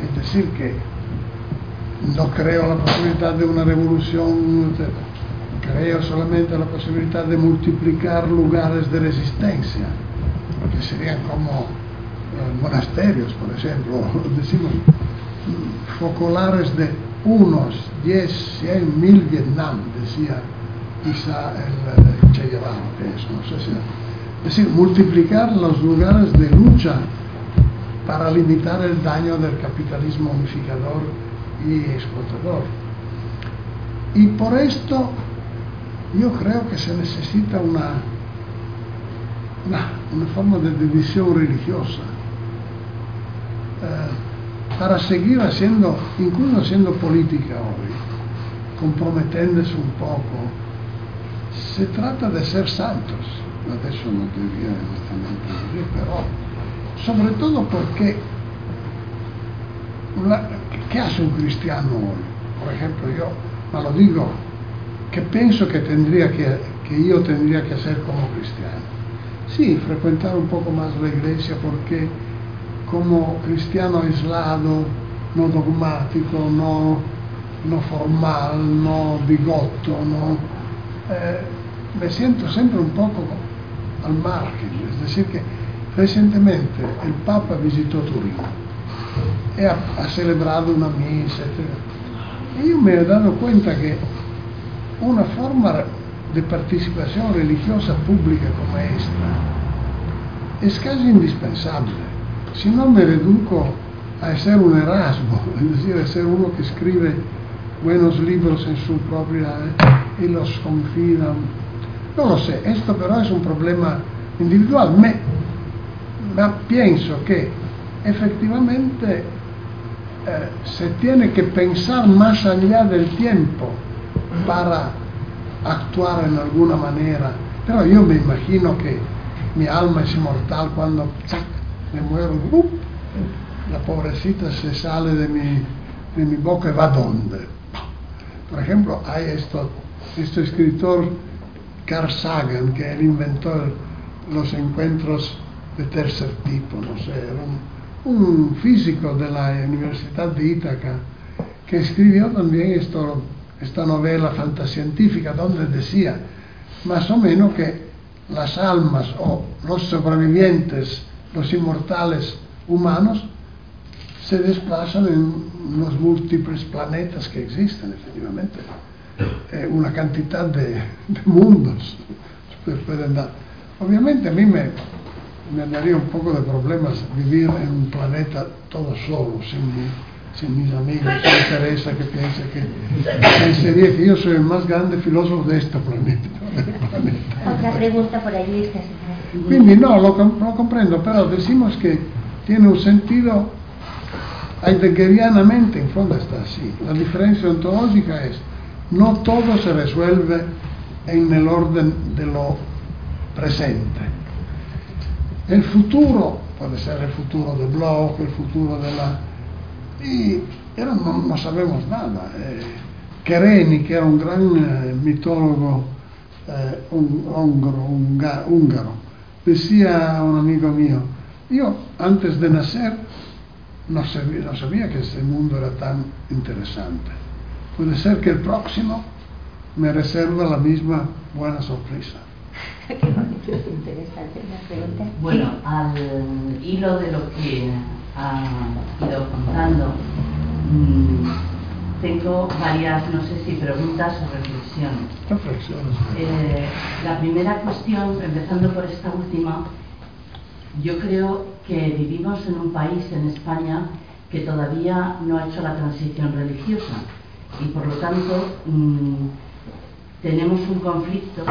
Es decir, que no creo la posibilidad de una revolución, creo solamente la posibilidad de multiplicar lugares de resistencia, que serían como monasterios, por ejemplo, decimos focolares de unos 10, 100 mil Vietnam, decía quizá el Che Guevara, que es, no sé si... Es decir, multiplicar los lugares de lucha para limitar el daño del capitalismo unificador y explotador. Y por esto yo creo que se necesita una, una, una forma de división religiosa. Eh, para seguir haciendo, incluso haciendo política hoy, comprometiéndose un poco. Se trata de ser santos, adesso non diría honestamente così, però todo porque la, ¿qué hace un cristiano hoy? Por ejemplo, yo me lo digo, que pienso que tendría que, que yo tendría que hacer como cristiano. Sí, frecuentar un poco más la iglesia porque como cristiano aislado, no dogmático, no, no formal, no bigotto, no, eh, me siento siempre un poco al margen. Es decir, que recientemente el Papa visitó Turín y ha, ha celebrado una misa, etc. Y yo me he dado cuenta que una forma de participación religiosa pública como esta es casi indispensable. Si no me reduco a ser un Erasmo, es decir, a ser uno que escribe buenos libros en su propia y los confida. No lo sé, esto pero es un problema individual. Me, ma pienso que efectivamente eh, se tiene que pensar más allá del tiempo para actuar en alguna manera. Pero yo me imagino que mi alma es inmortal cuando. Me muero, la pobrecita se sale de mi, de mi boca y va donde. Por ejemplo, hay esto, este escritor Carl Sagan, que él inventó los encuentros de tercer tipo, no sé, era un, un físico de la Universidad de Ítaca, que escribió también esto, esta novela fantascientífica, donde decía más o menos que las almas o los sobrevivientes, los inmortales humanos, se desplazan en los múltiples planetas que existen, efectivamente. Eh, una cantidad de, mundos se pueden dar. Obviamente a mí me, me daría un poco de problemas vivir en un planeta todo solo, sin, sin mis amigos, sin Teresa que piensa que pensaría que yo soy el más grande filósofo de este planeta. planeta. Otra pregunta por allí está. Quindi no, lo, lo comprendo, pero decimos que tiene un sentido heideggerianamente, in fondo está así. La diferencia ontológica es, no todo se resuelve en el orden de lo presente. El futuro puede ser el futuro de Bloch, el futuro de la... Y era, no, no, sabemos nada. Eh, Kereni, que era un gran eh, mitólogo eh, un, húngaro, unga, húngaro, decía a un amigo mío, yo antes de nacer no sabía, no sabía que este mundo era tan interesante. Puede ser que el próximo me reserva la misma buena sorpresa. Bueno, al hilo de lo que ha ido contando, mmm, tengo varias, no sé si preguntas o reflexiones. Reflexiones. Eh, la primera cuestión, empezando por esta última, yo creo que vivimos en un país, en España, que todavía no ha hecho la transición religiosa y por lo tanto mmm, tenemos un conflicto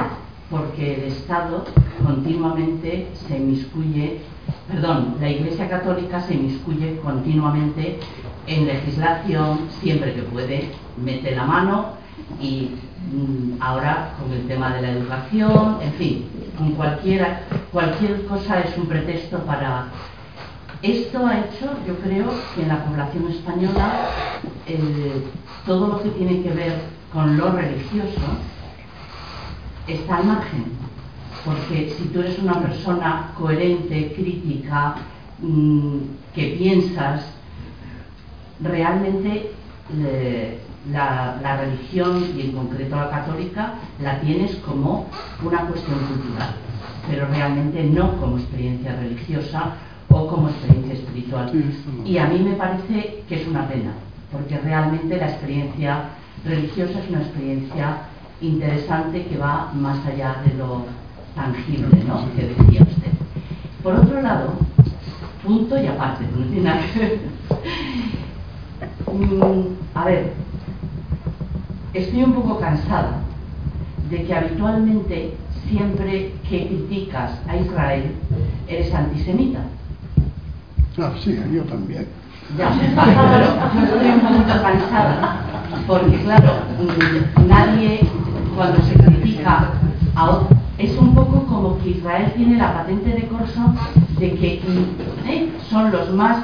porque el Estado continuamente se inmiscuye, perdón, la Iglesia Católica se inmiscuye continuamente en legislación, siempre que puede, mete la mano y mmm, ahora con el tema de la educación, en fin, con cualquiera, cualquier cosa es un pretexto para... Esto ha hecho, yo creo, que en la población española todo lo que tiene que ver con lo religioso está al margen. Porque si tú eres una persona coherente, crítica, mmm, que piensas, realmente la, religión y en concreto la católica la tienes como una cuestión cultural, pero realmente no como experiencia religiosa o como experiencia espiritual. Y a mí me parece que es una pena, porque realmente la experiencia religiosa es una experiencia interesante que va más allá de lo tangible, ¿no? Que decía usted. Por otro lado, punto y aparte, no tiene nada que ver. Mm, a ver, estoy un poco cansada de que habitualmente siempre que criticas a Israel eres antisemita. Ah, sí, yo también. Ya, yo estoy un poquito cansada, porque claro, nadie cuando se critica a es un poco como que Israel tiene la patente de corso de que ¿eh? son los más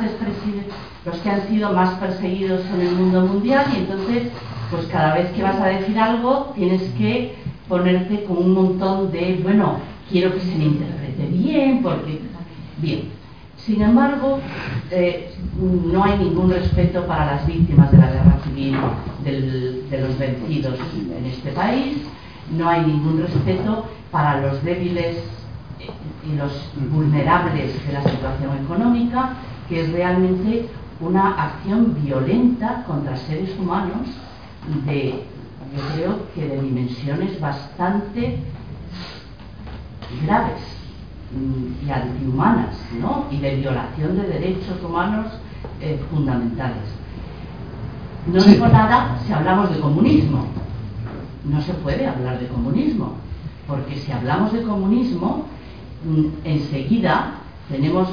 los que han sido más perseguidos en el mundo mundial y entonces, pues cada vez que vas a decir algo tienes que ponerte con un montón de, bueno, quiero que se me interprete bien, porque, bien. Sin embargo, eh, no hay ningún respeto para las víctimas de la guerra civil de los vencidos en este país, no hay ningún respeto para los débiles y los vulnerables de la situación económica, que es realmente una acción violenta contra seres humanos de, yo creo que de dimensiones bastante graves y antihumanas, ¿no? Y de violación de derechos humanos eh, fundamentales. No digo nada si hablamos de comunismo. No se puede hablar de comunismo, porque si hablamos de comunismo, mm, enseguida tenemos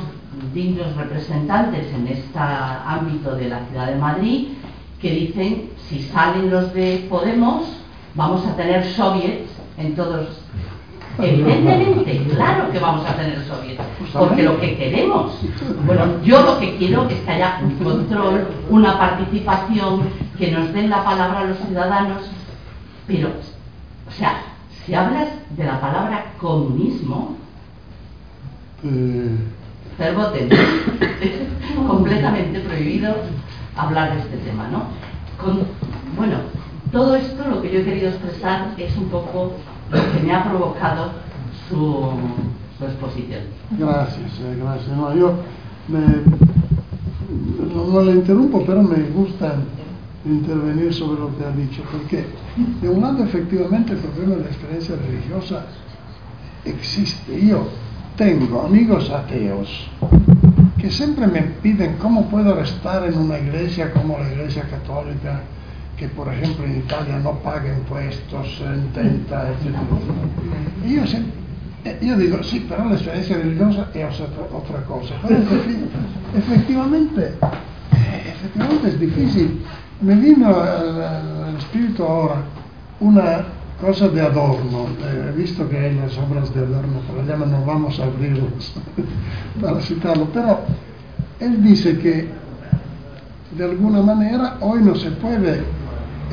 dignos representantes en este ámbito de la ciudad de Madrid que dicen si salen los de Podemos vamos a tener soviets en todos Evidentemente, claro que vamos a tener soviets, porque lo que queremos, bueno, yo lo que quiero es que haya un control, una participación, que nos den la palabra a los ciudadanos, pero, o sea, si hablas de la palabra comunismo, verboten, es completamente prohibido hablar de este tema, ¿no? bueno, todo esto lo que yo he querido expresar es un poco que me ha provocado su, exposición. Gracias, eh, gracias. No, yo no, no, le interrumpo, pero me gusta intervenir sobre lo que ha dicho, porque de un lado efectivamente el problema de la experiencia religiosa existe. Yo tengo amigos ateos que siempre me piden cómo puedo estar en una iglesia como la iglesia católica, que por ejemplo en Italia no paga impuestos, intenta, etc. Y yo, eh, yo digo, sí, pero la experiencia religiosa es otra, cosa. Pero efectivamente, eh, efectivamente es difícil. Me vino al, espíritu ahora una cosa de adorno. He visto que hay las obras de adorno, pero ya no vamos a abrirlas para citarlo. Pero él dice que de alguna manera hoy no se puede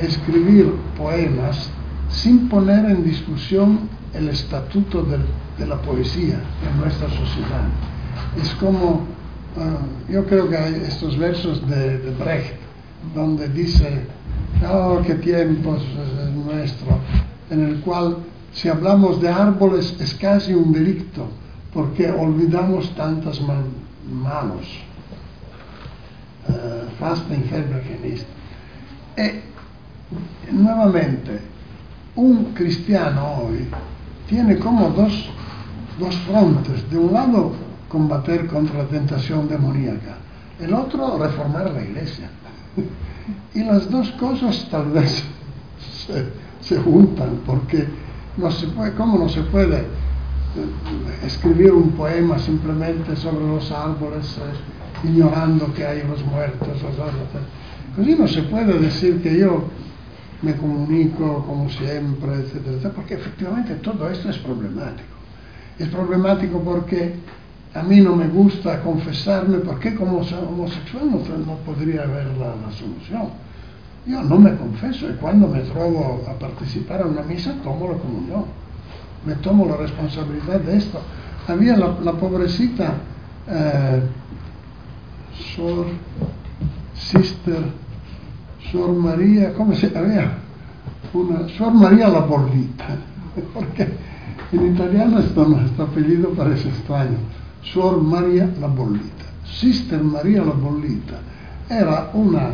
escribir poemas sin poner en discusión el estatuto de, la poesía en nuestra sociedad. Es como, ah, yo creo que hay estos versos de, Brecht, donde dice, oh, qué tiempos es nuestro, en el cual si hablamos de árboles es casi un delito, porque olvidamos tantas manos. Uh, Fasten nuevamente, un cristiano hoy tiene como dos, dos frontes. De un lado, combater contra la tentación demoníaca. El otro, reformar la iglesia. Y las dos cosas tal vez se, juntan, porque no se puede, ¿cómo no se puede eh, escribir un poema simplemente sobre los árboles, eh, ignorando que hay los muertos? Los Así no se puede decir que yo me comunico como siempre, etcétera, porque efectivamente todo esto es problemático. Es problemático porque a mí no me gusta confesarme, porque como homosexual no, no podría haber la, la, solución. Yo no me confeso y cuando me trovo a participar en una misa tomo la comunión. Me tomo la responsabilidad de esto. Había la, la pobrecita eh, Sor Sister Sor María, ¿cómo se llama? Una, Sor María la Bollita, porque en italiano este apellido parece extraño. Sor María la Bollita. Sister María la Bollita era una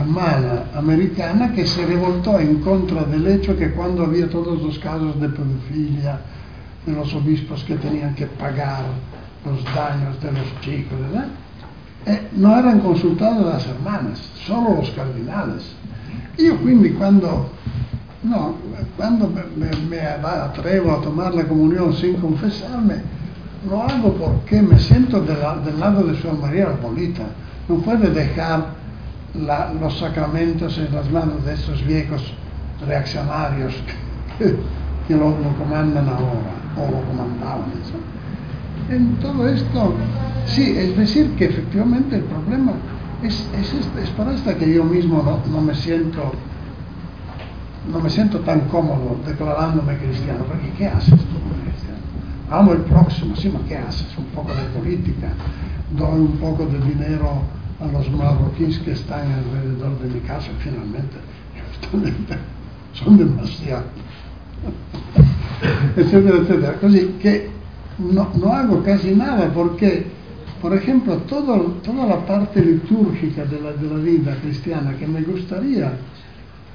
hermana americana que se revoltó en contra del hecho que cuando había todos los casos de pedofilia, de los obispos que tenían que pagar los daños de los chicos, ¿verdad? Eh, no eran consultadas las hermanas, solo los cardinales. Io quindi quando, no, quando me, atrevo a tomar la comunión sin confesarme, lo hago porque me siento del lado de su María Bonita. No puede dejar los sacramentos en las manos de esos viejos reaccionarios que, lo, lo, comandan ahora, o lo comandaban. En todo esto, sí, es decir, que efectivamente el problema es, es, es para esta que yo mismo no, no, me siento no me siento tan cómodo declarándome cristiano, porque ¿qué haces tú cristiano? Amo el próximo, sí, ¿qué haces? Un poco de política, doy un poco de dinero a los marroquíes que están alrededor de mi casa, finalmente, son demasiados, etcétera, etcétera. Così que no, no hago casi nada porque por ejemplo, todo, toda la parte litúrgica de la, de la, vida cristiana que me gustaría,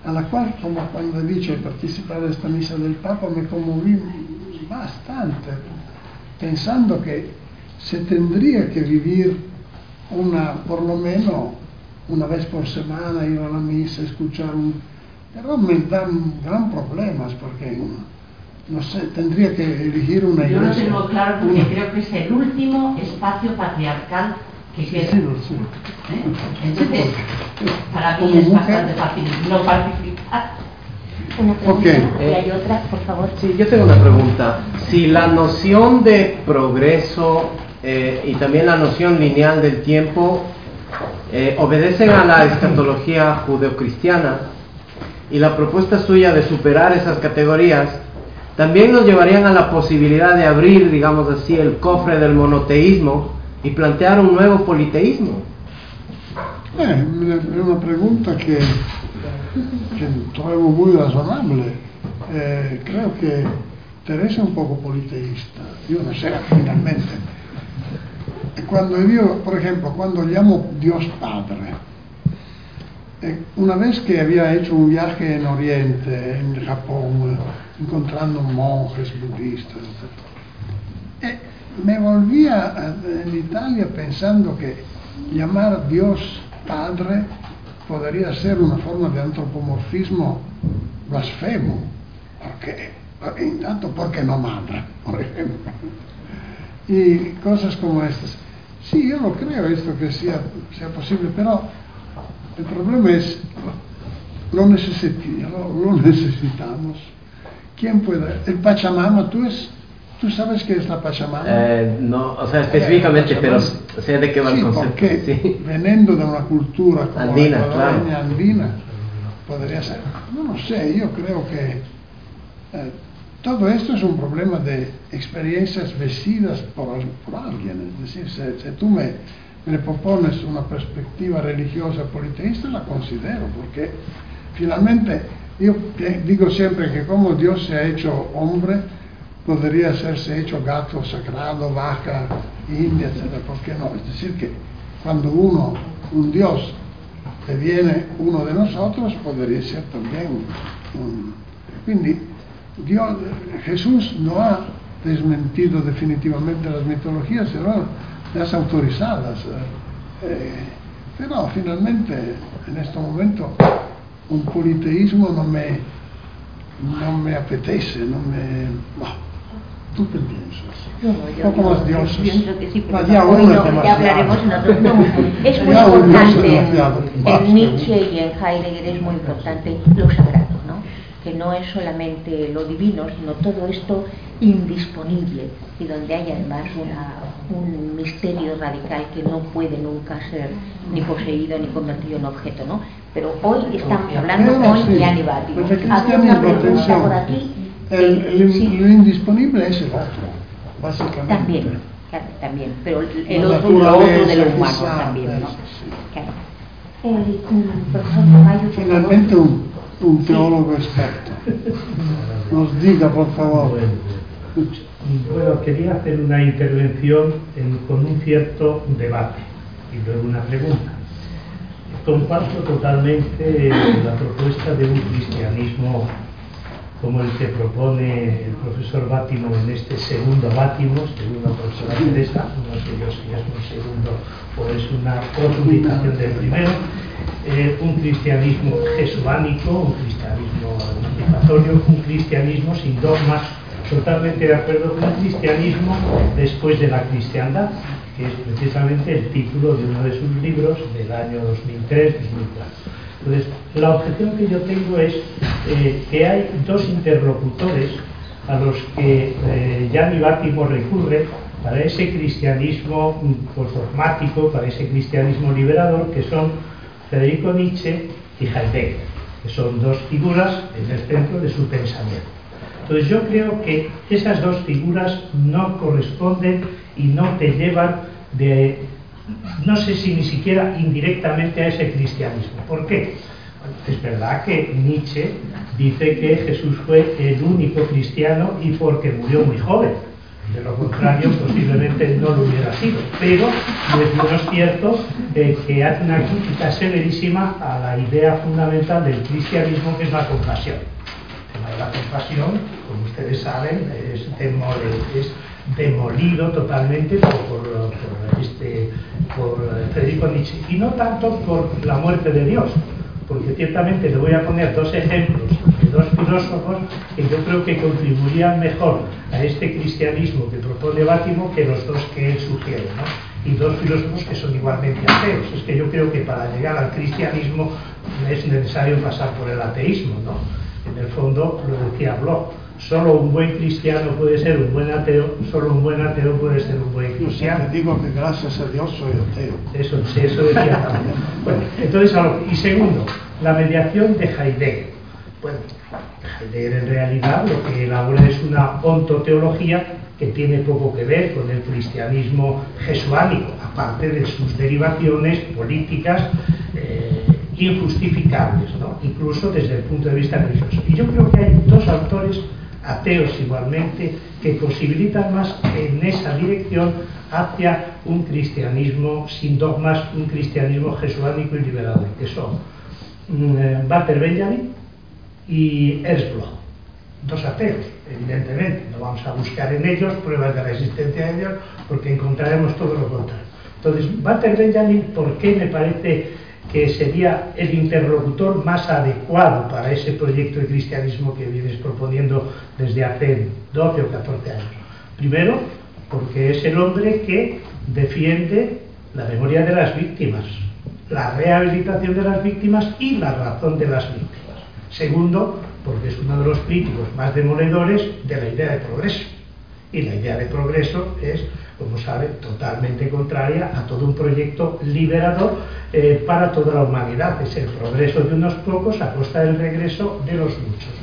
a la cual, como cuando he participar de esta misa del Papa, me conmoví bastante, pensando que se tendría que vivir una, por lo menos una vez por semana, ir a la misa, escuchar un... Pero me dan gran problemas porque no sé, tendría que elegir una Yo iglesia. lo tengo claro porque una... creo que es el último espacio patriarcal que queda. Sí, sé. ¿Eh? Entonces, para mí es bastante fácil no participar. Una pregunta, Okay. y hay otra, por favor. Sí, yo tengo una pregunta. Si la noción de progreso eh, y también la noción lineal del tiempo eh, obedecen a la escatología judeocristiana y la propuesta suya de superar esas categorías también nos llevarían a la posibilidad de abrir, digamos así, el cofre del monoteísmo y plantear un nuevo politeísmo. Eh, è una pregunta che, che trovo muy razonable. Eh, creo que Teresa è un poco politeísta, io non sé finalmente. Quando io, por ejemplo, quando llamo Dios Padre, una vez que había hecho un viaje en Oriente, en Japón, encontrando monjes budistas, etc. Eh, me volví a, en Italia pensando que llamar Dios Padre podría ser una forma de antropomorfismo blasfemo, porque, intanto porque no madre, por ejemplo, y cosas como estas. Sí, yo lo creo esto que sea, sea posible, pero el problema es, lo, necesiti, lo, lo necesitamos. ¿Quién puede? El Pachamama, ¿tú, es, ¿tú sabes qué es la Pachamama? Eh, no, o sea, específicamente, pero sé de qué va el Sí, concepto. porque Sí. veniendo de una cultura como Andina, la claro. andina, podría ser. No lo sé, yo creo que eh, todo esto es un problema de experiencias vestidas por, al- por alguien. Es decir, si, si tú me, me propones una perspectiva religiosa politeísta, la considero, porque finalmente yo digo siempre que como Dios se ha hecho hombre, podría hacerse hecho gato sagrado, vaca, india, etc. ¿Por qué no? Es decir, que cuando uno, un Dios, deviene uno de nosotros, podría ser también un... Quindi Dios, Jesús no ha desmentido definitivamente las mitologías, sino las autorizadas. eh, eh, pero finalmente, en este momento, un politeísmo no me, no me apetece, no me... bah, ¿Tú qué piensas? No, poco más dioses. creo que sí, pero Ah, ya uno no, ya hablaremos en otro Es muy importante, en Nietzsche y en Heidegger es muy importante lo sagrado. Que no es solamente lo divino, sino todo esto indisponible y donde hay además una- un misterio radical que no puede nunca ser ni poseído ni convertido en objeto. ¿no? Pero hoy estamos hablando con sí, Gianni Battimo. pues una pregunta por aquí. el, Sí, el- sí. lo indisponible es el otro, básicamente. También, claro, también, pero el, otro, lo otro de lo naturaleza, humano quizá, también, ¿no? sí. Claro. El, mm, profesor. Finalmente un, un teólogo experto. Nos diga, por favor. Bueno, quería hacer una intervención en- con un cierto debate y luego una pregunta. comparto totalmente la propuesta de un cristianismo como el que propone el profesor Bátimo en este segundo Bátimo, segundo profesora Teresa, no sé yo si es un segundo o es una profundización del primero, eh, un cristianismo jesuánico, un cristianismo emancipatorio, un cristianismo sin dogmas, totalmente de acuerdo con el cristianismo después de la cristiandad, que es precisamente el título de uno de sus libros del año 2003-2004. Entonces, la objeción que yo tengo es eh, que hay dos interlocutores a los que eh, Gianni Bátimo recurre para ese cristianismo postdogmático, para ese cristianismo liberador, que son Federico Nietzsche y Heidegger, que son dos figuras en el centro de su pensamiento. Entonces yo creo que esas dos figuras no corresponden y no te llevan de, no sé si ni siquiera indirectamente a ese cristianismo. ¿Por qué? Es verdad que Nietzsche dice que Jesús fue el único cristiano y porque murió muy joven. De lo contrario, posiblemente no lo hubiera sido. Pero es menos cierto eh, que hace una crítica severísima a la idea fundamental del cristianismo, que es la compasión. El tema de la compasión, como ustedes saben, es, demolido totalmente por, este, por Federico Nietzsche. Y no tanto por la muerte de Dios, porque ciertamente le voy a poner dos ejemplos dos filósofos que yo creo que contribuirían mejor a este cristianismo que propone Bátimo que los dos que él sugiere, ¿no? y dos filósofos que son igualmente ateos. Es que yo creo que para llegar al cristianismo es necesario pasar por el ateísmo, ¿no? En el fondo, lo decía Bloch, solo un buen cristiano puede ser un buen ateo, solo un buen ateo puede ser un buen cristiano. Te digo que gracias a Dios soy ateo. Eso, eso decía también. Bueno, entonces, y segundo, la mediación de Heidegger. Bueno, Heidegger en realidad lo que elabora es una ontoteología que tiene poco que ver con el cristianismo jesuánico, aparte de sus derivaciones políticas eh, injustificables, ¿no? incluso desde el punto de vista religioso. Y yo creo que hay dos autores ateos igualmente, que posibilitan más en esa dirección hacia un cristianismo sin dogmas, un cristianismo jesuánico y liberador, que son mm, eh, Walter Benjamin y Ernst Bloch, dos ateos, evidentemente, no vamos a buscar en ellos pruebas de la existencia de Dios, porque encontraremos todo lo contrario. Entonces, Walter Benjamin, ¿por qué me parece que sería el interlocutor más adecuado para ese proyecto de cristianismo que vienes proponiendo desde hace 12 o 14 años. Primero, porque es el hombre que defiende la memoria de las víctimas, la rehabilitación de las víctimas y la razón de las víctimas. Segundo, porque es uno de los críticos más demoledores de la idea de progreso. Y la idea de progreso es como sabe, totalmente contraria a todo un proyecto liberador eh, para toda la humanidad. Es el progreso de unos pocos a costa del regreso de los muchos.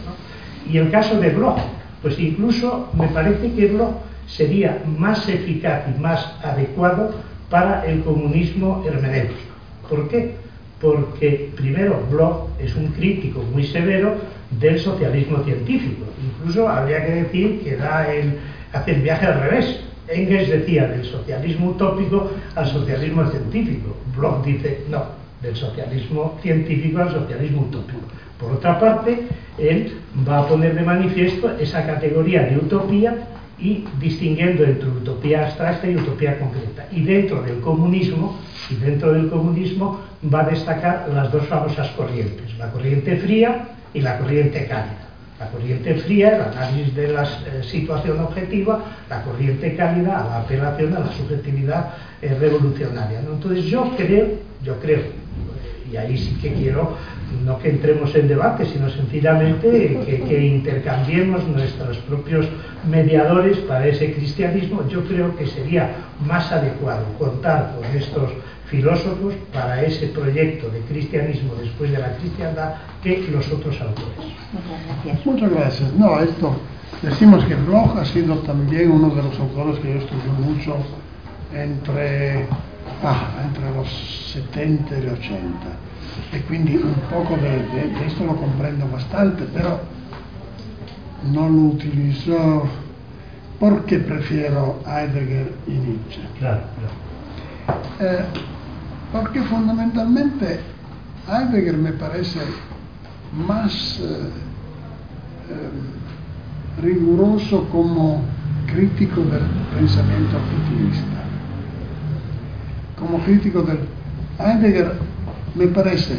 Y el caso de Bloch, pues incluso me parece que Bloch sería más eficaz y más adecuado para el comunismo hermenéutico. ¿Por qué? Porque primero Bloch es un crítico muy severo del socialismo científico. Incluso habría que decir que da el, hace el viaje al revés Engels decía del socialismo utópico al socialismo científico. Bloch dice no, del socialismo científico al socialismo utópico. Por otra parte, él va a poner de manifiesto esa categoría de utopía y distinguiendo entre utopía abstracta y utopía concreta. Y dentro del comunismo, y dentro del comunismo va a destacar las dos famosas corrientes, la corriente fría y la corriente cálida. La corriente fría, el análisis de la eh, situación objetiva, la corriente cálida, la apelación a la subjetividad eh, revolucionaria. Entonces yo creo, yo creo, y ahí sí que quiero, no que entremos en debate, sino sencillamente que, que intercambiemos nuestros propios mediadores para ese cristianismo, yo creo que sería más adecuado contar con estos filósofos para ese proyecto de cristianismo después de la cristiandad que los otros autores. Muchas gracias. Muchas gracias. No, esto, decimos que Bloch ha sido también uno de los autores que yo estudié mucho entre, ah, entre los 70 y los 80. Y quindi un poco de, de, esto lo comprendo bastante, pero no lo utilizo porque prefiero Heidegger y Nietzsche. Claro, claro. Eh, porque fondamentalmente Heidegger me parece más eh, eh, riguroso como crítico del pensamiento objetivista. Como crítico del... Heidegger me parece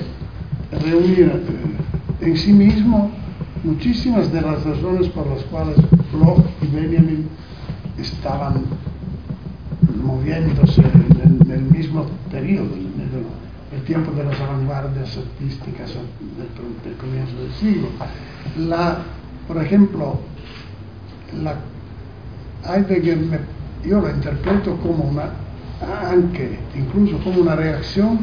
reunir eh, en sí mismo muchísimas de las razones por las cuales Bloch y Benjamin estaban moviéndose en el, mismo periodo, en el, tiempo de las vanguardias artísticas del, comienzo del siglo. La, por ejemplo, la Heidegger yo lo interpreto como una, anche incluso como una reacción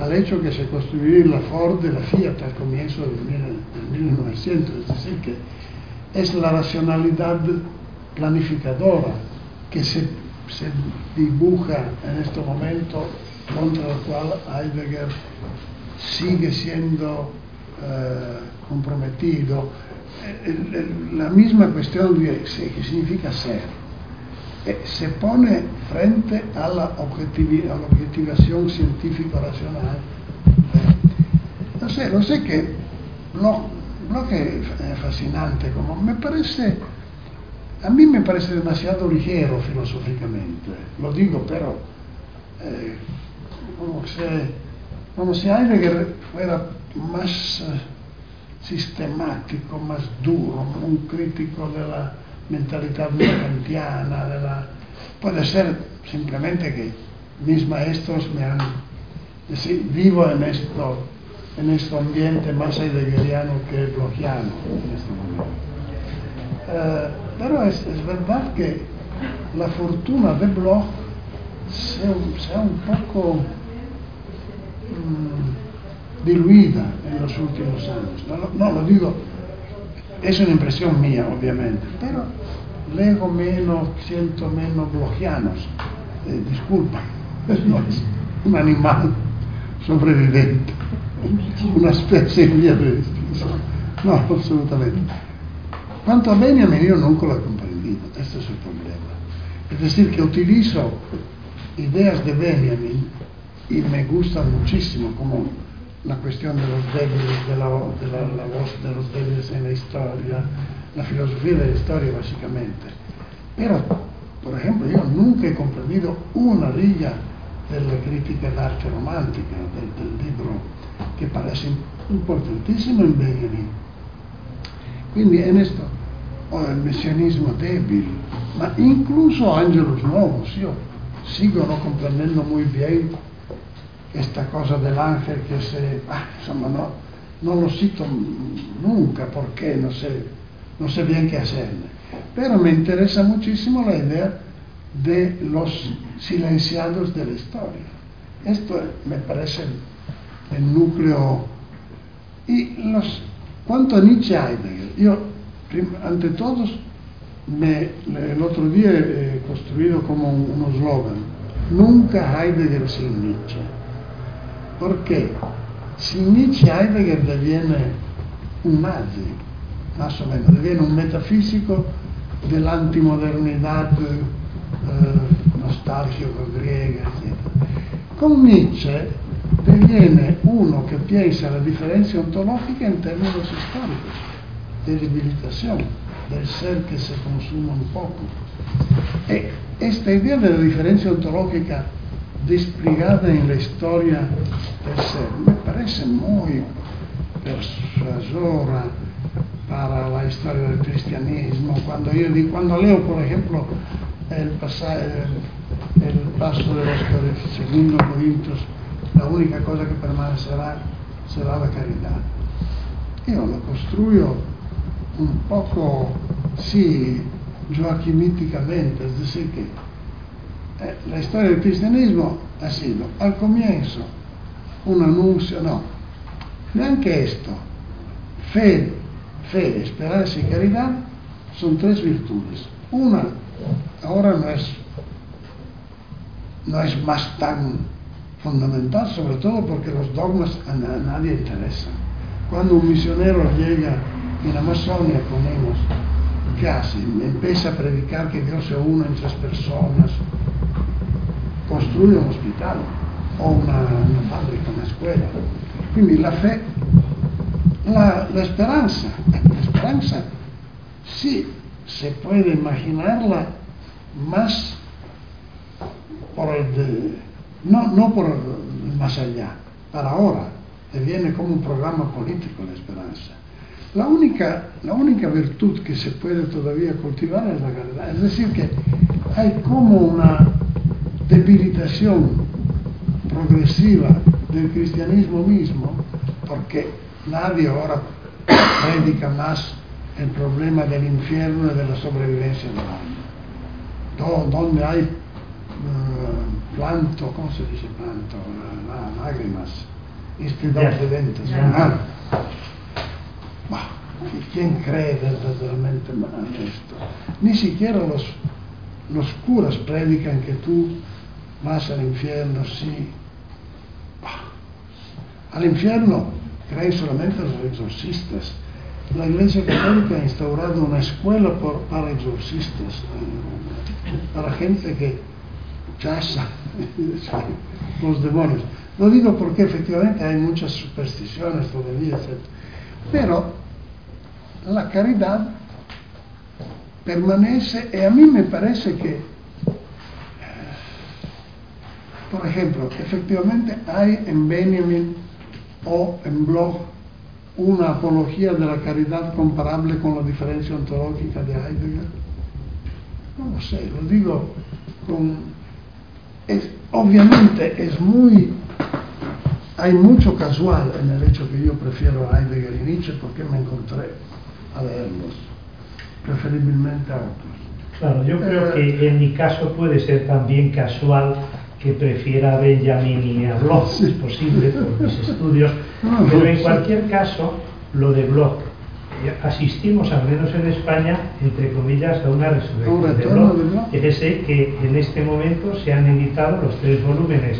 al hecho que se construyó la Ford y la Fiat al comienzo del, 1900, es decir, que es la racionalidad planificadora que se, dibuja en este momento contra la cual Heidegger sigue siendo eh, comprometido. la misma cuestión de qué significa ser eh, se pone frente a la, objetivación científico-racional. Eh, no sé, qué, lo, que es fascinante, como me a mí me parece demasiado ligero filosóficamente, lo digo, pero eh, como, si, como si Heidegger fuera más sistemático, más duro, un crítico de la mentalidad kantiana, de la... puede ser simplemente que mis maestros me han... Decir, vivo en esto, en este ambiente más heideggeriano que blogiano en este momento. Eh, pero es, verdad que la fortuna de Bloch se, ha un poco mm, diluida en los últimos años. no lo digo es una impresión mía, obviamente, pero leo menos, siento menos blogianos. Eh, disculpa, no es un animal sobreviviente, una especie de No, absolutamente. Cuanto a Benjamin, yo nunca lo he comprendido, este es el problema. Es decir, que utilizo ideas de Benjamin y me gustan muchísimo como la cuestión de los débiles, de la, voz de los débiles en la historia, la filosofía de la historia básicamente. Pero, por ejemplo, yo nunca he comprendido una riga de la crítica de arte romántica, del, libro que parece importantísimo en Benjamin. Quindi en esto, o el mesianismo débil, ma incluso Ángelos Nuevos, yo sigo no comprendiendo muy bien esta cosa del ángel que se, ah, insomma, no, no lo cito nunca porque no sé, no sé bien qué hacerle. Pero me interesa muchísimo la idea de los silenciados de la historia. Esto me parece el núcleo. Y los, cuanto a Nietzsche Heidegger, yo, ante todos, me, el otro día he construido como un, eslogan, nunca Heidegger sin Nietzsche. Perché se Nietzsche Heidegger diviene un nazi, más o menos, diviene un metafisico dell'antimodernità eh, nostalgico griega, eccetera. Con Nietzsche diviene uno che pensa alla differenza ontologica in termini históricos, de debilitación, del ser che si consuma un poco. E questa idea della differenza ontologica desplegada en la historia del ser. Me parece muy persuasora para la historia del cristianismo. Cuando yo cuando leo, por ejemplo, el, pasaje, el, paso de Corintios, la única cosa que permanecerá será la caridad. Yo lo construyo un poco, sí, joaquimíticamente, es decir, eh, la historia del cristianismo ha sido al comienzo un anuncio, no, neanche esto, fe, fe, esperanza y caridad son tres virtudes. Una ahora no es, no es más tan fundamental, sobre todo porque los dogmas a, nadie interesan. Cuando un misionero llega en Amazonia, ponemos, ¿qué hace? Empieza a predicar que Dios se une entre las personas, construye un hospital. o una, una fábrica, una escuela. Quindi la fe, la, la esperanza, la esperanza sí se puede imaginarla más por el no, no por más allá, para ahora, viene como un programa político la esperanza. La única, la única virtud que se puede todavía cultivar es la caridad. Es decir, que hay como una debilitación progresiva del cristianismo mismo, porque nadie ahora predica más el problema del infierno y de la sobrevivencia del alma. Donde hay uh, planto, ¿cómo se dice planto? Uh, lágrimas, inspiradas de dentes. ¿Quién cree verdaderamente en esto? Ni siquiera los, los curas predican que tú vas al infierno, sí. Al infierno creen solamente los exorcistas. La Iglesia Católica ha instaurado una escuela para exorcistas, eh, para gente que chaza los demonios. Lo digo porque efectivamente hay muchas supersticiones todavía, etc. Pero la caridad permanece y a mí me parece que, por ejemplo, efectivamente hay en Benjamin o en Bloch una apología de la caridad comparable con la diferencia ontológica de Heidegger. No lo sé, lo digo con... Es, obviamente es muy hay mucho casual en el hecho que yo prefiero a Heidegger y Nietzsche porque me encontré a leerlos, preferiblemente a otros. Claro, yo creo que en mi caso puede ser también casual que prefiera a Benjamin y a Bloch, es posible por mis estudios, pero en cualquier caso, lo de Bloch, eh, asistimos, al menos en España, entre comillas, a una resurrección de Bloch. Fíjese que en este momento se han editado los tres volúmenes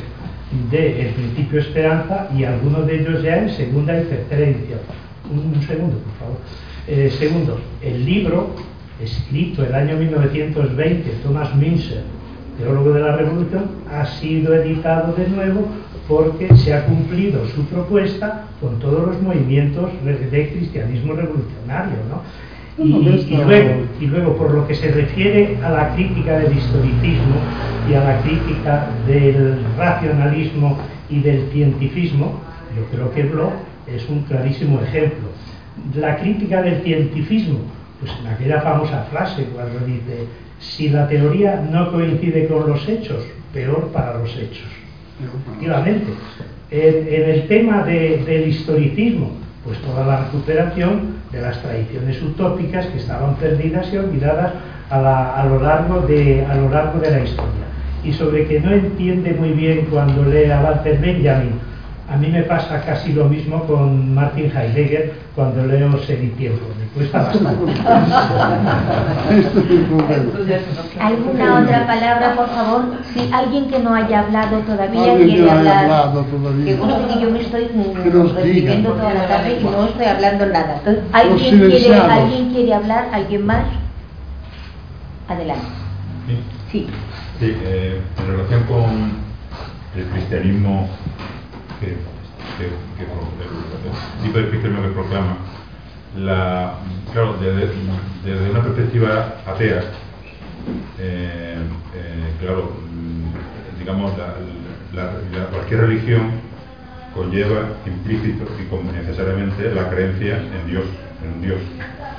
de El Principio Esperanza y algunos de ellos ya en segunda y tercera edición. Un, segundo, por favor. Eh, segundo, el libro, escrito el año 1920, Thomas Münzer, teólogo de la Revolución, ha sido editado de nuevo porque se ha cumplido su propuesta con todos los movimientos de cristianismo revolucionario. ¿no? Y, luego, y, luego, por lo que se refiere a la crítica del historicismo y a la crítica del racionalismo y del cientificismo, yo creo que Bloch es un clarísimo ejemplo. La crítica del cientificismo, pues en aquella famosa frase cuando dice, si la teoría no coincide con los hechos, peor para los hechos. Efectivamente, en, en el tema de, del historicismo, pues toda la recuperación de las tradiciones utópicas que estaban perdidas y olvidadas a, lo, largo de, a lo largo de la historia. Y sobre que no entiende muy bien cuando lee a Walter Benjamin, a mí me pasa casi lo mismo con Martin Heidegger cuando leo Tiempo. Me cuesta bastante. ¿Alguna otra palabra, por favor? Si alguien que no haya hablado todavía quiere hablar. Hablado todavía. Que yo me estoy recibiendo toda la tarde y no estoy hablando nada. Entonces, ¿alguien quiere, ¿alguien quiere hablar? ¿Alguien más? Adelante. Sí. Sí, eh, en relación con el cristianismo que, que, que, el tipo de cristianismo que proclama, la, claro, desde, desde una perspectiva atea, eh, eh, claro, mm, digamos, la, cualquier religión conlleva implícito y como necesariamente la creencia en Dios, en un Dios,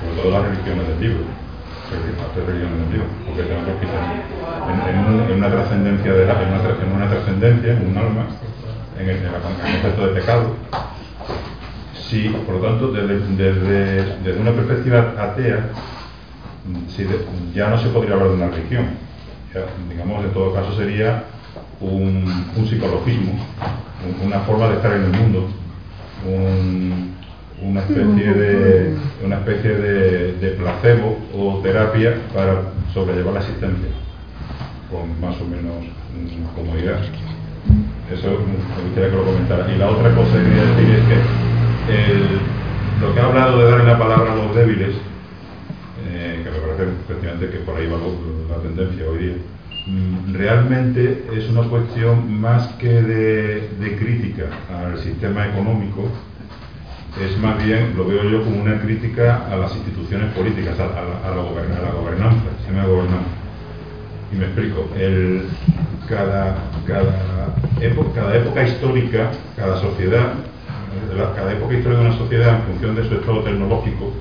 sobre todo las religiones del libro, religiones del libro, porque tenemos que en, en, una trascendencia de la, en una, en una trascendencia, en un alma, en el, concepto de pecado. Si, por lo tanto, desde, desde, una perspectiva atea, si ya no se podría hablar de una religión. digamos, en todo caso sería un, un psicologismo, una forma de estar en el mundo, una especie de una especie de, placebo o terapia para sobrellevar la existencia con más o menos comodidad. Eso me gustaría que lo comentara. Y la otra cosa que quería decir es que lo que ha hablado de darle la palabra a los débiles, eh, que me parece efectivamente que por ahí va la tendencia hoy día, mm, realmente es una cuestión más que de, crítica al sistema económico, es más bien, lo veo yo como una crítica a las instituciones políticas, a, la, a gobernanza, sistema de gobernanza. Y me explico, cada, época, histórica, cada sociedad, cada época histórica de una sociedad en función de su estado tecnológico,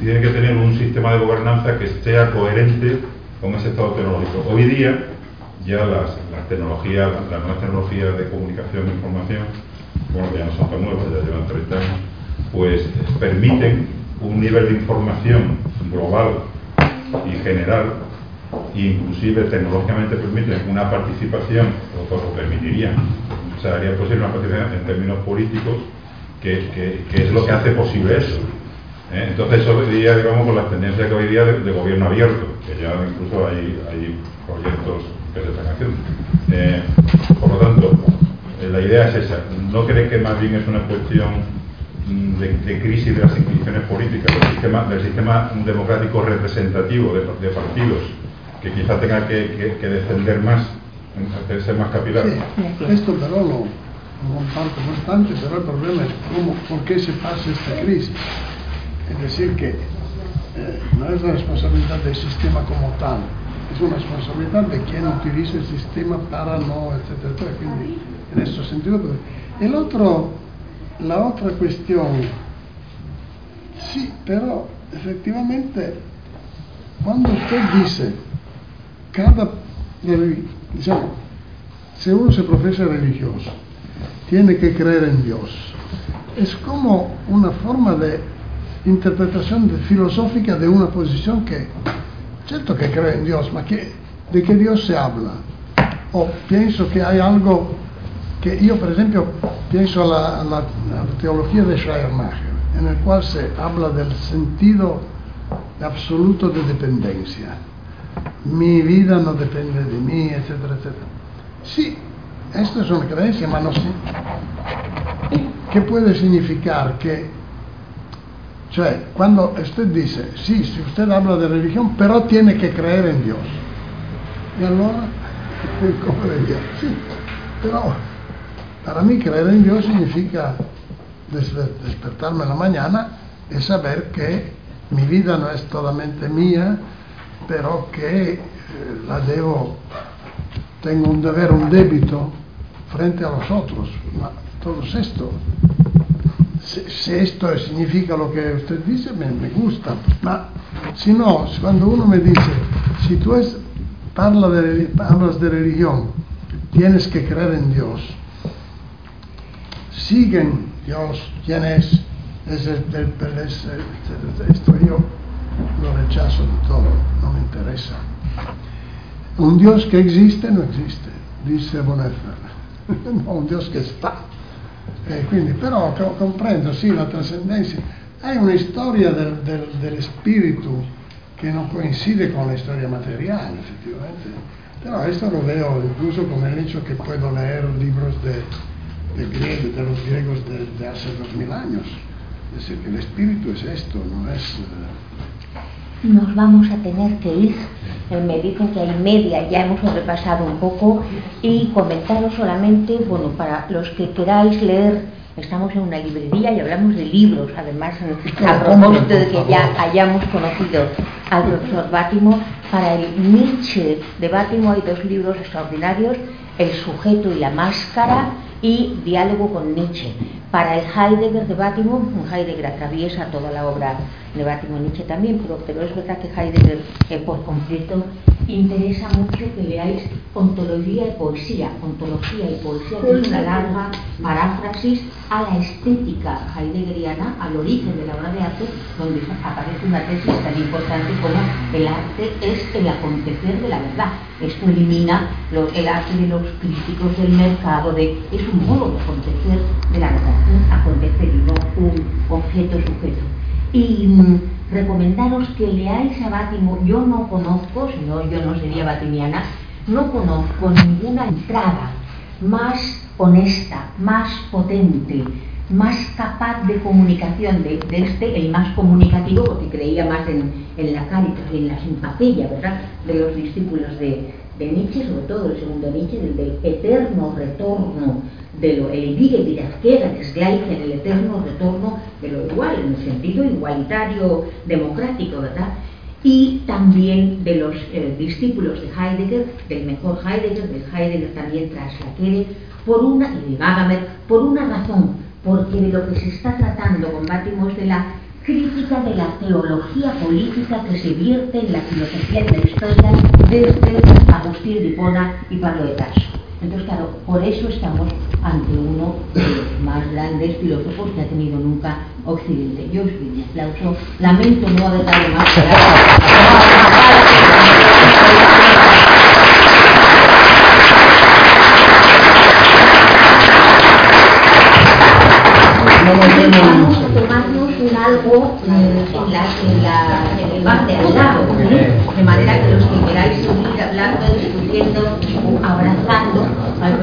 tiene que tener un sistema de gobernanza que sea coherente con ese estado tecnológico. Hoy día ya las, tecnologías, las, nuevas tecnologías de comunicación e información, bueno, ya no son tan nuevas, ya llevan 30 años, pues permiten un nivel de información global y general e inclusive tecnológicamente permiten una participación, o, lo permitirían, o sea, haría posible una participación en términos políticos que, es lo que hace posible eso. ¿eh? Entonces, eso día, digamos, con las tendencias que hoy día de, gobierno abierto, que ya incluso hay, hay proyectos que se están haciendo. Eh, por lo tanto, la idea es esa. ¿No cree que más bien es una cuestión mm, de, crisis de las instituciones políticas, del sistema, del sistema democrático representativo de, partidos, que quizá tenga que, defender más, ser más capilar? Sí, esto pero lo, comparto bastante, pero el problema es cómo, por qué se pasa esta crisis. Es decir, que eh, no es la responsabilidad del sistema como tal, es una responsabilidad de quien utiliza el sistema para no, etcétera, etcétera. en este sentido, el otro, la otra cuestión, sí, pero efectivamente, cuando usted dice, cada, digamos, si uno se profesa religioso, tiene que creer en Dios. Es como una forma de interpretación filosófica de una posición que, cierto que cree en Dios, pero ¿de qué Dios se habla? O pienso que hay algo que yo, por ejemplo, pienso a la, teología de Schleiermacher, en el cual se habla del sentido absoluto de dependencia. Mi vida no depende de mí, etcétera, etcétera. Sí, esto es una creencia, ma no ¿Qué puede significar? Que, cioè, cuando usted dice, sí, si usted habla de religión, pero tiene que creer en Dios. Y allora, ¿cómo diría? Sí, pero para mí creer en Dios significa despertarme en la mañana y saber que mi vida no es totalmente mía, pero que eh, la debo, tengo un deber, un débito frente a los otros. Todo esto. Si, esto significa lo que usted dice, me, gusta. Ma si no, cuando uno me dice, si tú es, hablas de religión, tienes que creer en Dios. Siguen Dios, quién es, es el, esto yo lo rechazo de todo, no me interesa. Un Dios que existe no existe, dice Bonhoeffer. no un Dios che sta. E quindi, però co- comprendo, sì, la trascendenza. È una storia del, del, dello che non coincide con la storia materiale, effettivamente. Pero esto lo veo incluso con el hecho que puedo leer libros de, de, de los griegos de, de, hace dos mil años. Es decir, que el espíritu es esto, no es... Uh... Nos vamos a tener que ir. Me dicen que hay media, ya hemos repasado un poco, y comentaros solamente, bueno, para los que queráis leer, estamos en una librería y hablamos de libros, además, a propósito de que ya hayamos conocido al profesor Bátimo, para el Nietzsche de Bátimo hay dos libros extraordinarios, El sujeto y la máscara y Diálogo con Nietzsche. Para el Heidegger de Bátimo, Heidegger atraviesa toda la obra de Bátimo Nietzsche también, pero, es verdad que Heidegger eh, por completo interesa mucho que leáis ontología y poesía. Ontología y poesía que es una larga paráfrasis a la estética heideggeriana, al origen de la obra de arte, donde aparece una tesis tan importante como el arte es el acontecer de la verdad. Esto elimina el arte de los críticos del mercado, de, es un modo de acontecer de la verdad, un acontecer y no un objeto sujeto. Y mm, recomendaros que leáis a Bátimo. Yo no conozco, si no yo no sería batimiana, no conozco ninguna entrada más honesta, más potente, más capaz de comunicación de, este, el más comunicativo, porque creía más en, la caritas y en la simpatía, ¿verdad?, de los discípulos de, Nietzsche, sobre todo el segundo Nietzsche, del, eterno retorno de lo, el en el eterno retorno de lo igual, en el sentido igualitario, democrático, ¿verdad? Y también de los eh, discípulos de Heidegger, del mejor Heidegger, del Heidegger también tras la por una, y de Gadamer, por una razón, porque de lo que se está tratando con Batimos de la crítica de la teología política que se vierte en la filosofía de la historia desde Agustín de Hipona y Pablo de Tarso. Entonces, claro, por eso estamos ante uno de los más grandes filósofos que ha tenido nunca Occidente. Yo os doy un aplauso. Lamento no haber dado más. Vamos a tomarnos algo en, la, en, la, en el bar de al lado, de manera que los que queráis seguir hablando, discutiendo, abrazando, al